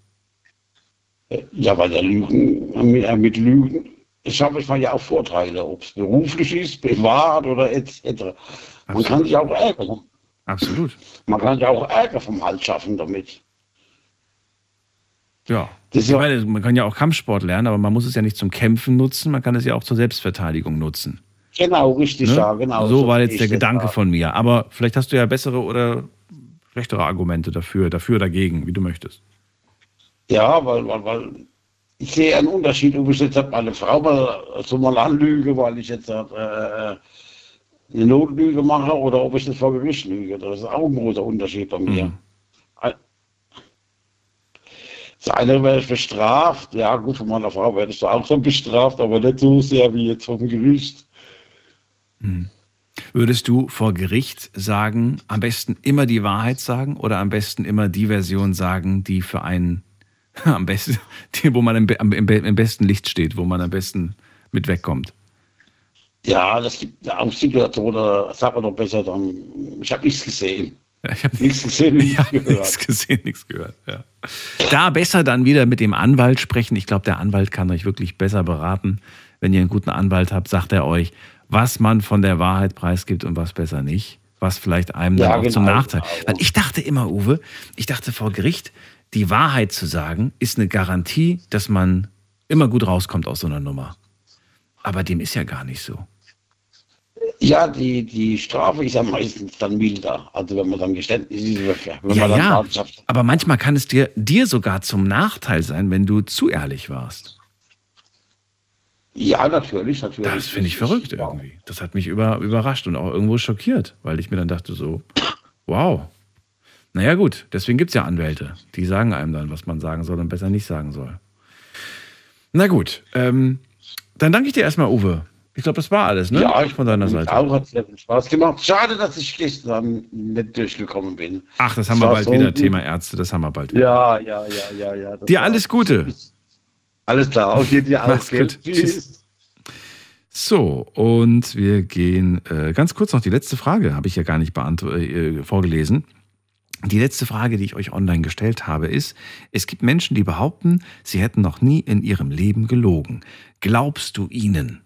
Ja, weil der Lügen, mit Lügen ich habe manchmal ja auch Vorteile, ob es beruflich ist, privat oder etc. Man kann sich auch ärgern. Absolut. Man kann sich auch Ärger vom Hals schaffen damit. Ja. Das ja meine, man kann ja auch Kampfsport lernen, aber man muss es ja nicht zum Kämpfen nutzen, man kann es ja auch zur Selbstverteidigung nutzen. Genau, richtig, ne? ja, genau. So, so war jetzt der Gedanke war. von mir. Aber vielleicht hast du ja bessere oder schlechtere Argumente dafür, dafür oder dagegen, wie du möchtest. Ja, weil, weil, weil ich sehe einen Unterschied, ob ich jetzt meine Frau mal so mal anlüge, weil ich jetzt äh, äh, eine Notlüge mache oder ob ich das vor Gericht lüge. Das ist auch ein großer Unterschied bei mir. Mhm. Das eine wäre ich bestraft, ja gut, von meiner Frau werde ich auch schon bestraft, aber nicht so sehr wie jetzt vom Gericht. Mhm. Würdest du vor Gericht sagen, am besten immer die Wahrheit sagen oder am besten immer die Version sagen, die für einen Am besten, die, wo man im, im, im besten Licht steht, wo man am besten mit wegkommt. Ja, das gibt auch Situationen, da sagt man doch besser dann, ich habe nichts gesehen. Ja, ich habe nichts gesehen, nichts gehört. Nichts gesehen, nichts gehört. Ja. Da besser dann wieder mit dem Anwalt sprechen. Ich glaube, der Anwalt kann euch wirklich besser beraten. Wenn ihr einen guten Anwalt habt, sagt er euch, was man von der Wahrheit preisgibt und was besser nicht. Was vielleicht einem dann ja, auch genau, zum Nachteil. Genau. Weil ich dachte immer, Uwe, ich dachte vor Gericht, die Wahrheit zu sagen, ist eine Garantie, dass man immer gut rauskommt aus so einer Nummer. Aber dem ist ja gar nicht so. Ja, die, die Strafe ist ja meistens dann milder. Also wenn man dann Geständnis ist, wenn ja, man dann ja. Aber manchmal kann es dir, dir sogar zum Nachteil sein, wenn du zu ehrlich warst. Ja, natürlich, natürlich. Das finde ich verrückt irgendwie. Das hat mich über, überrascht und auch irgendwo schockiert, weil ich mir dann dachte so, wow. Naja gut, deswegen gibt es ja Anwälte. Die sagen einem dann, was man sagen soll und besser nicht sagen soll. Na gut, ähm, dann danke ich dir erstmal, Uwe. Ich glaube, das war alles, ne? Ja, ich von deiner Seite. Auch hat sehr viel Spaß gemacht. Schade, dass ich gestern nicht durchgekommen bin. Ach, das haben das wir bald so wieder. Thema Ärzte, das haben wir bald wieder. Ja, ja, ja, ja, ja. Dir alles Gute. Alles klar, auch dir, dir alles gut. Tschüss. So, und wir gehen äh, ganz kurz noch die letzte Frage, habe ich ja gar nicht äh, vorgelesen. Die letzte Frage, die ich euch online gestellt habe, ist, es gibt Menschen, die behaupten, sie hätten noch nie in ihrem Leben gelogen. Glaubst du ihnen?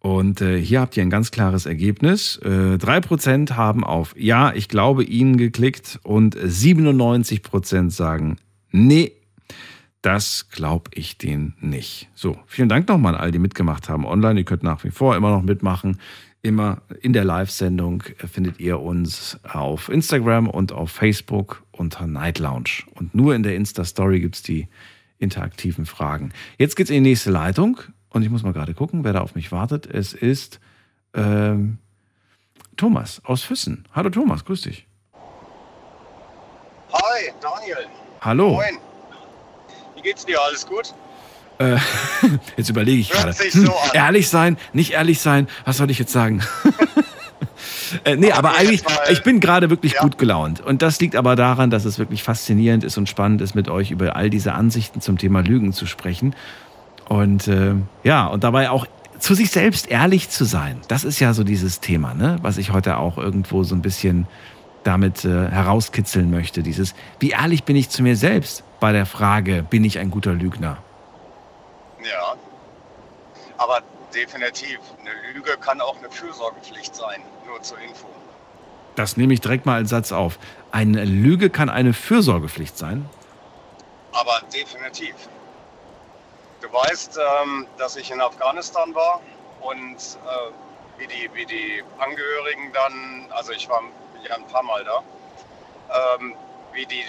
Und äh, hier habt ihr ein ganz klares Ergebnis. Äh, 3% haben auf Ja, ich glaube Ihnen geklickt und 97% sagen Nee, das glaube ich denen nicht. So, vielen Dank nochmal an all die mitgemacht haben online. Ihr könnt nach wie vor immer noch mitmachen. Immer in der Live-Sendung findet ihr uns auf Instagram und auf Facebook unter Night Lounge. Und nur in der Insta-Story gibt es die interaktiven Fragen. Jetzt geht's in die nächste Leitung. Und ich muss mal gerade gucken, wer da auf mich wartet. Es ist ähm, Thomas aus Füssen. Hallo Thomas, grüß dich. Hi, Daniel. Hallo. Moin. Wie geht's dir? Alles gut? Äh, jetzt überlege ich gerade. Hm, ehrlich sein, nicht ehrlich sein, was soll ich jetzt sagen? äh, nee, aber eigentlich, ich bin gerade wirklich ja. gut gelaunt. Und das liegt aber daran, dass es wirklich faszinierend ist und spannend ist, mit euch über all diese Ansichten zum Thema Lügen zu sprechen. Und äh, ja, und dabei auch zu sich selbst ehrlich zu sein. Das ist ja so dieses Thema, ne? was ich heute auch irgendwo so ein bisschen damit äh, herauskitzeln möchte. Dieses, wie ehrlich bin ich zu mir selbst bei der Frage, bin ich ein guter Lügner? Ja, aber definitiv, eine Lüge kann auch eine Fürsorgepflicht sein, nur zur Info. Das nehme ich direkt mal als Satz auf. Eine Lüge kann eine Fürsorgepflicht sein? Aber definitiv. Du weißt, ähm, dass ich in Afghanistan war und äh, wie, die, wie die Angehörigen dann, also ich war ja ein paar Mal da, ähm, wie die,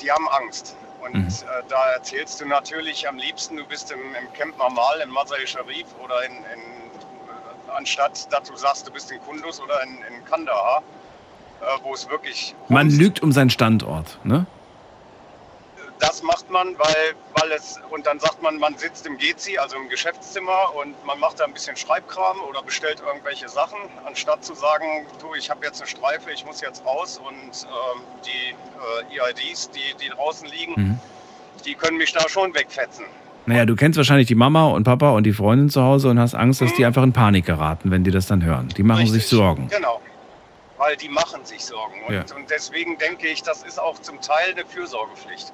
die haben Angst. Und mhm. äh, da erzählst du natürlich am liebsten, du bist im, im Camp Normal in Masai Sharif oder in, in äh, anstatt dass du sagst, du bist in Kunduz oder in, in Kandahar, äh, wo es wirklich. Man lügt um seinen Standort, ne? Das macht man, weil, weil es, und dann sagt man, man sitzt im GC, also im Geschäftszimmer und man macht da ein bisschen Schreibkram oder bestellt irgendwelche Sachen, anstatt zu sagen, du, ich habe jetzt eine Streife, ich muss jetzt raus und ähm, die äh, EIDs, die, die draußen liegen, mhm. die können mich da schon wegfetzen. Naja, du kennst wahrscheinlich die Mama und Papa und die Freundin zu Hause und hast Angst, dass mhm. die einfach in Panik geraten, wenn die das dann hören. Die machen Richtig. sich Sorgen. Genau weil die machen sich Sorgen. Und, ja. und, deswegen denke ich, das ist auch zum Teil eine Fürsorgepflicht.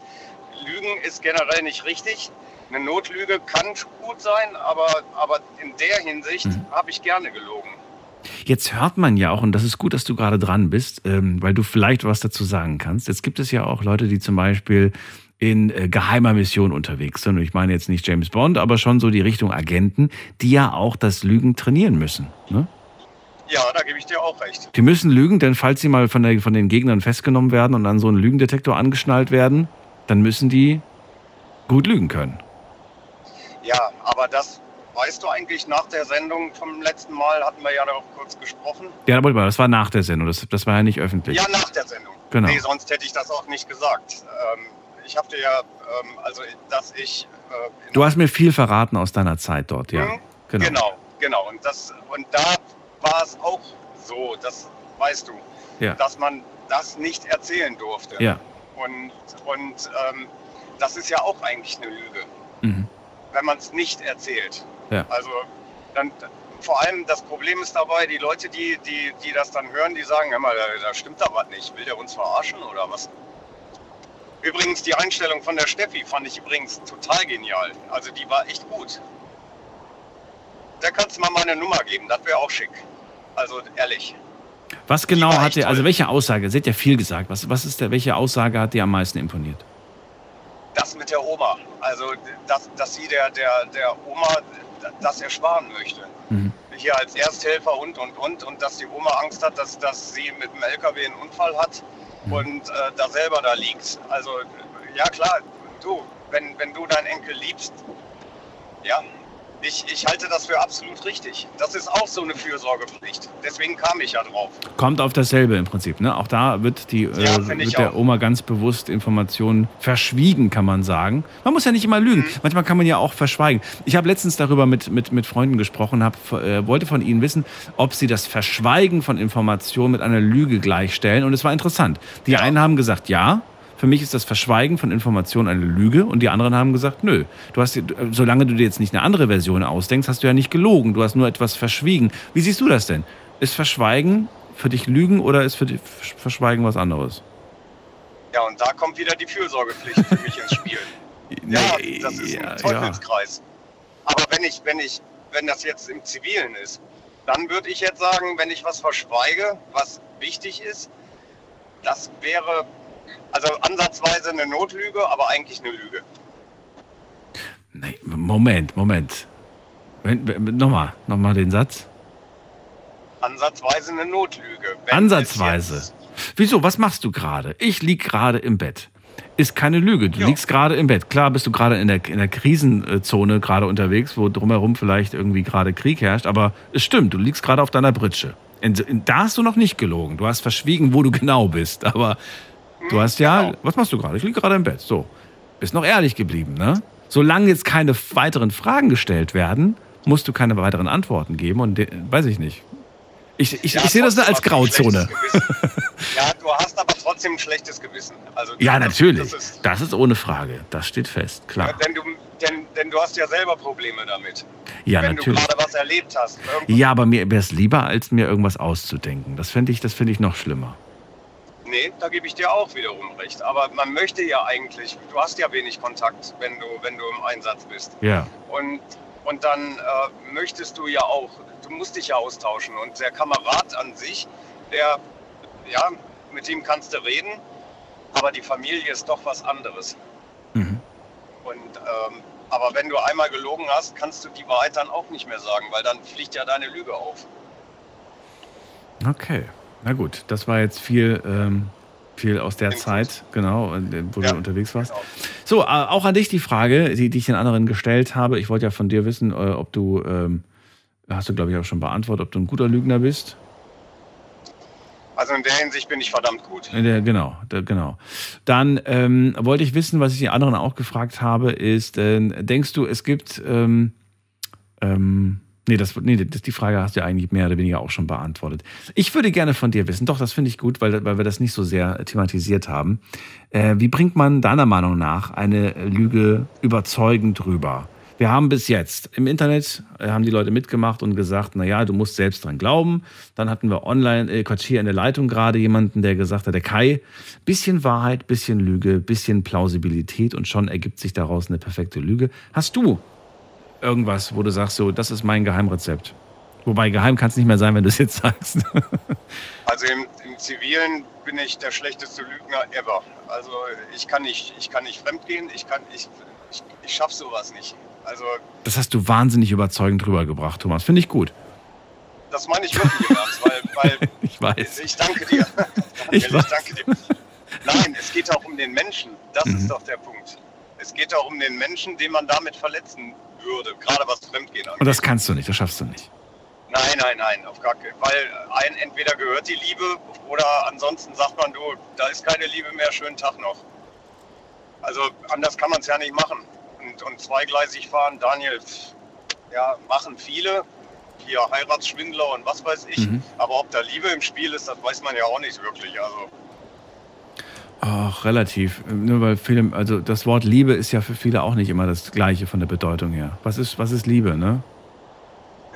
Lügen ist generell nicht richtig. Eine Notlüge kann gut sein, aber, aber in der Hinsicht mhm. habe ich gerne gelogen. Jetzt hört man ja auch, und das ist gut, dass du gerade dran bist, ähm, weil du vielleicht was dazu sagen kannst. Jetzt gibt es ja auch Leute, die zum Beispiel in äh, geheimer Mission unterwegs sind. Und ich meine jetzt nicht James Bond, aber schon so die Richtung Agenten, die ja auch das Lügen trainieren müssen. Ne? Ja, da gebe ich dir auch recht. Die müssen lügen, denn falls sie mal von, der, von den Gegnern festgenommen werden und an so einen Lügendetektor angeschnallt werden, dann müssen die gut lügen können. Ja, aber das weißt du eigentlich nach der Sendung vom letzten Mal, hatten wir ja noch kurz gesprochen. Ja, aber das war nach der Sendung, das, das war ja nicht öffentlich. Ja, nach der Sendung. Genau. Nee, sonst hätte ich das auch nicht gesagt. Ähm, ich habe dir ja, ähm, also, dass ich. Äh, du hast mir viel verraten aus deiner Zeit dort, ja. Mhm, genau. genau, genau. Und, das, und da war es auch so, das weißt du, ja. dass man das nicht erzählen durfte. Ja. Und, und ähm, das ist ja auch eigentlich eine Lüge, Mhm. wenn man es nicht erzählt. Ja. Also dann vor allem das Problem ist dabei, die Leute, die, die, die das dann hören, die sagen, hör mal, da, da stimmt da was nicht. Will der uns verarschen oder was? Übrigens, die Einstellung von der Steffi fand ich übrigens total genial. Also die war echt gut. Da kannst du mal meine Nummer geben, das wäre auch schick. Also ehrlich. Was genau hat dir, also welche Aussage, sie hat ja viel gesagt, was, was ist der, welche Aussage hat dir am meisten imponiert? Das mit der Oma. Also, dass, dass sie der, der, der Oma das ersparen möchte. Mhm. Hier als Ersthelfer und, und, und. Und dass die Oma Angst hat, dass, dass sie mit dem LKW einen Unfall hat und äh, da selber da liegt. Also, ja klar, du, wenn, wenn du deinen Enkel liebst, ja, ich, ich halte das für absolut richtig. Das ist auch so eine Fürsorgepflicht. Deswegen kam ich ja drauf. Kommt auf dasselbe im Prinzip, ne? Auch da wird die äh, Ja, ich wird der auch. Oma ganz bewusst Informationen verschwiegen, kann man sagen. Man muss ja nicht immer lügen. Mhm. Manchmal kann man ja auch verschweigen. Ich habe letztens darüber mit, mit, mit Freunden gesprochen, hab, äh, wollte von ihnen wissen, ob sie das Verschweigen von Informationen mit einer Lüge gleichstellen. Und es war interessant. Die einen haben gesagt, ja. Für mich ist das Verschweigen von Informationen eine Lüge und die anderen haben gesagt, nö. Du hast, solange du dir jetzt nicht eine andere Version ausdenkst, hast du ja nicht gelogen. Du hast nur etwas verschwiegen. Wie siehst du das denn? Ist Verschweigen für dich Lügen oder ist für dich Verschweigen was anderes? Ja, und da kommt wieder die Fürsorgepflicht für mich ins Spiel. Ja, das ist ein Teufelskreis. Aber wenn ich, wenn ich, wenn das jetzt im Zivilen ist, dann würde ich jetzt sagen, wenn ich was verschweige, was wichtig ist, das wäre also ansatzweise eine Notlüge, aber eigentlich eine Lüge. Moment, Moment. Wenn- Nochmal, nochmal den Satz. Ansatzweise eine Notlüge. Wenn Ansatzweise. Wieso? Was machst du gerade? Ich lieg gerade im Bett. Ist keine Lüge. Du liegst gerade im Bett. Klar bist du gerade in der, in der Krisenzone gerade unterwegs, wo drumherum vielleicht irgendwie gerade Krieg herrscht, aber es stimmt, du liegst gerade auf deiner Britsche. In, in, da hast du noch nicht gelogen. Du hast verschwiegen, wo du genau bist. Aber du hast ja. Was machst du gerade? Ich liege gerade im Bett. So. Bist noch ehrlich geblieben, ne? Solange jetzt keine weiteren Fragen gestellt werden, musst du keine weiteren Antworten geben und weiß ich nicht. Ich, ich, Ja, ich sehe das nur als Grauzone. Ja, du hast aber trotzdem ein schlechtes Gewissen. Also Ja, natürlich. Das ist, Das ist ohne Frage. Das steht fest, klar. denn, du, denn, denn du hast ja selber Probleme damit. Ja, wenn natürlich. du gerade was erlebt hast. Irgend- Ja, aber mir wäre es lieber, als mir irgendwas auszudenken. Das finde ich, das finde ich noch schlimmer. Nee, da gebe ich dir auch wiederum recht. Aber man möchte ja eigentlich, du hast ja wenig Kontakt, wenn du, wenn du im Einsatz bist. Ja. Und, und dann äh, möchtest du ja auch, du musst dich ja austauschen. Und der Kamerad an sich, der, ja, mit dem kannst du reden, aber die Familie ist doch was anderes. Mhm. Und, ähm, aber wenn du einmal gelogen hast, kannst du die Wahrheit dann auch nicht mehr sagen, weil dann fliegt ja deine Lüge auf. Okay. Na gut, das war jetzt viel, ähm, viel aus der Zeit, genau, äh, wo du unterwegs warst. So, äh, auch an dich die Frage, die, die ich den anderen gestellt habe. Ich wollte ja von dir wissen, äh, ob du, ähm, hast du glaube ich auch schon beantwortet, ob du ein guter Lügner bist. Also in der Hinsicht bin ich verdammt gut. Der, genau, der, genau. Dann ähm, wollte ich wissen, was ich die anderen auch gefragt habe, ist, äh, denkst du, es gibt, ähm, ähm, nee, das, nee, das, die Frage hast du ja eigentlich mehr oder weniger auch schon beantwortet. Ich würde gerne von dir wissen, doch, das finde ich gut, weil, weil wir das nicht so sehr thematisiert haben. Äh, wie bringt man deiner Meinung nach eine Lüge überzeugend rüber? Wir haben bis jetzt im Internet äh, haben die Leute mitgemacht und gesagt, na ja, du musst selbst dran glauben. Dann hatten wir online, äh, Quatsch, hier in der Leitung gerade jemanden, der gesagt hat, der Kai, bisschen Wahrheit, bisschen Lüge, bisschen Plausibilität und schon ergibt sich daraus eine perfekte Lüge. Hast du irgendwas, wo du sagst, so, das ist mein Geheimrezept? Wobei geheim kann es nicht mehr sein, wenn du es jetzt sagst. Also im, im Zivilen bin ich der schlechteste Lügner ever. Also ich kann nicht, ich kann nicht fremdgehen, ich kann, ich, ich, ich schaff sowas nicht. Also Das hast du wahnsinnig überzeugend rübergebracht, Thomas. Finde ich gut. das meine ich wirklich ernst, weil, weil Ich weiß. ich danke dir. Ich ich danke dir. Nein, es geht auch um den Menschen. Das Mhm. ist doch der Punkt. Es geht auch um den Menschen, den man damit verletzen würde, gerade was Fremdgehen angeht. Und das kannst du nicht, das schaffst du nicht. Nein, nein, nein, auf gar keinen Fall. Weil ein, entweder gehört die Liebe oder ansonsten sagt man, du, da ist keine Liebe mehr, schönen Tag noch. Also anders kann man es ja nicht machen. Und, und zweigleisig fahren, Daniel, ja, machen viele. Hier Heiratsschwindler und was weiß ich. Mhm. Aber ob da Liebe im Spiel ist, das weiß man ja auch nicht wirklich. Also Ach, relativ. Nur weil viele, also das Wort Liebe ist ja für viele auch nicht immer das gleiche von der Bedeutung her. Was ist, was ist Liebe, ne?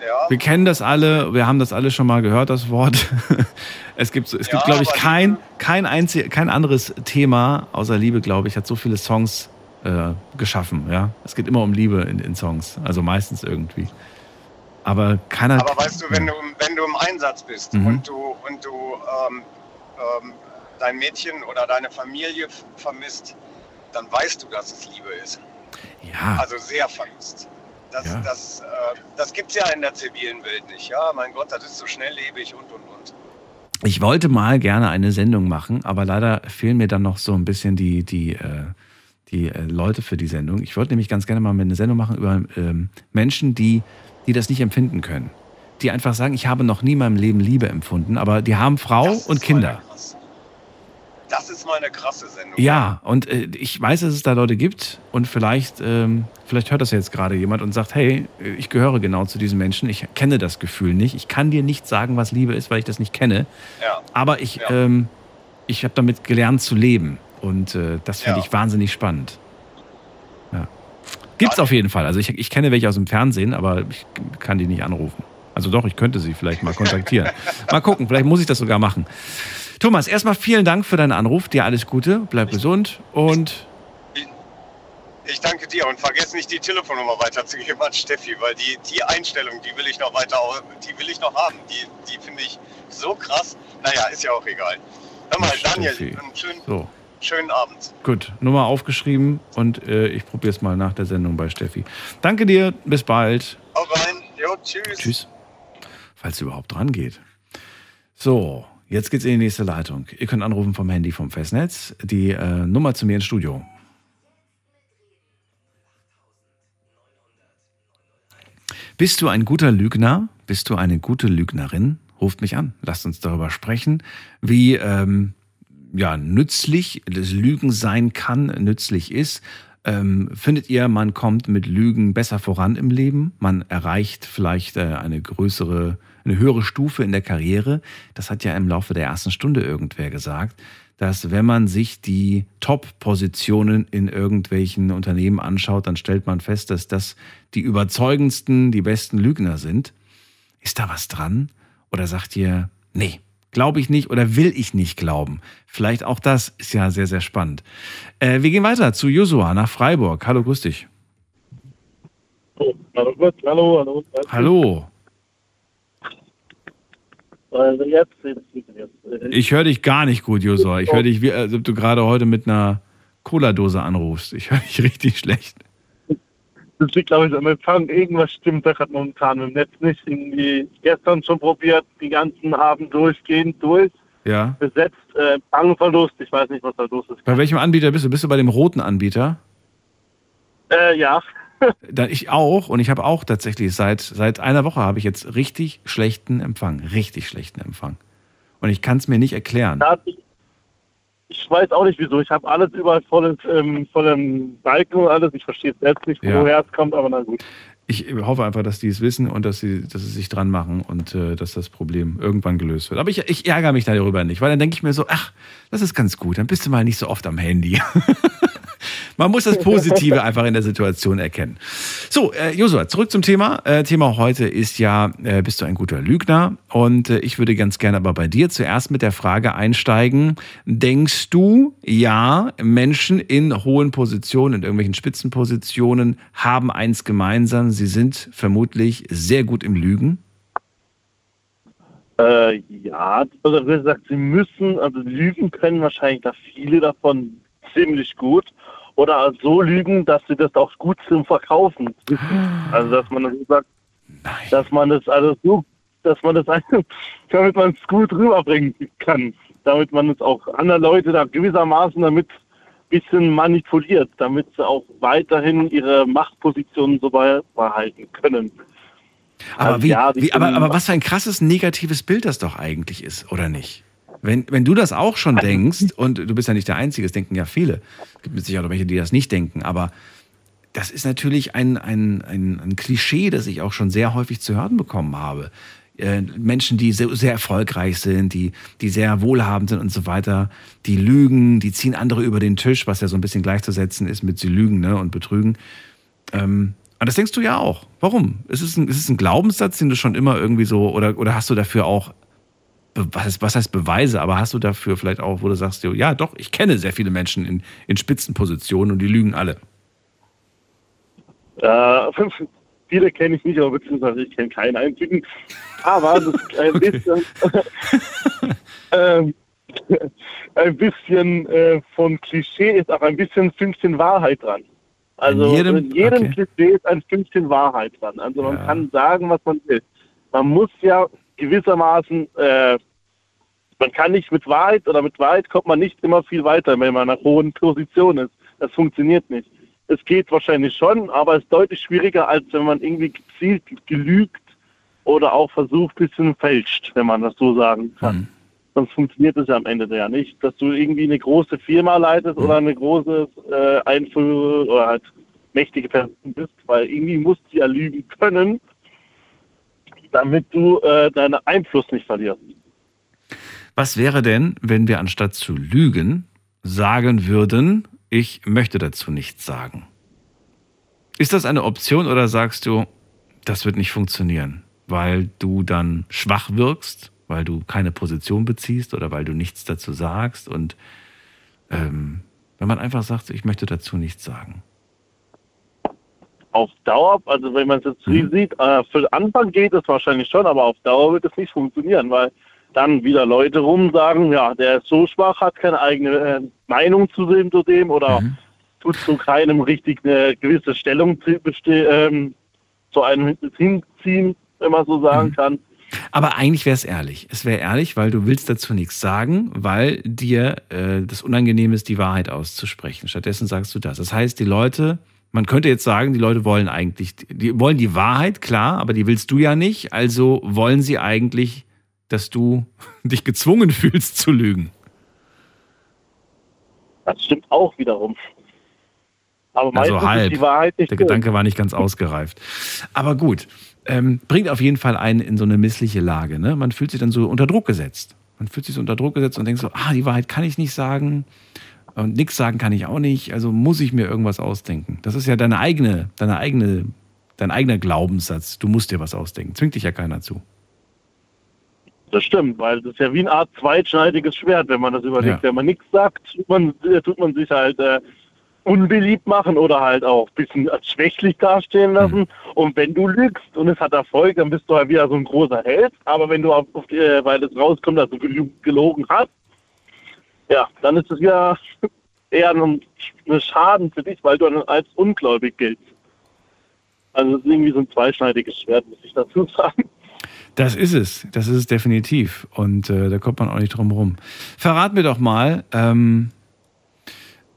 Ja. Wir kennen das alle, wir haben das alle schon mal gehört, das Wort. es gibt, es gibt ja, glaube ich, kein, kein, einzig, kein anderes Thema außer Liebe, glaube ich, hat so viele Songs äh, geschaffen. Ja? Es geht immer um Liebe in, in Songs, also meistens irgendwie. Aber keiner. Aber weißt du, wenn du, wenn du im Einsatz bist mhm. und du, und du ähm, ähm, dein Mädchen oder deine Familie vermisst, dann weißt du, dass es Liebe ist. Ja. Also sehr vermisst. Das, ja. das, äh, das gibt es ja in der zivilen Welt nicht. Ja, mein Gott, das ist so schnelllebig und und und. Ich wollte mal gerne eine Sendung machen, aber leider fehlen mir dann noch so ein bisschen die, die, äh, die äh, Leute für die Sendung. Ich wollte nämlich ganz gerne mal eine Sendung machen über ähm, Menschen, die, die das nicht empfinden können. Die einfach sagen, ich habe noch nie in meinem Leben Liebe empfunden, aber die haben Frau und Kinder. Das ist mal eine krasse Sendung. Ja, und äh, ich weiß, dass es da Leute gibt und vielleicht, ähm, vielleicht hört das jetzt gerade jemand und sagt, hey, ich gehöre genau zu diesen Menschen, ich kenne das Gefühl nicht, ich kann dir nicht sagen, was Liebe ist, weil ich das nicht kenne, ja. aber ich, ja. ähm, ich habe damit gelernt zu leben und äh, das finde ja. ich wahnsinnig spannend. Ja. Gibt's auf jeden Fall. Also ich, ich kenne welche aus dem Fernsehen, aber ich kann die nicht anrufen. Also doch, ich könnte sie vielleicht mal kontaktieren. mal gucken, vielleicht muss ich das sogar machen. Thomas, erstmal vielen Dank für deinen Anruf. Dir alles Gute, bleib gesund und. Ich danke dir und vergiss nicht die Telefonnummer weiterzugeben an Steffi, weil die, die Einstellung, die will ich noch weiter, die will ich noch haben. Die, die finde ich so krass. Naja, ist ja auch egal. Hör mal, Daniel, einen schönen, so. schönen Abend. Gut, Nummer aufgeschrieben und äh, ich probiere es mal nach der Sendung bei Steffi. Danke dir, bis bald. Hau rein, jo, tschüss. Tschüss. Falls es überhaupt dran geht. So, Jetzt geht's in die nächste Leitung. Ihr könnt anrufen vom Handy vom Festnetz. Die äh, Nummer zu mir ins Studio. Bist du ein guter Lügner? Bist du eine gute Lügnerin? Ruft mich an. Lasst uns darüber sprechen, wie ähm, ja, nützlich das Lügen sein kann, nützlich ist. Ähm, findet ihr, man kommt mit Lügen besser voran im Leben? Man erreicht vielleicht äh, eine größere eine höhere Stufe in der Karriere. Das hat ja im Laufe der ersten Stunde irgendwer gesagt, dass wenn man sich die Top-Positionen in irgendwelchen Unternehmen anschaut, dann stellt man fest, dass das die überzeugendsten, die besten Lügner sind. Ist da was dran? Oder sagt ihr, nee, glaube ich nicht oder will ich nicht glauben? Vielleicht auch das ist ja sehr, sehr spannend. Äh, wir gehen weiter zu Josua nach Freiburg. Hallo, grüß dich. Oh, hallo, hallo, hallo. Hallo. Also jetzt, jetzt, Ich höre dich gar nicht gut, Josua. Ich höre dich, wie als ob du gerade heute mit einer Cola-Dose anrufst. Ich höre dich richtig schlecht. Das liegt, glaube ich, am Empfang. Irgendwas stimmt da gerade momentan im Netz nicht. Irgendwie gestern schon probiert, die ganzen Abend durchgehend durch. Ja. Besetzt, äh, Empfangverlust. Ich weiß nicht, was da los ist. Bei welchem Anbieter bist du? Bist du bei dem roten Anbieter? Äh, ja. Ich auch und ich habe auch tatsächlich seit, seit einer Woche habe ich jetzt richtig schlechten Empfang. Richtig schlechten Empfang. Und ich kann es mir nicht erklären. Ich, ich, weiß auch nicht wieso. Ich habe alles überall volles, ähm, vollem Balken und alles. Ich verstehe es selbst nicht, ja. woher es kommt, aber na gut. Ich hoffe einfach, dass die es wissen und dass sie, dass sie sich dran machen und äh, dass das Problem irgendwann gelöst wird. Aber ich, ich ärgere mich darüber nicht, weil dann denke ich mir so, ach, das ist ganz gut, dann bist du mal nicht so oft am Handy. Man muss das Positive einfach in der Situation erkennen. So, äh, Josua, zurück zum Thema. Äh, Thema heute ist ja, äh, bist du ein guter Lügner? Und äh, ich würde ganz gerne aber bei dir zuerst mit der Frage einsteigen. Denkst du, ja, Menschen in hohen Positionen, in irgendwelchen Spitzenpositionen haben eins gemeinsam. Sie sind vermutlich sehr gut im Lügen? Äh, ja, also wie gesagt, sie müssen, also lügen können wahrscheinlich da viele davon ziemlich gut oder so lügen, dass sie das auch gut zum Verkaufen wissen. Also dass man das sagt, Nein. dass man das also so, dass man das damit man es gut rüberbringen kann, damit man es auch andere Leute da gewissermaßen damit ein bisschen manipuliert, damit sie auch weiterhin ihre Machtpositionen so behalten können. Aber, also, wie, ja, wie, aber, aber was für ein krasses negatives Bild das doch eigentlich ist, oder nicht? Wenn, wenn du das auch schon denkst, und du bist ja nicht der Einzige, es denken ja viele, es gibt Sicherheit auch welche, die das nicht denken, aber das ist natürlich ein, ein, ein, ein Klischee, das ich auch schon sehr häufig zu hören bekommen habe. äh, Menschen, die sehr, sehr, erfolgreich sind, die, die sehr wohlhabend sind und so weiter, die lügen, die ziehen andere über den Tisch, was ja so ein bisschen gleichzusetzen ist mit sie lügen ne, und betrügen. Ähm, und das denkst du ja auch. Warum? Ist es ein, ist es ein Glaubenssatz, den du schon immer irgendwie so, oder, oder hast du dafür auch, was heißt, was heißt Beweise, aber hast du dafür vielleicht auch, wo du sagst, ja doch, ich kenne sehr viele Menschen in, in Spitzenpositionen und die lügen alle. Äh, viele kenne ich nicht, aber beziehungsweise ich kenne keinen einzigen. Aber ein bisschen, ähm, ein bisschen äh, von Klischee ist auch ein bisschen Fünkchen Wahrheit dran. Also in jedem, in jedem okay. Klischee ist ein Fünkchen Wahrheit dran. Also man ja. kann sagen, was man will. Man muss ja gewissermaßen, äh, man kann nicht mit Wahrheit oder mit Wahrheit kommt man nicht immer viel weiter, wenn man in einer hohen Position ist. Das funktioniert nicht. Es geht wahrscheinlich schon, aber es ist deutlich schwieriger, als wenn man irgendwie gezielt gelügt oder auch versucht, ein bisschen fälscht, wenn man das so sagen kann. Mhm. Sonst funktioniert es ja am Ende ja nicht, dass du irgendwie eine große Firma leitest mhm. oder eine große äh, Einführung oder halt mächtige Person bist, weil irgendwie musst du ja lügen können, damit du äh, deinen Einfluss nicht verlierst. Was wäre denn, wenn wir anstatt zu lügen sagen würden, ich möchte dazu nichts sagen. Ist das eine Option oder sagst du, das wird nicht funktionieren, weil du dann schwach wirkst, weil du keine Position beziehst oder weil du nichts dazu sagst und ähm, wenn man einfach sagt, ich möchte dazu nichts sagen? Auf Dauer, also wenn man es jetzt mhm. sieht, äh, für den Anfang geht es wahrscheinlich schon, aber auf Dauer wird es nicht funktionieren, weil dann wieder Leute rum sagen, ja, der ist so schwach, hat keine eigene äh, Meinung zu dem, zu dem oder mhm. tut zu keinem richtig eine gewisse Stellung ähm, zu einem hinziehen, wenn man so sagen mhm. kann. Aber eigentlich wäre es ehrlich. Es wäre ehrlich, weil du willst dazu nichts sagen, weil dir äh, das unangenehm ist, die Wahrheit auszusprechen. Stattdessen sagst du das. Das heißt, die Leute, man könnte jetzt sagen, die Leute wollen eigentlich, die wollen die Wahrheit, klar, aber die willst du ja nicht. Also wollen sie eigentlich dass du dich gezwungen fühlst zu lügen. Das stimmt auch wiederum. Aber also halb. die Wahrheit nicht Der schön. Gedanke war nicht ganz ausgereift. Aber gut, ähm, bringt auf jeden Fall einen in so eine missliche Lage. Ne? Man fühlt sich dann so unter Druck gesetzt. Man fühlt sich so unter Druck gesetzt und denkt so, ah, die Wahrheit kann ich nicht sagen und nichts sagen kann ich auch nicht, also muss ich mir irgendwas ausdenken. Das ist ja deine eigene, deine eigene, dein eigener Glaubenssatz. Du musst dir was ausdenken. Zwingt dich ja keiner zu. Das stimmt, weil das ist ja wie eine Art zweitschneidiges Schwert, wenn man das überlegt. Ja. Wenn man nichts sagt, tut man, äh, tut man sich halt äh, unbeliebt machen oder halt auch ein bisschen als schwächlich dastehen lassen. Mhm. Und wenn du lügst und es hat Erfolg, dann bist du halt wieder so ein großer Held. Aber wenn du auf, auf die, äh, weil es rauskommt, dass du gelogen hast, ja, dann ist es ja eher ein, ein Schaden für dich, weil du dann als ungläubig giltst. Also es ist irgendwie so ein zweischneidiges Schwert, muss ich dazu sagen. Das ist es, das ist es definitiv. Und äh, da kommt man auch nicht drum rum. Verrat mir doch mal, ähm,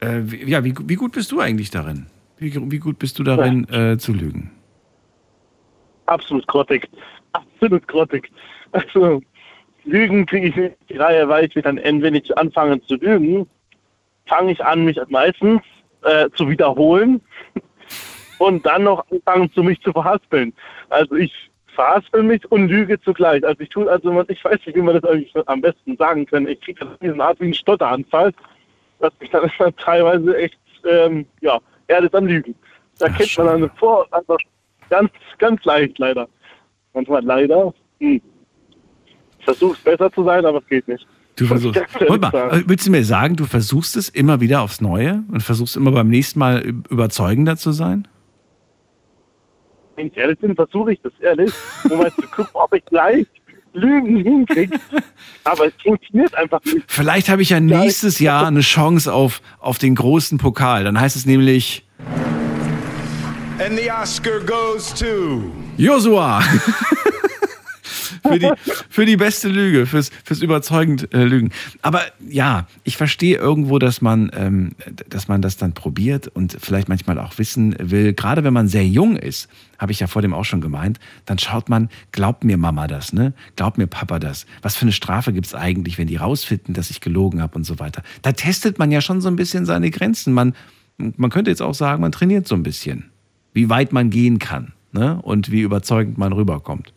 äh, wie, ja, wie, wie, gut bist du eigentlich darin? Wie, wie gut bist du darin, äh, zu lügen? Absolut grottig. Absolut grottig. Also, Lügen kriege ich nicht die Reihe, weil ich dann, wenn ich anfange zu lügen, fange ich an, mich meistens äh, zu wiederholen und dann noch anfangen, zu mich zu verhaspeln. Also ich verhaspel mich und lüge zugleich. Also ich tue, also ich weiß nicht, wie man das eigentlich am besten sagen kann. Ich kriege diesen Art wie einen Stotteranfall, was mich dann teilweise echt, ähm, ja, erdet am Lügen. Da Ach, kennt man dann vor, also ganz, ganz leicht leider. Manchmal leider. Hm. Ich versuche es besser zu sein, aber es geht nicht. Du versuchst. Mal, willst du mir sagen, du versuchst es immer wieder aufs Neue und versuchst immer beim nächsten Mal überzeugender zu sein? wenn ich ehrlich bin, versuche ich das ehrlich, um mal zu gucken, ob ich gleich Lügen hinkriege. Aber es funktioniert einfach nicht. Vielleicht habe ich ja nächstes Jahr eine Chance auf, auf den großen Pokal. Dann heißt es nämlich. And the Oscar goes to. Joshua! für, die, für die beste Lüge, fürs, fürs überzeugend äh, Lügen. Aber ja, ich verstehe irgendwo, dass man, ähm, dass man das dann probiert und vielleicht manchmal auch wissen will, gerade wenn man sehr jung ist, habe ich ja vor dem auch schon gemeint, dann schaut man, glaubt mir Mama das, ne? Glaubt mir Papa das? Was für eine Strafe gibt es eigentlich, wenn die rausfinden, dass ich gelogen habe und so weiter? Da testet man ja schon so ein bisschen seine Grenzen. Man, man könnte jetzt auch sagen, man trainiert so ein bisschen, wie weit man gehen kann ne? und wie überzeugend man rüberkommt.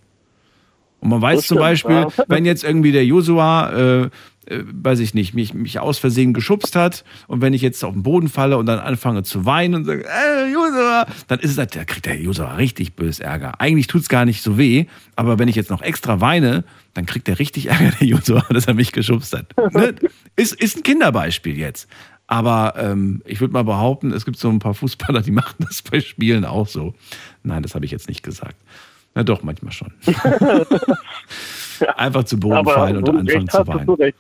Und man weiß Das zum stimmt, Beispiel, ja. wenn jetzt irgendwie der Josua, äh, äh, weiß ich nicht, mich, mich aus Versehen geschubst hat und wenn ich jetzt auf den Boden falle und dann anfange zu weinen und sage, äh, Josua, dann ist es, halt- da kriegt der Josua richtig bös Ärger. Eigentlich tut's gar nicht so weh, aber wenn ich jetzt noch extra weine, dann kriegt er richtig Ärger, der Josua, dass er mich geschubst hat. Ne? Ist, ist ein Kinderbeispiel jetzt. Aber ähm, ich würde mal behaupten, es gibt so ein paar Fußballer, die machen das bei Spielen auch so. Nein, das habe ich jetzt nicht gesagt. Na doch, manchmal schon. Einfach zu Boden Aber fallen und anfangen zu weinen.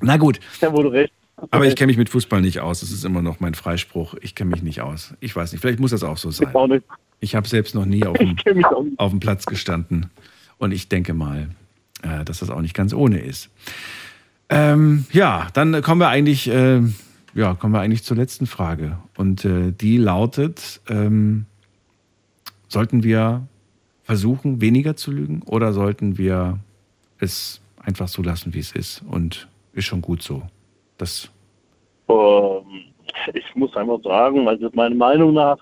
Na gut. Ja, wo du recht Aber ich kenne mich mit Fußball nicht aus. Das ist immer noch mein Freispruch. Ich kenne mich nicht aus. Ich weiß nicht. Vielleicht muss das auch so sein. Ich. Ich habe selbst noch nie auf dem, auf dem Platz gestanden. Und ich denke mal, äh, dass das auch nicht ganz ohne ist. Ähm, ja, dann kommen wir eigentlich, äh, ja, kommen wir eigentlich zur letzten Frage. Und äh, die lautet: ähm, Sollten wir versuchen, weniger zu lügen, oder sollten wir es einfach so lassen, wie es ist? Und ist schon gut so. Das Ähm, ich muss einfach sagen, also meiner Meinung nach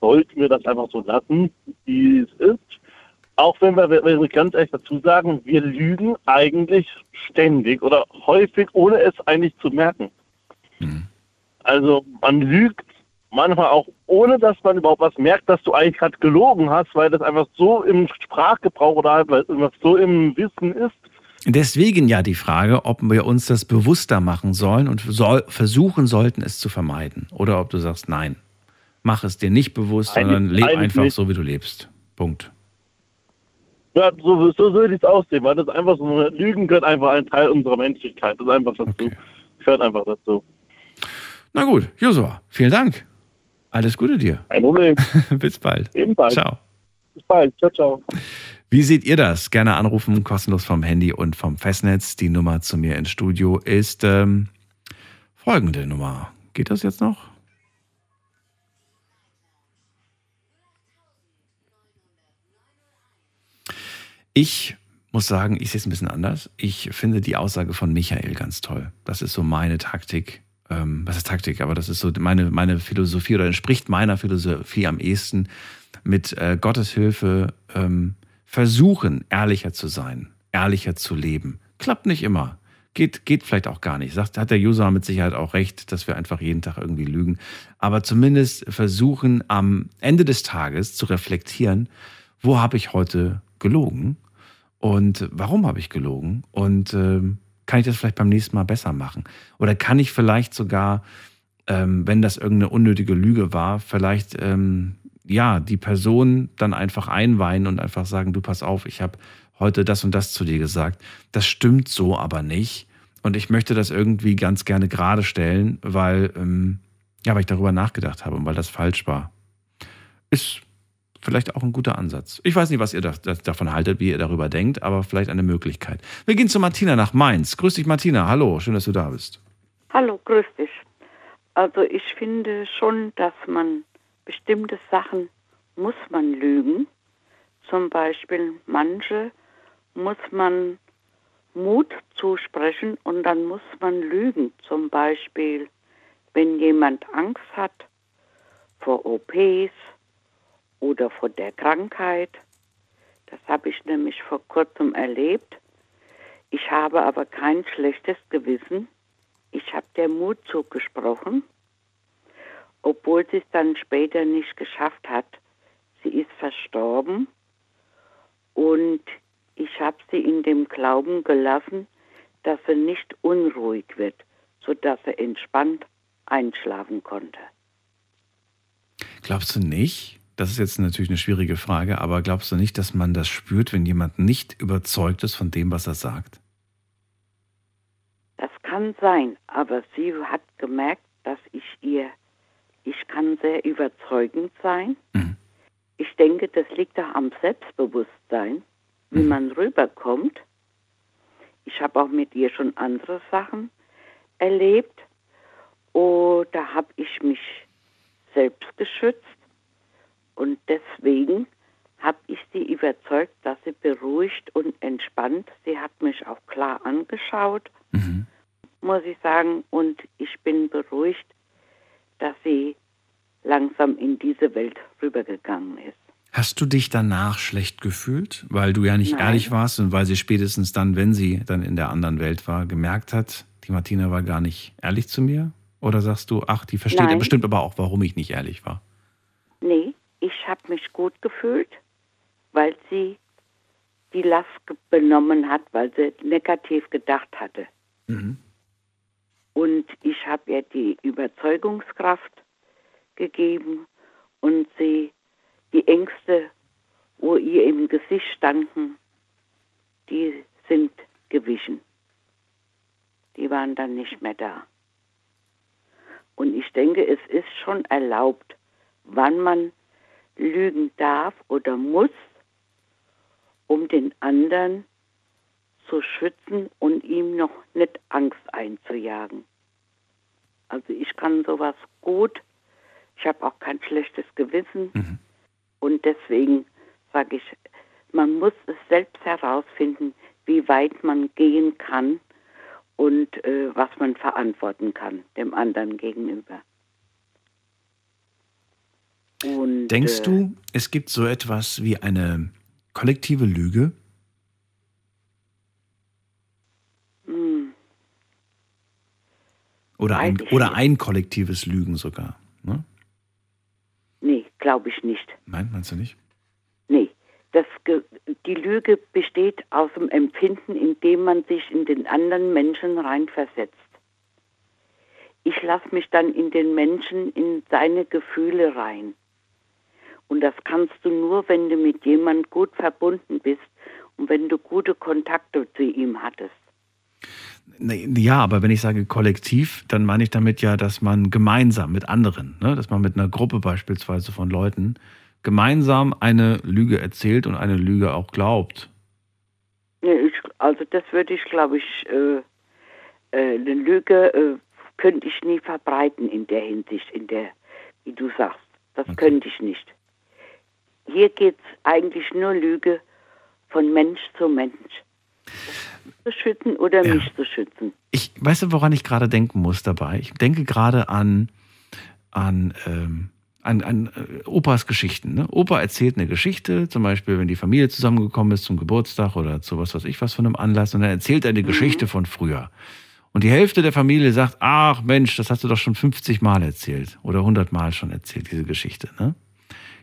sollten wir das einfach so lassen, wie es ist. Auch wenn wir, wenn wir ganz ehrlich dazu sagen, wir lügen eigentlich ständig oder häufig, ohne es eigentlich zu merken. Also man lügt manchmal auch, ohne dass man überhaupt was merkt, dass du eigentlich gerade gelogen hast, weil das einfach so im Sprachgebrauch oder halt, weil es einfach so im Wissen ist. Deswegen ja die Frage, ob wir uns das bewusster machen sollen und soll, versuchen sollten, es zu vermeiden. Oder ob du sagst, nein, mach es dir nicht bewusst, Eigentlich- sondern leb eigentlich einfach nicht. so, wie du lebst. Punkt. Ja, so, so würde ich es aussehen, weil das einfach so, Lügen gehört einfach ein Teil unserer Menschlichkeit. Das ist einfach dazu. Gehört einfach dazu. Na gut, Josua, vielen Dank. Alles Gute dir. Kein Problem. Bis bald. Ebenfalls. Ciao. Bis bald. Ciao, ciao. Wie seht ihr das? Gerne anrufen, kostenlos vom Handy und vom Festnetz. Die Nummer zu mir ins Studio ist ähm, folgende Nummer. Geht das jetzt noch? Ich muss sagen, ich sehe es ein bisschen anders. Ich finde die Aussage von Michael ganz toll. Das ist so meine Taktik. Ähm, was ist Taktik? Aber das ist so meine, meine Philosophie oder entspricht meiner Philosophie am ehesten mit äh, Gottes Hilfe ähm, versuchen, ehrlicher zu sein, ehrlicher zu leben. Klappt nicht immer. Geht, geht vielleicht auch gar nicht. Sagt, hat der User mit Sicherheit auch recht, dass wir einfach jeden Tag irgendwie lügen. Aber zumindest versuchen, am Ende des Tages zu reflektieren, wo habe ich heute gelogen und warum habe ich gelogen und ähm, kann ich das vielleicht beim nächsten Mal besser machen? Oder kann ich vielleicht sogar, ähm, wenn das irgendeine unnötige Lüge war, vielleicht ähm, ja die Person dann einfach einweihen und einfach sagen, du pass auf, ich habe heute das und das zu dir gesagt. Das stimmt so aber nicht. Und ich möchte das irgendwie ganz gerne gerade stellen, weil, ähm, ja, weil ich darüber nachgedacht habe und weil das falsch war. Ist vielleicht auch ein guter Ansatz. Ich weiß nicht, was ihr da, da, davon haltet, wie ihr darüber denkt, aber vielleicht eine Möglichkeit. Wir gehen zu Martina nach Mainz. Grüß dich, Martina. Hallo, schön, dass du da bist. Hallo, grüß dich. Also ich finde schon, dass man bestimmte Sachen muss man lügen. Zum Beispiel manche muss man Mut zusprechen und dann muss man lügen. Zum Beispiel, wenn jemand Angst hat vor OPs oder vor der Krankheit. Das habe ich nämlich vor kurzem erlebt. Ich habe aber kein schlechtes Gewissen. Ich habe der Mut zugesprochen, obwohl sie es dann später nicht geschafft hat. Sie ist verstorben und ich habe sie in dem Glauben gelassen, dass sie nicht unruhig wird, sodass sie entspannt einschlafen konnte. Glaubst du nicht? Das ist jetzt natürlich eine schwierige Frage, aber glaubst du nicht, dass man das spürt, wenn jemand nicht überzeugt ist von dem, was er sagt? Das kann sein, aber sie hat gemerkt, dass ich ihr, ich kann sehr überzeugend sein. Ich denke, das liegt auch am Selbstbewusstsein, wie man rüberkommt. Ich habe auch mit ihr schon andere Sachen erlebt. Und da habe ich mich selbst geschützt. Und deswegen habe ich sie überzeugt, dass sie beruhigt und entspannt. Sie hat mich auch klar angeschaut, muss ich sagen. Und ich bin beruhigt, dass sie langsam in diese Welt rübergegangen ist. Hast du dich danach schlecht gefühlt, weil du ja nicht Nein. ehrlich warst und weil sie spätestens dann, wenn sie dann in der anderen Welt war, gemerkt hat, die Martina war gar nicht ehrlich zu mir? Oder sagst du, ach, die versteht ja Nein. bestimmt aber auch, warum ich nicht ehrlich war? Ich habe mich gut gefühlt, weil sie die Last benommen hat, weil sie negativ gedacht hatte. Und ich habe ihr die Überzeugungskraft gegeben und sie die Ängste, wo ihr im Gesicht standen, die sind gewichen. Die waren dann nicht mehr da. Und ich denke, es ist schon erlaubt, wann man lügen darf oder muss, um den anderen zu schützen und ihm noch nicht Angst einzujagen. Also ich kann sowas gut. Ich habe auch kein schlechtes Gewissen. Und deswegen sage ich, man muss es selbst herausfinden, wie weit man gehen kann und äh, was man verantworten kann dem anderen gegenüber. Und, Denkst äh, du, es gibt so etwas wie eine kollektive Lüge? hm, Oder ein, oder ein kollektives Lügen sogar? Ne? nee, glaube ich nicht. Nein, meinst du nicht? Nee, das die Lüge besteht aus dem Empfinden, indem man sich in den anderen Menschen reinversetzt. Ich lasse mich dann in den Menschen, in seine Gefühle rein. Und das kannst du nur, wenn du mit jemandem gut verbunden bist und wenn du gute Kontakte zu ihm hattest. Ja, aber wenn ich sage kollektiv, dann meine ich damit ja, dass man gemeinsam mit anderen, ne, dass man mit einer Gruppe beispielsweise von Leuten gemeinsam eine Lüge erzählt und eine Lüge auch glaubt. Nee, ich, also das würde ich, glaube ich, äh, äh, eine Lüge äh, könnte ich nie verbreiten in der Hinsicht, in der, wie du sagst. Das könnte ich nicht. Hier geht es eigentlich nur Lüge von Mensch zu Mensch. Zu schützen oder mich zu schützen. Ich weißt du, woran ich gerade denken muss dabei? Ich denke gerade an, an, ähm, an, an äh, Opas Geschichten. Ne? Opa erzählt eine Geschichte, zum Beispiel, wenn die Familie zusammengekommen ist zum Geburtstag oder zu was weiß ich was von einem Anlass, und dann erzählt er eine Geschichte von früher. Und die Hälfte der Familie sagt, ach Mensch, das hast du doch schon 50 Mal erzählt oder 100 Mal schon erzählt, diese Geschichte. Ne?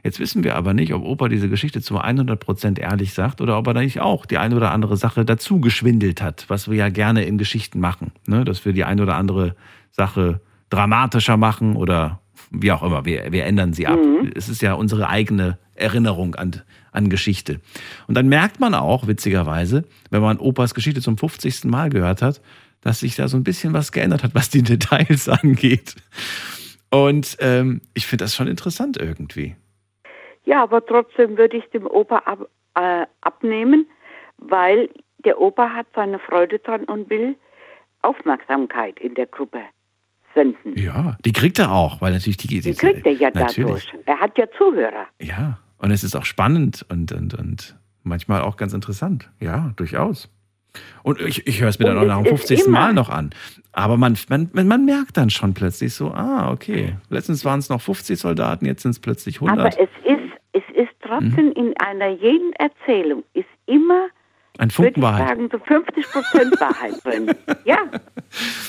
Jetzt wissen wir aber nicht, ob Opa diese Geschichte zu 100% ehrlich sagt oder ob er da nicht auch die eine oder andere Sache dazu geschwindelt hat, was wir ja gerne in Geschichten machen. Ne? Dass wir die eine oder andere Sache dramatischer machen oder wie auch immer. Wir, wir ändern sie ab. Es ist ja unsere eigene Erinnerung an, an Geschichte. Und dann merkt man auch, witzigerweise, wenn man Opas Geschichte zum 50. Mal gehört hat, dass sich da so ein bisschen was geändert hat, was die Details angeht. Und ähm, ich finde das schon interessant irgendwie. Ja, aber trotzdem würde ich dem Opa ab, äh, abnehmen, weil der Opa hat seine Freude dran und will Aufmerksamkeit in der Gruppe senden. Ja, die kriegt er auch, weil natürlich die, die, Die kriegt er ja natürlich. dadurch. Er hat ja Zuhörer. Ja, und es ist auch spannend und, und, und manchmal auch ganz interessant. Ja, durchaus. Und ich, ich höre es mir dann Und auch nach dem ist 50. immer- Mal noch an. Aber man, man, man merkt dann schon plötzlich so, ah, okay, letztens waren es noch 50 Soldaten, jetzt sind es plötzlich 100. Aber es ist, es ist trotzdem Mhm. in einer jeden Erzählung ist immer, Ein würde Funken ich Wahrheit. sagen, so 50 Prozent Wahrheit drin. Ja,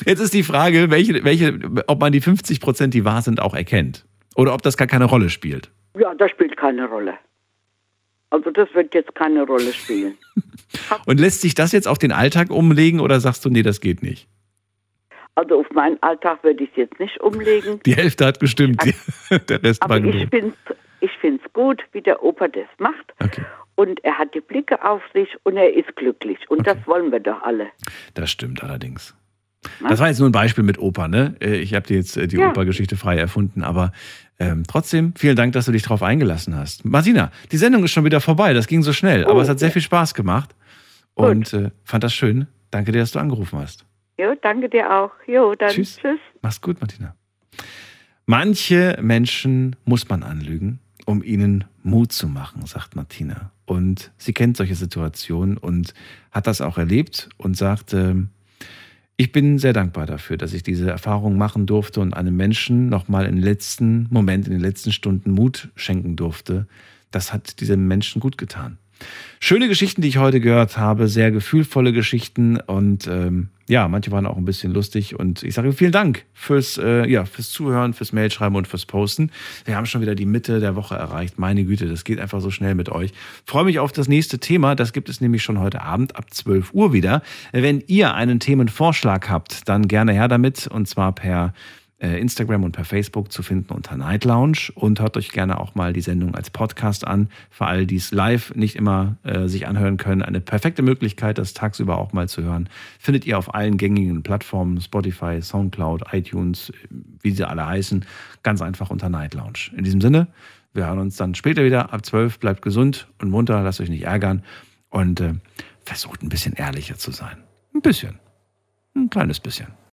Jetzt ist die Frage, welche, welche, ob man die 50 Prozent, die wahr sind, auch erkennt. Oder ob das gar keine Rolle spielt. ja, das spielt keine Rolle. Also das wird jetzt keine Rolle spielen. Und lässt sich das jetzt auf den Alltag umlegen oder sagst du, nee, das geht nicht? Also auf meinen Alltag würde ich es jetzt nicht umlegen. Die Hälfte hat gestimmt, der Rest Aber war ich gelogen. finde es ich gut, wie der Opa das macht. Und er hat die Blicke auf sich und er ist glücklich. Und das wollen wir doch alle. Das stimmt allerdings. Das war jetzt nur ein Beispiel mit Opa, ne? Äh, Ich habe dir jetzt äh, die Ja. Opa-Geschichte frei erfunden, aber ähm, trotzdem, vielen Dank, dass du dich darauf eingelassen hast. Martina, die Sendung ist schon wieder vorbei, das ging so schnell, aber es hat sehr viel Spaß gemacht und äh, fand das schön. Danke dir, dass du angerufen hast. Jo, danke dir auch. Jo, dann Tschüss. tschüss. Mach's gut, Martina. Manche Menschen muss man anlügen, um ihnen Mut zu machen, sagt Martina. Und sie kennt solche Situationen und hat das auch erlebt und sagt, ähm, ich bin sehr dankbar dafür, dass ich diese Erfahrung machen durfte und einem Menschen nochmal im letzten Moment, in den letzten Stunden Mut schenken durfte, das hat diesem Menschen gut getan. Schöne Geschichten, die ich heute gehört habe, sehr gefühlvolle Geschichten und ähm, ja, manche waren auch ein bisschen lustig und ich sage vielen Dank fürs, äh, ja, fürs Zuhören, fürs Mailschreiben und fürs Posten. Wir haben schon wieder die Mitte der Woche erreicht. Meine Güte, das geht einfach so schnell mit euch. Freue mich auf das nächste Thema. Das gibt es nämlich schon heute Abend ab 12 Uhr wieder. Wenn ihr einen Themenvorschlag habt, dann gerne her damit und zwar per Instagram und per Facebook zu finden unter Night Lounge und hört euch gerne auch mal die Sendung als Podcast an. Für alle, die es live nicht immer äh, sich anhören können, eine perfekte Möglichkeit, das tagsüber auch mal zu hören. Findet ihr auf allen gängigen Plattformen, Spotify, Soundcloud, iTunes, wie sie alle heißen, ganz einfach unter Night Lounge. In diesem Sinne, wir hören uns dann später wieder ab 12. Bleibt gesund und munter, lasst euch nicht ärgern und äh, versucht ein bisschen ehrlicher zu sein. Ein bisschen. Ein kleines bisschen.